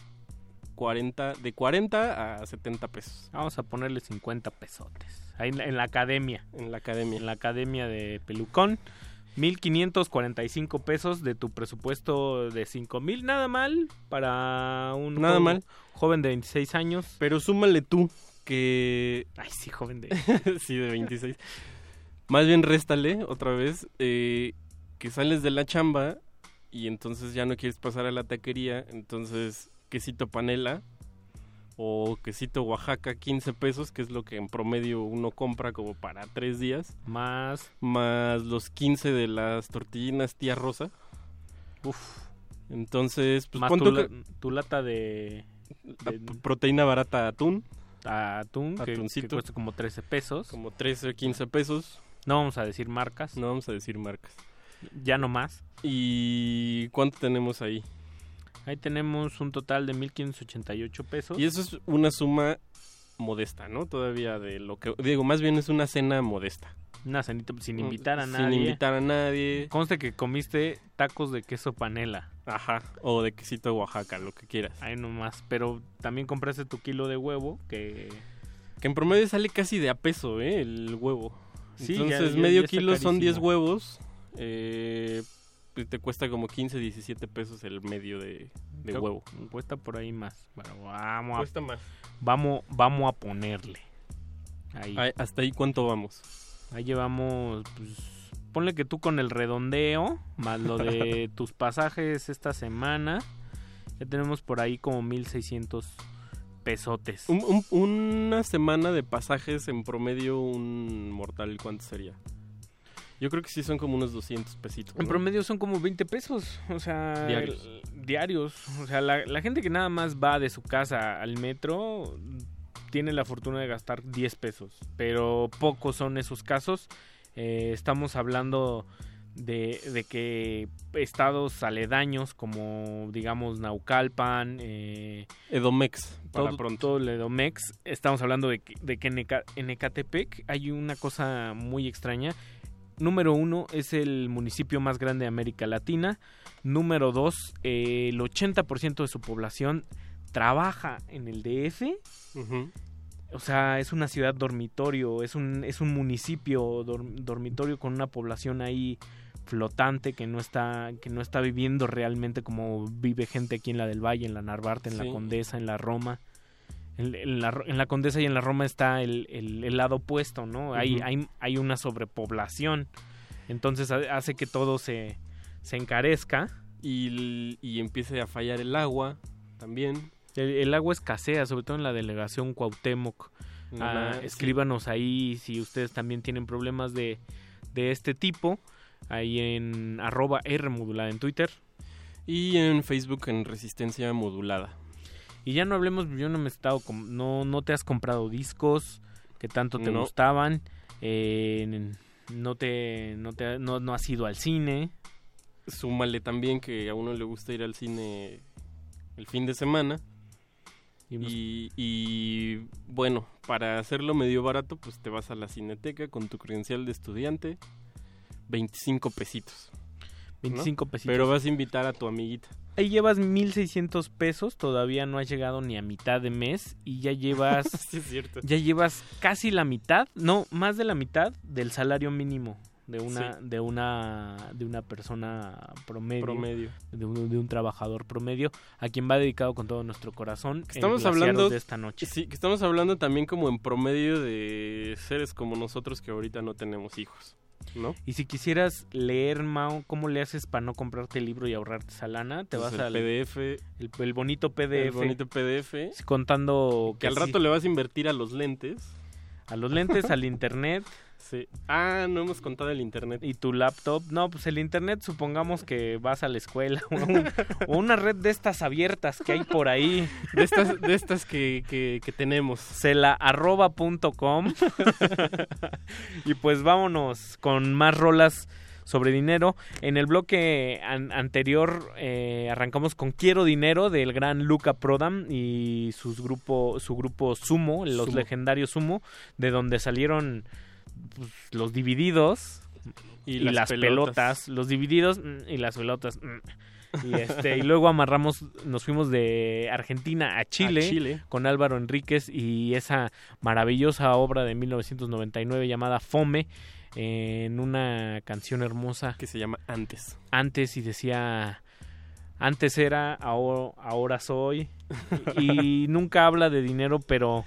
40, de 40 a 70 pesos. Vamos a ponerle 50 pesotes. Ahí en la, en la academia. En la academia. En la academia de Pelucón. 1545 pesos de tu presupuesto de 5000. Nada mal para un Nada joven- mal. joven de 26 años. Pero súmale tú que... Ay, sí, joven de... [LAUGHS] sí, de 26. Más bien réstale otra vez eh, que sales de la chamba y entonces ya no quieres pasar a la taquería, entonces quesito panela o quesito Oaxaca 15 pesos, que es lo que en promedio uno compra como para tres días. Más. Más los 15 de las tortillinas tía Rosa. Uf. Entonces, pues Más tu, tú la- que- tu lata de... la p- proteína barata atún. Atún, que, que Atuncito. cuesta como 13 pesos. Como 13 o 15 pesos. No vamos a decir marcas. No vamos a decir marcas. Ya no más. ¿Y cuánto tenemos ahí? Ahí tenemos un total de 1588 pesos. Y eso es una suma modesta, ¿no? Todavía de lo que... Digo, más bien es una cena modesta. Una cenita sin invitar a Sin nadie. invitar a nadie. Conste que comiste tacos de queso panela. Ajá. O de quesito Oaxaca, lo que quieras. Ahí nomás. Pero también compraste tu kilo de huevo que... Que en promedio sale casi de a peso, ¿eh? El huevo. Sí, Entonces, ya- medio ya kilo son 10 carísimo. huevos. Eh, pues te cuesta como 15, 17 pesos el medio de, de huevo. Cuesta por ahí más. Vamos a... Cuesta más. Vamos, vamos a ponerle. Ahí. Ay, ¿Hasta ahí cuánto vamos? Ahí llevamos, pues, ponle que tú con el redondeo, más lo de [LAUGHS] tus pasajes esta semana, ya tenemos por ahí como 1600 pesotes. Un- un- una semana de pasajes en promedio, un mortal, ¿cuánto sería? Yo creo que sí son como unos 200 pesitos. En promedio son como 20 pesos, o sea, Diarios. el- diarios. O sea, la, la gente que nada más va de su casa al metro tiene la fortuna de gastar 10 pesos, pero pocos son esos casos. Eh, estamos hablando de, de que estados aledaños como, digamos, Naucalpan, eh, Edomex, para todo, pronto. todo el Edomex. Estamos hablando de que, de que en, Eca- en Ecatepec hay una cosa muy extraña. Número uno es el municipio más grande de América Latina. Número dos, eh, el 80% de su población trabaja en el DF. Ujú. O sea, es una ciudad dormitorio, es un, es un municipio dor- dormitorio con una población ahí flotante que no está que no está viviendo realmente como vive gente aquí en la del Valle, en la Narvarte, en Sí. la Condesa, en la Roma. En, en la, en la Condesa y en la Roma está el, el- el lado opuesto, ¿no? Hay, hay, hay una sobrepoblación. Entonces ha- hace que todo se, se encarezca. Y, empiece a fallar el agua también. El, el agua escasea, sobre todo en la delegación Cuauhtémoc. Ah, Ah, sí. escríbanos ahí si ustedes también tienen problemas de, de este tipo. Ahí en arroba R modulada en Twitter. Y en Facebook en Resistencia Modulada. Y ya no hablemos, yo no me he estado, no, no te has comprado discos que tanto te No. gustaban, eh, no te, no te, no, no has ido al cine. Súmale también que a uno le gusta ir al cine el fin de semana. Y, y, bueno, para hacerlo medio barato, pues te vas a la cineteca con tu credencial de estudiante, 25 pesitos. ¿No? 25 pesitos. Pero vas a invitar a tu amiguita. Ahí llevas 1600 pesos, todavía no has llegado ni a mitad de mes y ya [LAUGHS] llevas Sí, es cierto. ya llevas casi la mitad, no, más de la mitad del salario mínimo de una Sí. de una de una persona promedio, Promedio. De, un, de un trabajador promedio a quien va dedicado con todo nuestro corazón Estamos hablando de esta noche. Sí, que estamos hablando también como en promedio de seres como nosotros que ahorita no tenemos hijos, ¿no? Y si quisieras leer, Mao, ¿cómo le haces para no comprarte el libro y ahorrarte esa lana? Te Pues vas el al PDF, el, el bonito PDF, el bonito PDF, contando que al sí, rato le vas a invertir a los lentes. a los lentes, al internet Sí. Ah, no hemos contado el internet. y tu laptop. No, pues el internet supongamos que vas a la escuela o, [LAUGHS] a un- o una red de estas abiertas que hay por ahí. De estas, de estas que, que, que tenemos. celaarroba.com y pues vámonos con más rolas sobre dinero. En el bloque an- anterior eh, arrancamos con Quiero Dinero del gran Luca Prodam y sus grupo, su grupo Sumo, los Sumo. legendarios Sumo, de donde salieron pues, los divididos Y y, las las, pelotas. pelotas. los divididos mm, y las pelotas. mm. Y, este, y luego amarramos, nos fuimos de Argentina a Chile, A Chile. con Álvaro Enríquez y esa maravillosa obra de 1999 llamada Fome, en una canción hermosa Que se llama Antes. antes y decía antes era, ahora, ahora soy [LAUGHS] y nunca habla de dinero, pero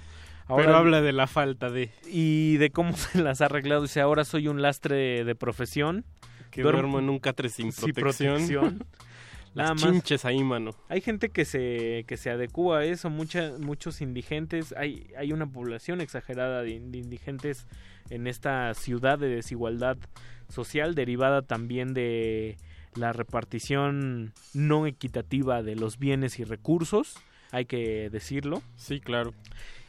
ahora Pero habla de la falta de y de cómo [LAUGHS] se las ha arreglado. Dice, ahora soy un lastre de profesión. que Duermo- duermo en un catre sin sin protección. protección. [LAUGHS] Las [LAUGHS] Nada más. chinches ahí, mano. Hay gente que se, que se adecua a eso, mucha, muchos indigentes, hay, hay una población exagerada de, de indigentes en esta ciudad de desigualdad social derivada también de la repartición no equitativa de los bienes y recursos, hay que decirlo, Sí, claro.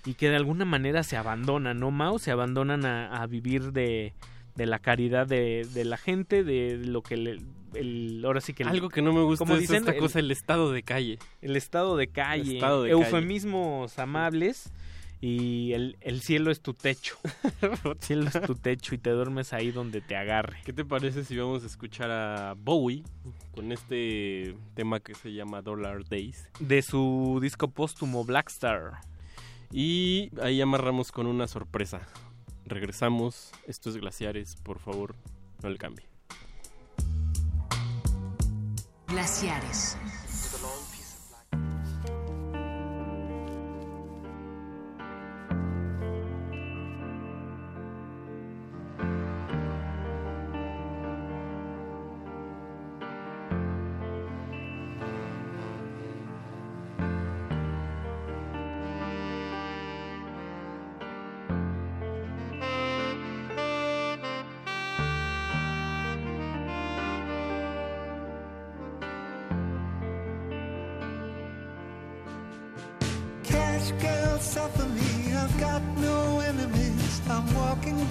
Y que de alguna manera se abandonan, ¿no, Mao? Se abandonan a, a vivir de, de la caridad de, de la gente, de lo que le- el, ahora sí que el- Algo que no me gusta como es dicen, esta cosa, el estado de calle. el estado de calle, Estado de calle. eufemismos amables y el, el cielo es tu techo. [LAUGHS] el cielo es tu techo y te duermes ahí donde te agarre. ¿Qué te parece si vamos a escuchar a Bowie con este tema que se llama Dollar Days? De su disco póstumo Blackstar. Y ahí amarramos con una sorpresa. Regresamos. Esto es Glaciares, por favor, no le cambie. Glaciares.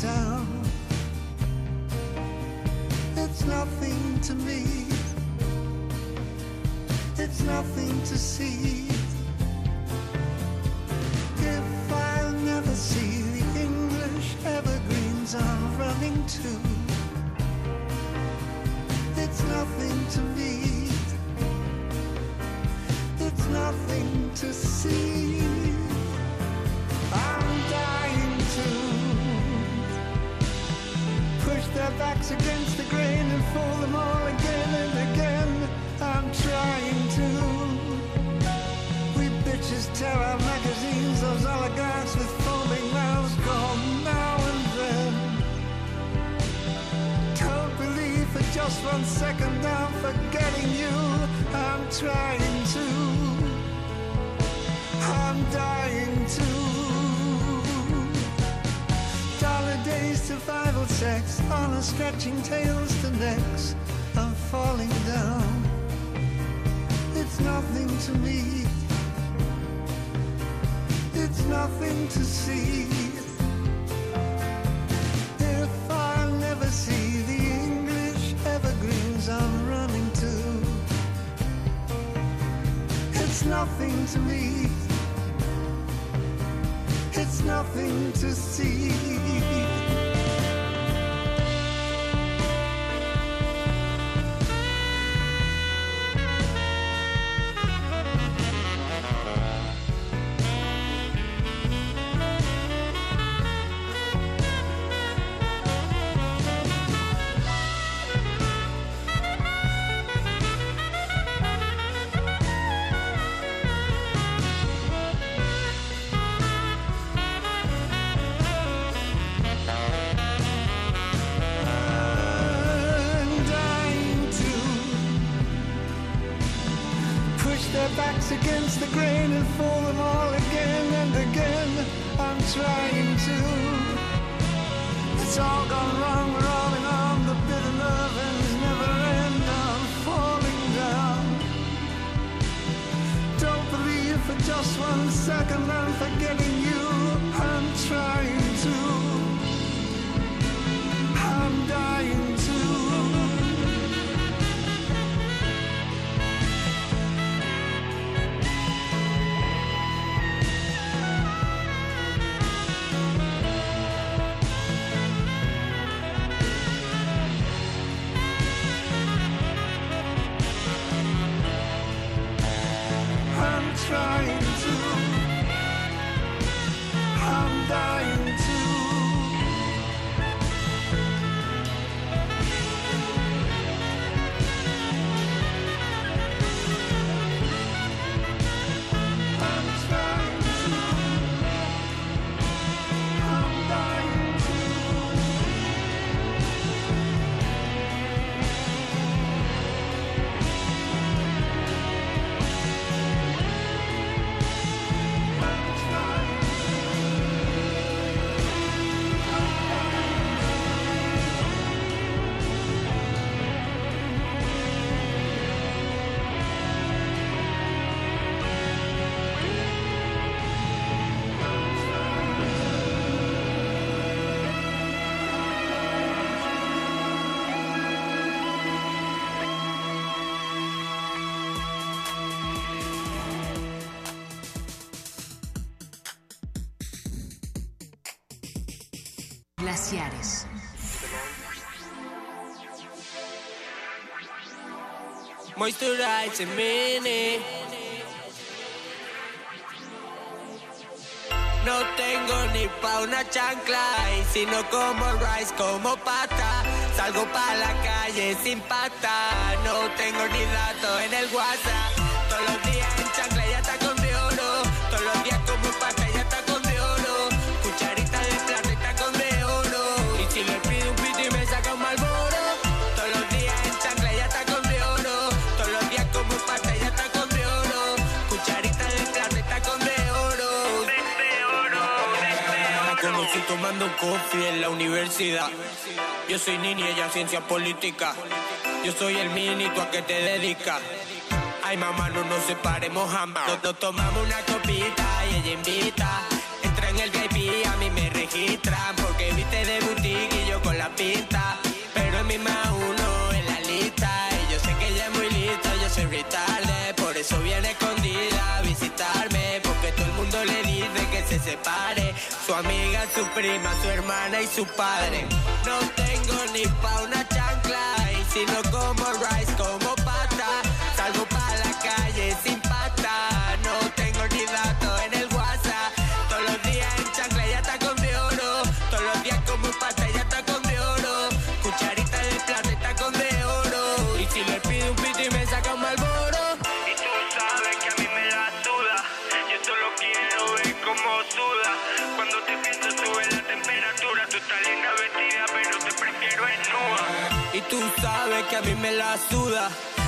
Down. It's nothing to me. It's nothing to see. Trying to. I'm dying to. Dollar days, survival sex, honor stretching tails to necks. I'm falling down. It's nothing to me. It's nothing to see. To me. I'm Moisturize mini. No tengo ni pa' una chancla y si no como rice como pata. Salgo pa' la calle sin pata. No tengo ni datos en el WhatsApp. Tomando coffee en la universidad. Yo soy Nini, ella ciencia política. Yo soy el mini, ¿tú a qué te dedicas? Ay, mamá, no nos separemos jamás. Nos, nos tomamos una copita y ella invita. Entra en el VIP, a mí me registran. Porque viste de boutique y yo con la pinta. Pero es mi más uno en la lista. Y yo sé que ella es muy lista, yo soy retarde. Por eso viene escondida a visitarme. Porque todo el mundo le dice se separe. Su amiga, su prima, su hermana y su padre. No tengo ni pa' una chancla. Y si no como rice, como pata. Salgo pa' la calle sin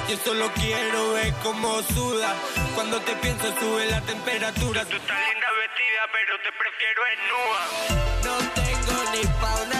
Yo solo quiero ver cómo suda. Cuando te pienso sube la temperatura. Tú estás linda vestida, pero te prefiero en nua. No tengo ni pa' una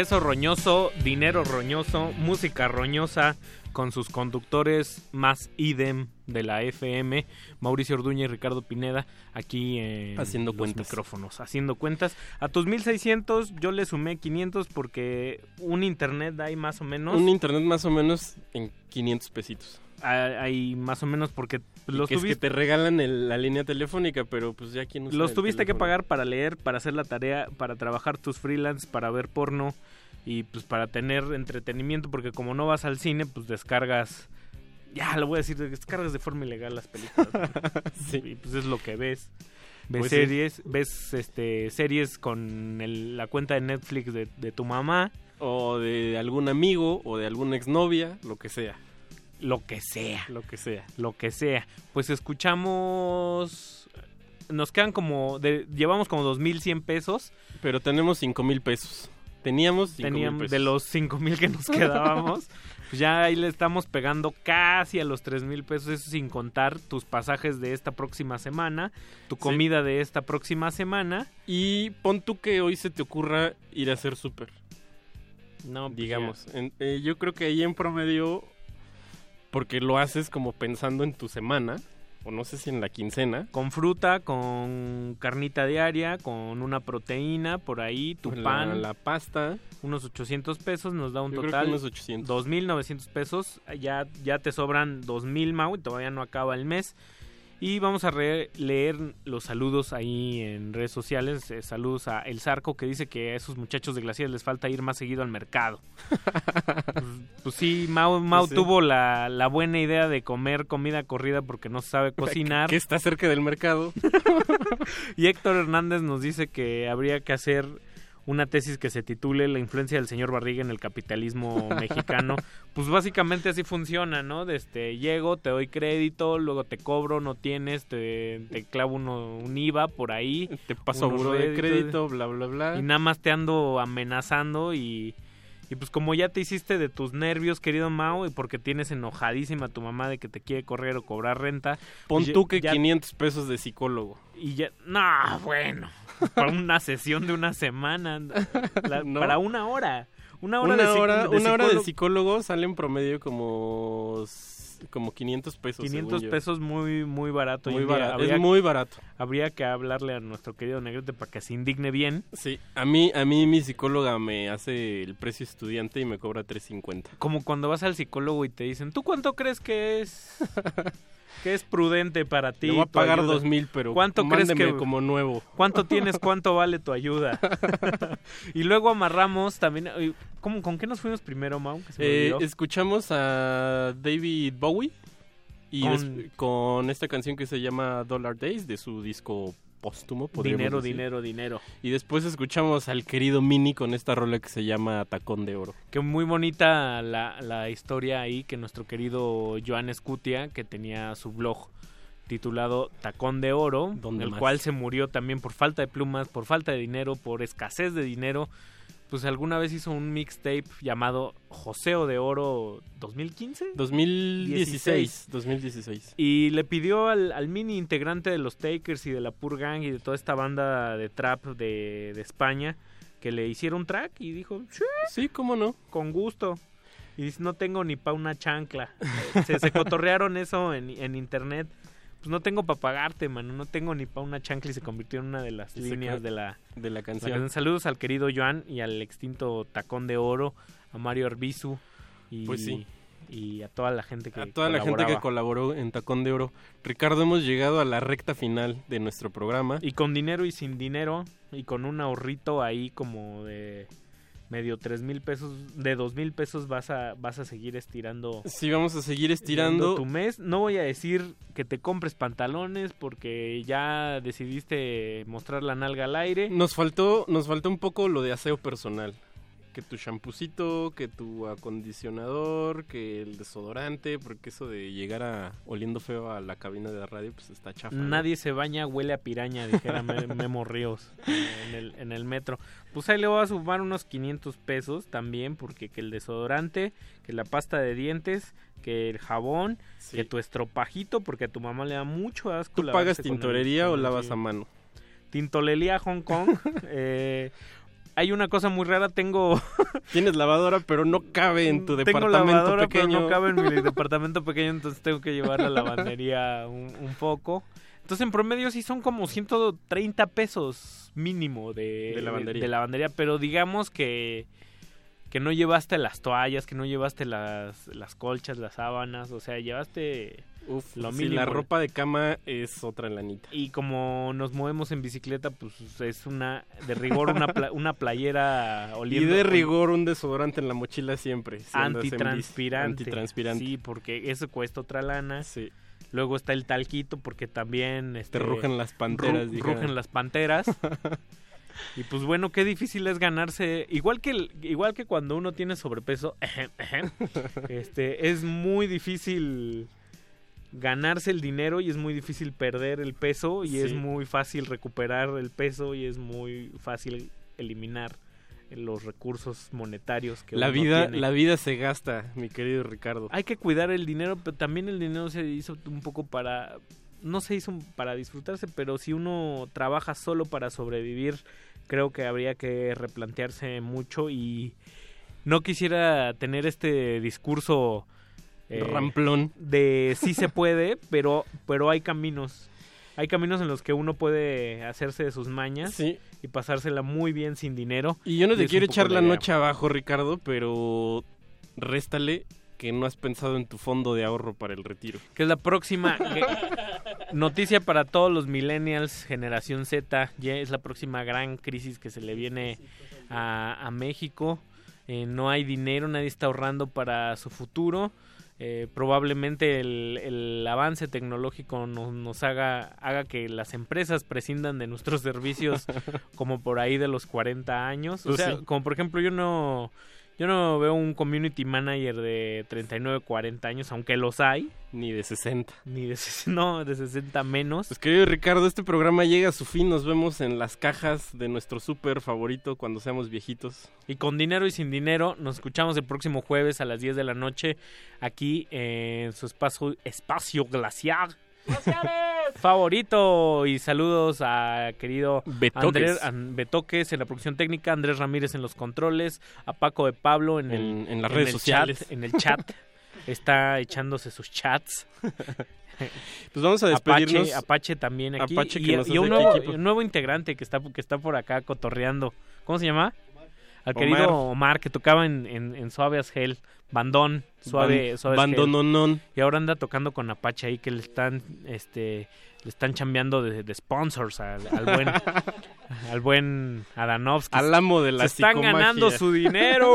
Queso roñoso, dinero roñoso, música roñosa con sus conductores más idem de la FM, Mauricio Orduña y Ricardo Pineda, aquí en Haciendo los cuentas. micrófonos, haciendo cuentas. A tus 1600 yo le sumé 500 porque un internet hay más o menos. Un internet más o menos en 500 pesitos. hay, hay más o menos porque los que es que tuviste, te regalan el- la línea telefónica, pero pues ya quien los tuviste que pagar para leer, para hacer la tarea, para trabajar tus freelance, para ver porno y pues para tener entretenimiento porque como no vas al cine pues descargas ya lo voy a decir descargas de forma ilegal las películas [LAUGHS] Sí. y pues es lo que ves ves Pues sí. series ves este series con el- la cuenta de Netflix de, de tu mamá O de algún amigo, o de alguna exnovia, lo que sea. lo que sea Lo que sea. lo que sea pues escuchamos nos quedan como de, llevamos como 2100 pesos Pero tenemos 5 mil pesos. Teníamos 5 mil teníamos pesos. de los 5 mil que nos quedábamos pues ya ahí le estamos pegando casi a los 3 mil pesos eso sin contar tus pasajes de esta próxima semana tu Sí. comida de esta próxima semana Y pon tú que hoy se te ocurra ir a hacer súper. no pues digamos. En- eh, yo creo que ahí en promedio, porque lo haces como pensando en tu semana, o no sé si en la quincena, con fruta, con carnita diaria, con una proteína por ahí, tu la, pan, la pasta, unos 800 pesos, nos da un yo creo que total unos 800. 2.900 pesos. Ya, ya te sobran 2.000 Mau y todavía no acaba el mes. Y vamos a leer los saludos ahí en redes sociales. Eh, saludos a El Zarco que dice que a esos muchachos de Glaciares les falta ir más seguido al mercado. pues, [LAUGHS] pues sí, Mau, Mau sí. tuvo la, la buena idea de comer comida corrida porque no sabe [LAUGHS] cocinar. Que está cerca del mercado. [LAUGHS] Y Héctor Hernández nos dice que habría que hacer una tesis que se titule La influencia del señor Barriga en el capitalismo [LAUGHS] mexicano. Pues básicamente así funciona, ¿no? Desde llego, te doy crédito, luego te cobro, no tienes, te, te clavo uno, un IVA por ahí. Te paso buró de crédito, bla, bla, bla. Y nada más te ando amenazando y... Y pues como ya te hiciste de tus nervios, querido Mao, y porque tienes enojadísima a tu mamá de que te quiere correr o cobrar renta. Pon pues tú que ya- 500 pesos de psicólogo. y ya, no, bueno, para una sesión de una semana, la- [LAUGHS] No. para una hora, una hora, Una de, hora, de una hora de psicólogo, psicólogo sale en promedio como, como 500 pesos. 500 según yo. pesos muy muy barato. Muy. Habría, Es muy barato. habría que hablarle a nuestro querido Negrete para que se indigne bien. Sí, a mí, a mí mi psicóloga me hace el precio estudiante y me cobra 3.50. Como cuando vas al psicólogo y te dicen, ¿tú cuánto crees que es [LAUGHS] que es prudente para ti? Le voy a pagar ayuda? 2.000, pero ¿Cuánto crees que como nuevo. ¿Cuánto tienes? [LAUGHS] ¿Cuánto vale tu ayuda? [LAUGHS] y luego amarramos también. ¿cómo, ¿Con qué nos fuimos primero, Mau? Eh, escuchamos a David Bowie y con... esta canción que se llama Dollar Days de su disco póstumo. Dinero, decir. dinero, dinero. Y después escuchamos al querido Mini con esta rola que se llama Tacón de Oro. Que muy bonita la, la historia ahí que nuestro querido Joan Escutia, que tenía su blog titulado Tacón de Oro, ¿Dónde el más? cual se murió también por falta de plumas, por falta de dinero, por escasez de dinero. Pues alguna vez hizo un mixtape llamado Joseo de Oro 2015. 2016. 2016. Y le pidió al, al mini integrante de los Takers y de la Pur Gang y de toda esta banda de trap de, de España que le hiciera un track y dijo, sí, Sí, cómo no. con gusto. y dice, no tengo ni pa' una chancla. Se, se cotorrearon eso en, en internet. Pues no tengo para pagarte, mano, no tengo ni pa' una chancla y se convirtió en una de las líneas de la, de la canción. Saludos al querido Joan y al extinto Tacón de Oro, a Mario Arbizu y, Pues sí. y a toda la gente que A toda la gente que colaboró en Tacón de Oro. Ricardo, hemos llegado a la recta final de nuestro programa. Y con dinero y sin dinero y con un ahorrito ahí como de medio tres mil pesos, de dos mil pesos vas a, vas a seguir estirando. Sí, vamos a seguir estirando. tu mes. No voy a decir que te compres pantalones porque ya decidiste mostrar la nalga al aire. Nos faltó, nos faltó un poco lo de aseo personal. Que tu champucito, que tu acondicionador, que el desodorante, porque eso de llegar a oliendo feo a la cabina de la radio, pues está chafa. ¿no? Nadie se baña, huele a piraña, dijera Me- [LAUGHS] Memo Ríos en el, en el metro. Pues ahí le voy a sumar unos 500 pesos también, porque que el desodorante, que la pasta de dientes, que el jabón, que tu estropajito, porque a tu mamá le da mucho asco. ¿Tú pagas el- tintorería o lavas sí. a mano? Tintolería Hong Kong. [LAUGHS] eh, hay una cosa muy rara, tengo... [LAUGHS] Tienes lavadora, pero no cabe en tu Tengo departamento lavadora, pequeño. pero no cabe en mi [LAUGHS] departamento pequeño, entonces tengo que llevar la lavandería un, un poco. Entonces, en promedio sí son como 130 pesos mínimo de, De lavandería. de lavandería, pero digamos que que no llevaste las toallas, que no llevaste las, las colchas, las sábanas, o sea, llevaste Uf, lo mínimo. la ropa de cama es otra lanita. Y como nos movemos en bicicleta, pues es una, de rigor, una, pla- [LAUGHS] una playera Y oliendo. de rigor un desodorante en la mochila siempre. si. Antitranspirante. Antitranspirante. Sí, porque eso cuesta otra lana. Sí. Luego está el talquito porque también... Este, rugen las panteras, ru- rugen las panteras. [LAUGHS] y pues bueno, qué difícil es ganarse... Igual que, el- igual que cuando uno tiene sobrepeso, [LAUGHS] este, es muy difícil ganarse el dinero y es muy difícil perder el peso y es muy fácil recuperar el peso y es muy fácil eliminar los recursos monetarios que La uno vida, tiene. la vida se gasta, mi querido Ricardo. Hay que cuidar el dinero, pero también el dinero se hizo un poco para... No se hizo para disfrutarse, pero si uno trabaja solo para sobrevivir, creo que habría que replantearse mucho y no quisiera tener este discurso... eh, Ramplón. De sí se puede, [LAUGHS] pero, pero hay caminos. Hay caminos en los que uno puede hacerse de sus mañas y pasársela muy bien sin dinero. Y yo no te quiero echar la noche abajo, Ricardo, pero réstale que no has pensado en tu fondo de ahorro para el retiro. que es la próxima noticia para todos los millennials, generación Z, ya es la próxima gran crisis que se le viene a, a México. Eh, no hay dinero, nadie está ahorrando para su futuro. Eh, probablemente el, el avance tecnológico nos, nos haga, haga que las empresas prescindan de nuestros servicios [LAUGHS] como por ahí de los 40 años. O Pues sea, sí. como por ejemplo yo no... Yo no veo un community manager de 39, 40 años, aunque los hay. Ni de 60. Ni de, ses- [LAUGHS] no, de 60 menos. Pues querido Ricardo, este programa llega a su fin. Nos vemos en las cajas de nuestro súper favorito cuando seamos viejitos. Y con dinero y sin dinero, nos escuchamos el próximo jueves a las 10 de la noche aquí en su espacio, espacio glaciar. Favorito y saludos a querido Betoques. Andrés An- Betoques en la producción técnica, Andrés Ramírez en los controles, a Paco de Pablo en, el, En- en las redes el sociales. chat, en el chat, está echándose sus chats. [LAUGHS] Pues vamos a despedirnos. Apache, Apache también aquí. Apache y, que nos y un, nuevo, un nuevo integrante que está, que está por acá cotorreando. ¿Cómo se llama? Al querido Omar, que tocaba en, en, en Suave as Hell. Bandón, suave, Ban- suave as Hell. bandononón. Y ahora anda tocando con Apache ahí que le están, este, le están chambeando de, de sponsors al, al buen, [LAUGHS] al buen Adanovsky. Al amo de la Se están psicomagia. ganando su dinero. [LAUGHS]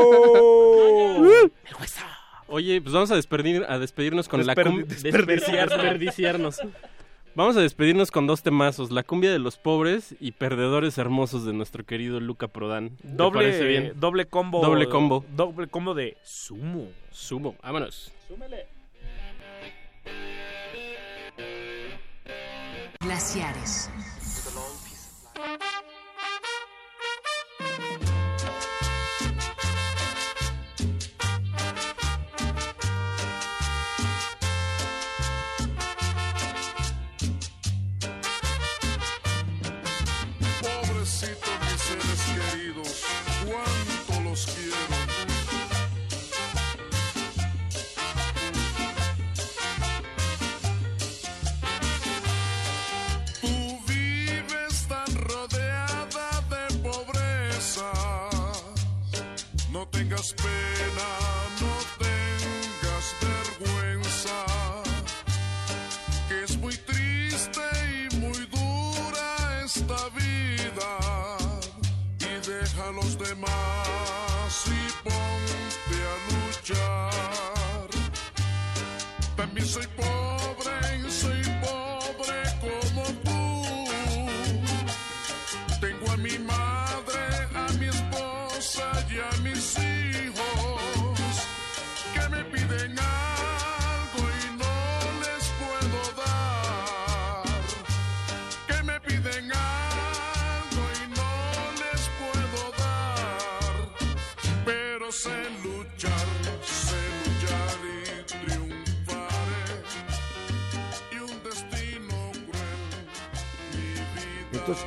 Oye, pues vamos a despedir, a despedirnos con la Desperdi- cumbia. desperdiciar- [LAUGHS] desperdiciarnos. Vamos a despedirnos con dos temazos, la cumbia de los pobres y perdedores hermosos de nuestro querido Luca Prodan. ¿Te parece Doble, bien? doble combo. Doble combo. Doble combo de sumo. Sumo, vámonos. Glaciares. Tengas pena,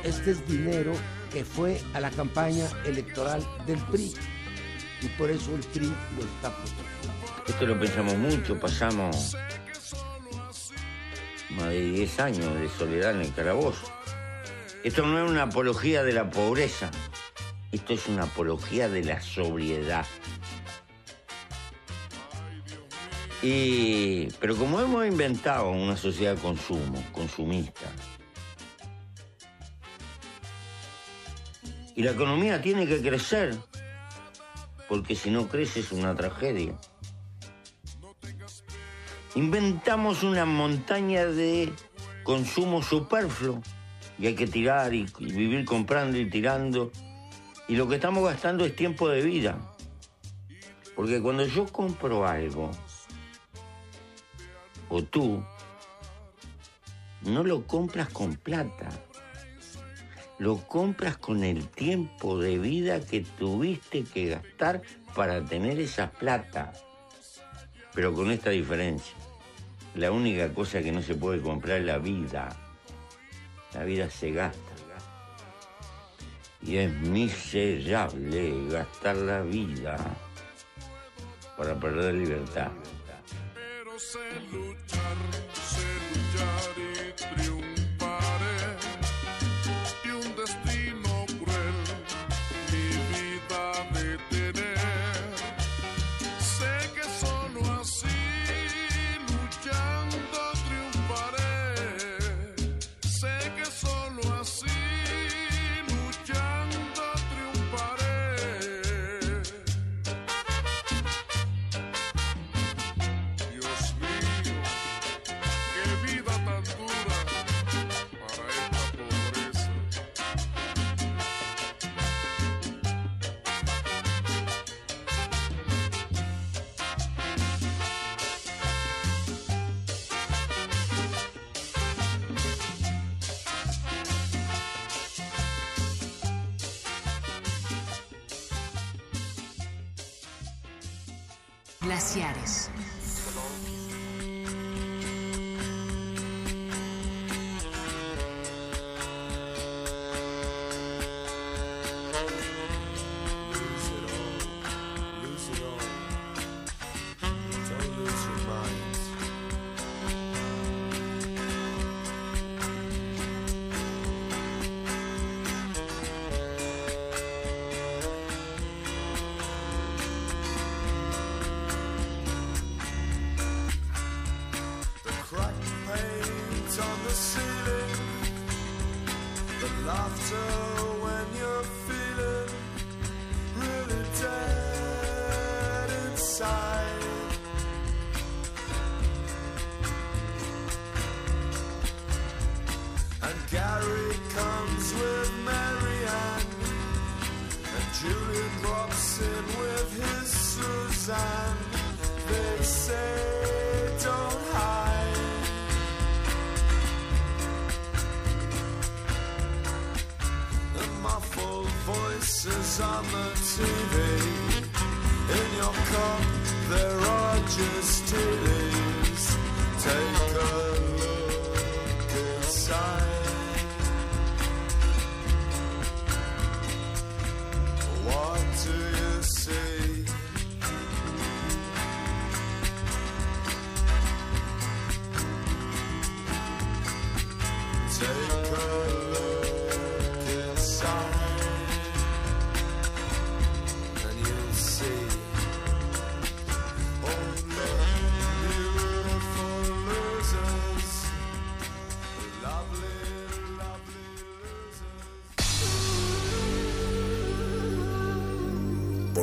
este es dinero que fue a la campaña electoral del PRI. Y por eso el PRI lo está protegiendo. Esto lo pensamos mucho, pasamos más de 10 años de soledad en el calabozo. Esto no es una apología de la pobreza, esto es una apología de la sobriedad. Y, pero como hemos inventado una sociedad de consumo, consumista, y la economía tiene que crecer, porque si no crece es una tragedia. Inventamos una montaña de consumo superfluo y hay que tirar y, vivir comprando y tirando. Y lo que estamos gastando es tiempo de vida. Porque cuando yo compro algo, o tú, no lo compras con plata. Lo compras con el tiempo de vida que tuviste que gastar para tener esa plata. Pero con esta diferencia. La única cosa que no se puede comprar es la vida. La vida se gasta. Y es miserable gastar la vida para perder libertad. Pero sé luchar, sé luchar